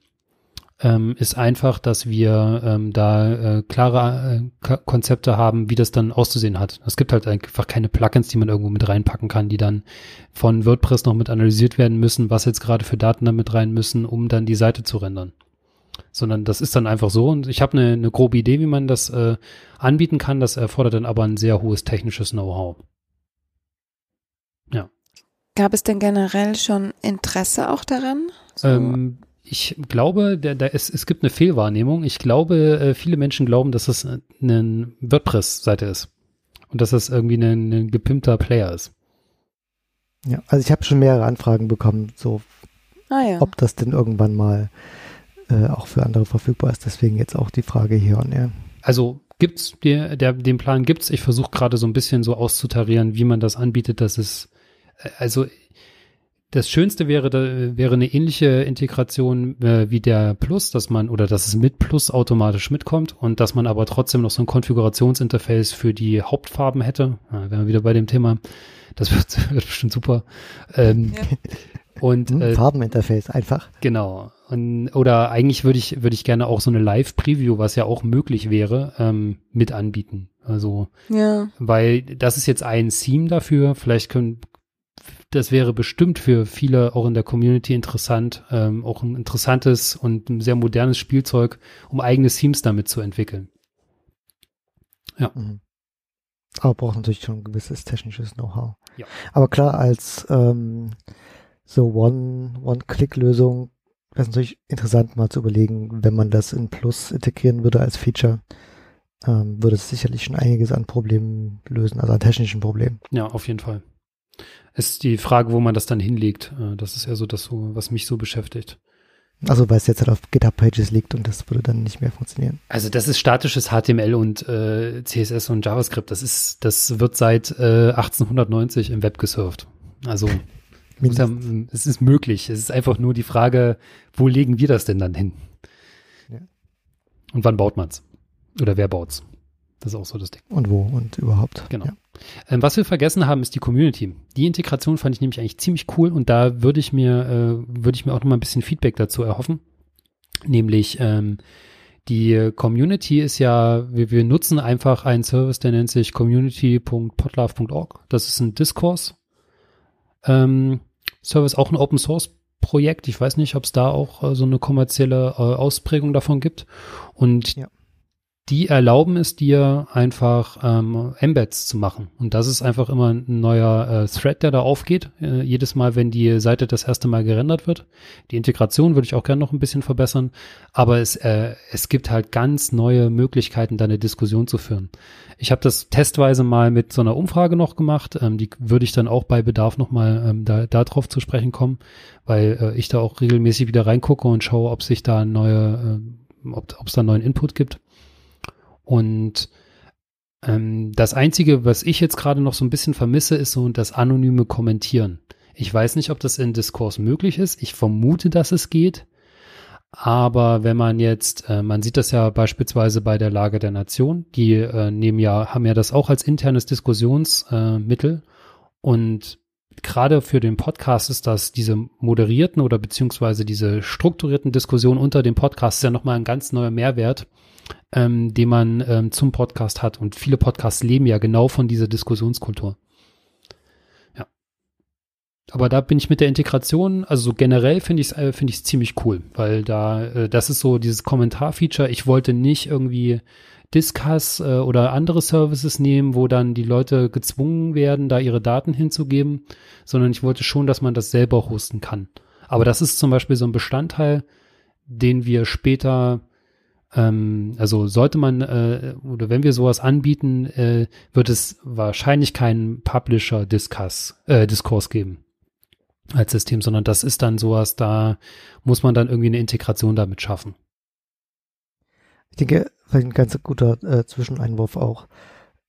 ähm, ist einfach, dass wir ähm, da äh, klare äh, Konzepte haben, wie das dann auszusehen hat. Es gibt halt einfach keine Plugins, die man irgendwo mit reinpacken kann, die dann von WordPress noch mit analysiert werden müssen, was jetzt gerade für Daten da mit rein müssen, um dann die Seite zu rendern sondern das ist dann einfach so. Und ich habe eine, eine grobe Idee, wie man das äh, anbieten kann. Das erfordert dann aber ein sehr hohes technisches Know-how. Gab es denn generell schon Interesse auch daran? So. Ähm, ich glaube, der, der, es, es gibt eine Fehlwahrnehmung. Ich glaube, äh, viele Menschen glauben, dass es eine WordPress-Seite ist. Und dass das irgendwie ein, ein gepimpter Player ist. Ja, also ich habe schon mehrere Anfragen bekommen, so ah, ja. ob das denn irgendwann mal äh, auch für andere verfügbar ist. Deswegen jetzt auch die Frage hier und ja. Also gibt's der, der, den Plan gibt's. Ich versuche gerade so ein bisschen so auszutarieren, wie man das anbietet, dass es äh, also das Schönste wäre, da wäre eine ähnliche Integration äh, wie der Plus, dass man oder dass es mit Plus automatisch mitkommt und dass man aber trotzdem noch so ein Konfigurationsinterface für die Hauptfarben hätte. Ja, wären wir wieder bei dem Thema. Das wird, wird bestimmt super. Ähm, ja. Und hm, äh, Farbeninterface einfach. Genau. Und, oder eigentlich würde ich würde ich gerne auch so eine Live-Preview, was ja auch möglich wäre, ähm, mit anbieten. Also, ja. weil das ist jetzt ein Theme dafür. Vielleicht können das wäre bestimmt für viele auch in der Community interessant, ähm, auch ein interessantes und ein sehr modernes Spielzeug, um eigene Themes damit zu entwickeln. Ja. Mhm. Aber braucht natürlich schon ein gewisses technisches Know-how. Ja. Aber klar, als ähm, so One-One-Click-Lösung wäre es natürlich interessant mal zu überlegen, wenn man das in Plus integrieren würde als Feature, ähm, würde es sicherlich schon einiges an Problemen lösen, also an technischen Problemen. Ja, auf jeden Fall. Es ist die Frage, wo man das dann hinlegt. Äh, das ist ja so das, was mich so beschäftigt. Also weil es jetzt halt auf GitHub Pages liegt und das würde dann nicht mehr funktionieren. Also das ist statisches HTML und äh, CSS und JavaScript. Das ist, das wird seit äh, 1890 im Web gesurft. Also ja, es ist möglich. Es ist einfach nur die Frage, wo legen wir das denn dann hin? Ja. Und wann baut man's? Oder wer baut's? Das ist auch so das Ding. Und wo und überhaupt. Genau. Ja. Ähm, was wir vergessen haben, ist die Community. Die Integration fand ich nämlich eigentlich ziemlich cool und da würde ich mir, äh, würde ich mir auch noch mal ein bisschen Feedback dazu erhoffen. Nämlich, ähm, die Community ist ja, wir, wir nutzen einfach einen Service, der nennt sich community.podlove.org. Das ist ein Diskurs. Ähm, Service auch ein Open Source Projekt. Ich weiß nicht, ob es da auch äh, so eine kommerzielle äh, Ausprägung davon gibt. Und ja die erlauben es dir einfach ähm, Embeds zu machen. Und das ist einfach immer ein neuer äh, Thread, der da aufgeht, äh, jedes Mal, wenn die Seite das erste Mal gerendert wird. Die Integration würde ich auch gerne noch ein bisschen verbessern, aber es, äh, es gibt halt ganz neue Möglichkeiten, da eine Diskussion zu führen. Ich habe das testweise mal mit so einer Umfrage noch gemacht, ähm, die würde ich dann auch bei Bedarf nochmal ähm, da, da drauf zu sprechen kommen, weil äh, ich da auch regelmäßig wieder reingucke und schaue, ob sich da neue, äh, ob es da neuen Input gibt. Und ähm, das Einzige, was ich jetzt gerade noch so ein bisschen vermisse, ist so das anonyme Kommentieren. Ich weiß nicht, ob das in Diskurs möglich ist. Ich vermute, dass es geht. Aber wenn man jetzt, äh, man sieht das ja beispielsweise bei der Lage der Nation, die äh, nehmen ja, haben ja das auch als internes Diskussionsmittel. Äh, und gerade für den Podcast ist das diese moderierten oder beziehungsweise diese strukturierten Diskussionen unter dem Podcast ja nochmal ein ganz neuer Mehrwert, ähm, den man ähm, zum Podcast hat. Und viele Podcasts leben ja genau von dieser Diskussionskultur. Ja. Aber da bin ich mit der Integration, also so generell finde ich es äh, finde ich ziemlich cool, weil da, äh, das ist so dieses Kommentar-Feature. Ich wollte nicht irgendwie Discuss äh, oder andere Services nehmen, wo dann die Leute gezwungen werden, da ihre Daten hinzugeben, sondern ich wollte schon, dass man das selber hosten kann. Aber das ist zum Beispiel so ein Bestandteil, den wir später Ähm, also sollte man äh, oder wenn wir sowas anbieten, äh, wird es wahrscheinlich keinen Publisher-Diskurs äh, Diskurs geben als System, sondern das ist dann sowas, da muss man dann irgendwie eine Integration damit schaffen. Ich denke, vielleicht ein ganz guter äh, Zwischeneinwurf auch,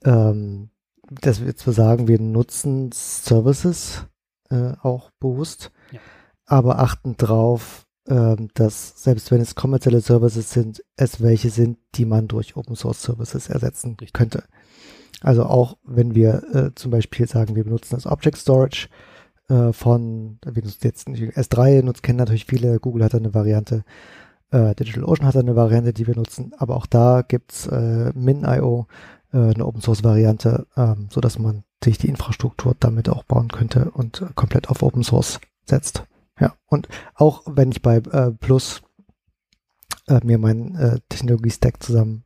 ähm, dass wir jetzt sagen, wir nutzen Services äh, auch bewusst, ja. aber achten drauf, dass selbst wenn es kommerzielle Services sind, es welche sind, die man durch Open Source Services ersetzen Richtig. könnte. Also auch wenn wir äh, zum Beispiel sagen, wir benutzen das Object Storage äh, von, wir nutzen jetzt S3, nutzen, kennen natürlich viele, Google hat eine Variante, äh, DigitalOcean hat eine Variante, die wir nutzen, aber auch da gibt's äh, Min.io, äh, eine Open Source Variante, ähm, so dass man sich die Infrastruktur damit auch bauen könnte und äh, komplett auf Open Source setzt. Ja, und auch wenn ich bei äh, Plus äh, mir meinen äh, Technologie-Stack zusammen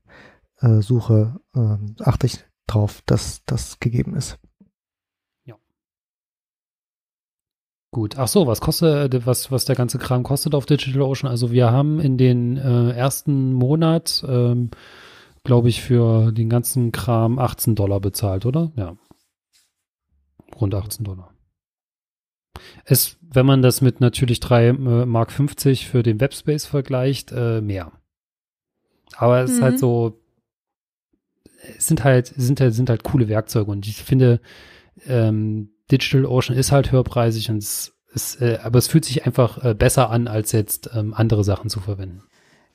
äh, suche, äh, achte ich drauf, dass das gegeben ist. Ja. Gut. Ach so, was kostet, äh, was, was der ganze Kram kostet auf DigitalOcean? Also wir haben in den äh, ersten Monat, ähm, glaube ich, für den ganzen Kram 18 Dollar bezahlt, oder? Ja. Rund 18 Dollar. Es, wenn man das mit natürlich 3 äh, Mark 50 für den Webspace vergleicht, äh, mehr. Aber es mhm. ist halt mhm. so, es sind halt, sind halt, sind halt coole Werkzeuge und ich finde, ähm, Digital Ocean ist halt höherpreisig und es ist, äh, aber es fühlt sich einfach äh, besser an, als jetzt ähm, andere Sachen zu verwenden.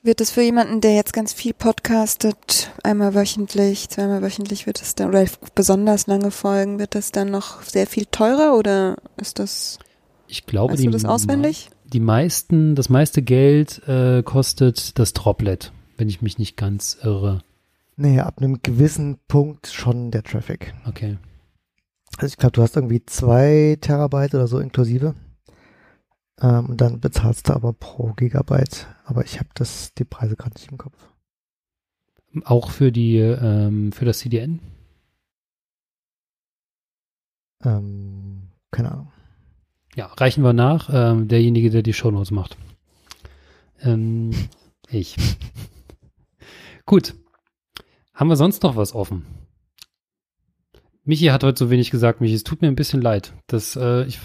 Wird es für jemanden, der jetzt ganz viel podcastet, einmal wöchentlich, zweimal wöchentlich, wird es dann, oder besonders lange Folgen, wird das dann noch sehr viel teurer oder ist das, ich glaube, weißt die, du das auswendig? Die meisten, das meiste Geld äh, kostet das Droplet, wenn ich mich nicht ganz irre. Nee, ab einem gewissen Punkt schon der Traffic. Okay. Also ich glaube, du hast irgendwie zwei Terabyte oder so inklusive. Ähm, und dann bezahlst du aber pro Gigabyte. Aber ich habe das die Preise gerade nicht im Kopf. Auch für die ähm, für das CDN? Ähm, keine Ahnung. Ja, reichen wir nach. Ähm, derjenige, der die Shownotes macht. Ähm, ich. Gut. Haben wir sonst noch was offen? Michi hat heute so wenig gesagt, Michi. Es tut mir ein bisschen leid. Das, äh, ich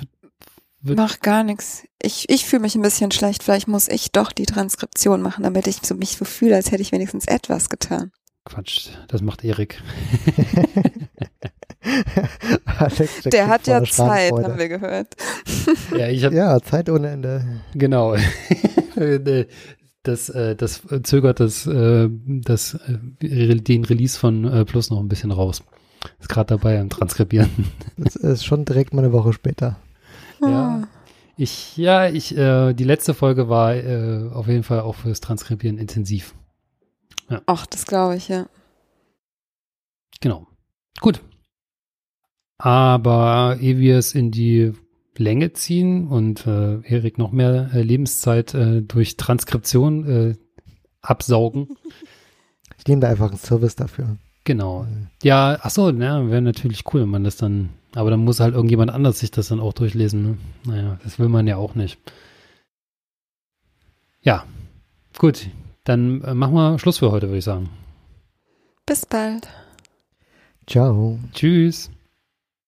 Mach gar nichts. Ich, ich fühle mich ein bisschen schlecht. Vielleicht muss ich doch die Transkription machen, damit ich so mich so fühle, als hätte ich wenigstens etwas getan. Quatsch, das macht Erik. der hat ja Zeit, haben wir gehört. ja, ich hab, ja, Zeit ohne Ende. Genau. das, äh, das zögert das, äh, das, äh, den Release von Plus noch ein bisschen raus. Ist gerade dabei am Transkribieren. Das ist schon direkt mal eine Woche später. Ja. Ah. Ich, ja, ich, äh, die letzte Folge war äh, auf jeden Fall auch fürs Transkribieren intensiv. Ja. Ach, das glaube ich, ja. Genau. Gut. Aber ehe wir es in die Länge ziehen und äh, Erik noch mehr äh, Lebenszeit äh, durch Transkription äh, absaugen. Ich nehme da einfach einen Service dafür. Genau. Ja, ach so, ja, wäre natürlich cool, wenn man das dann, aber dann muss halt irgendjemand anders sich das dann auch durchlesen. Ne? Naja, das will man ja auch nicht. Ja, gut, dann äh, machen wir Schluss für heute, würde ich sagen. Bis bald. Ciao. Tschüss.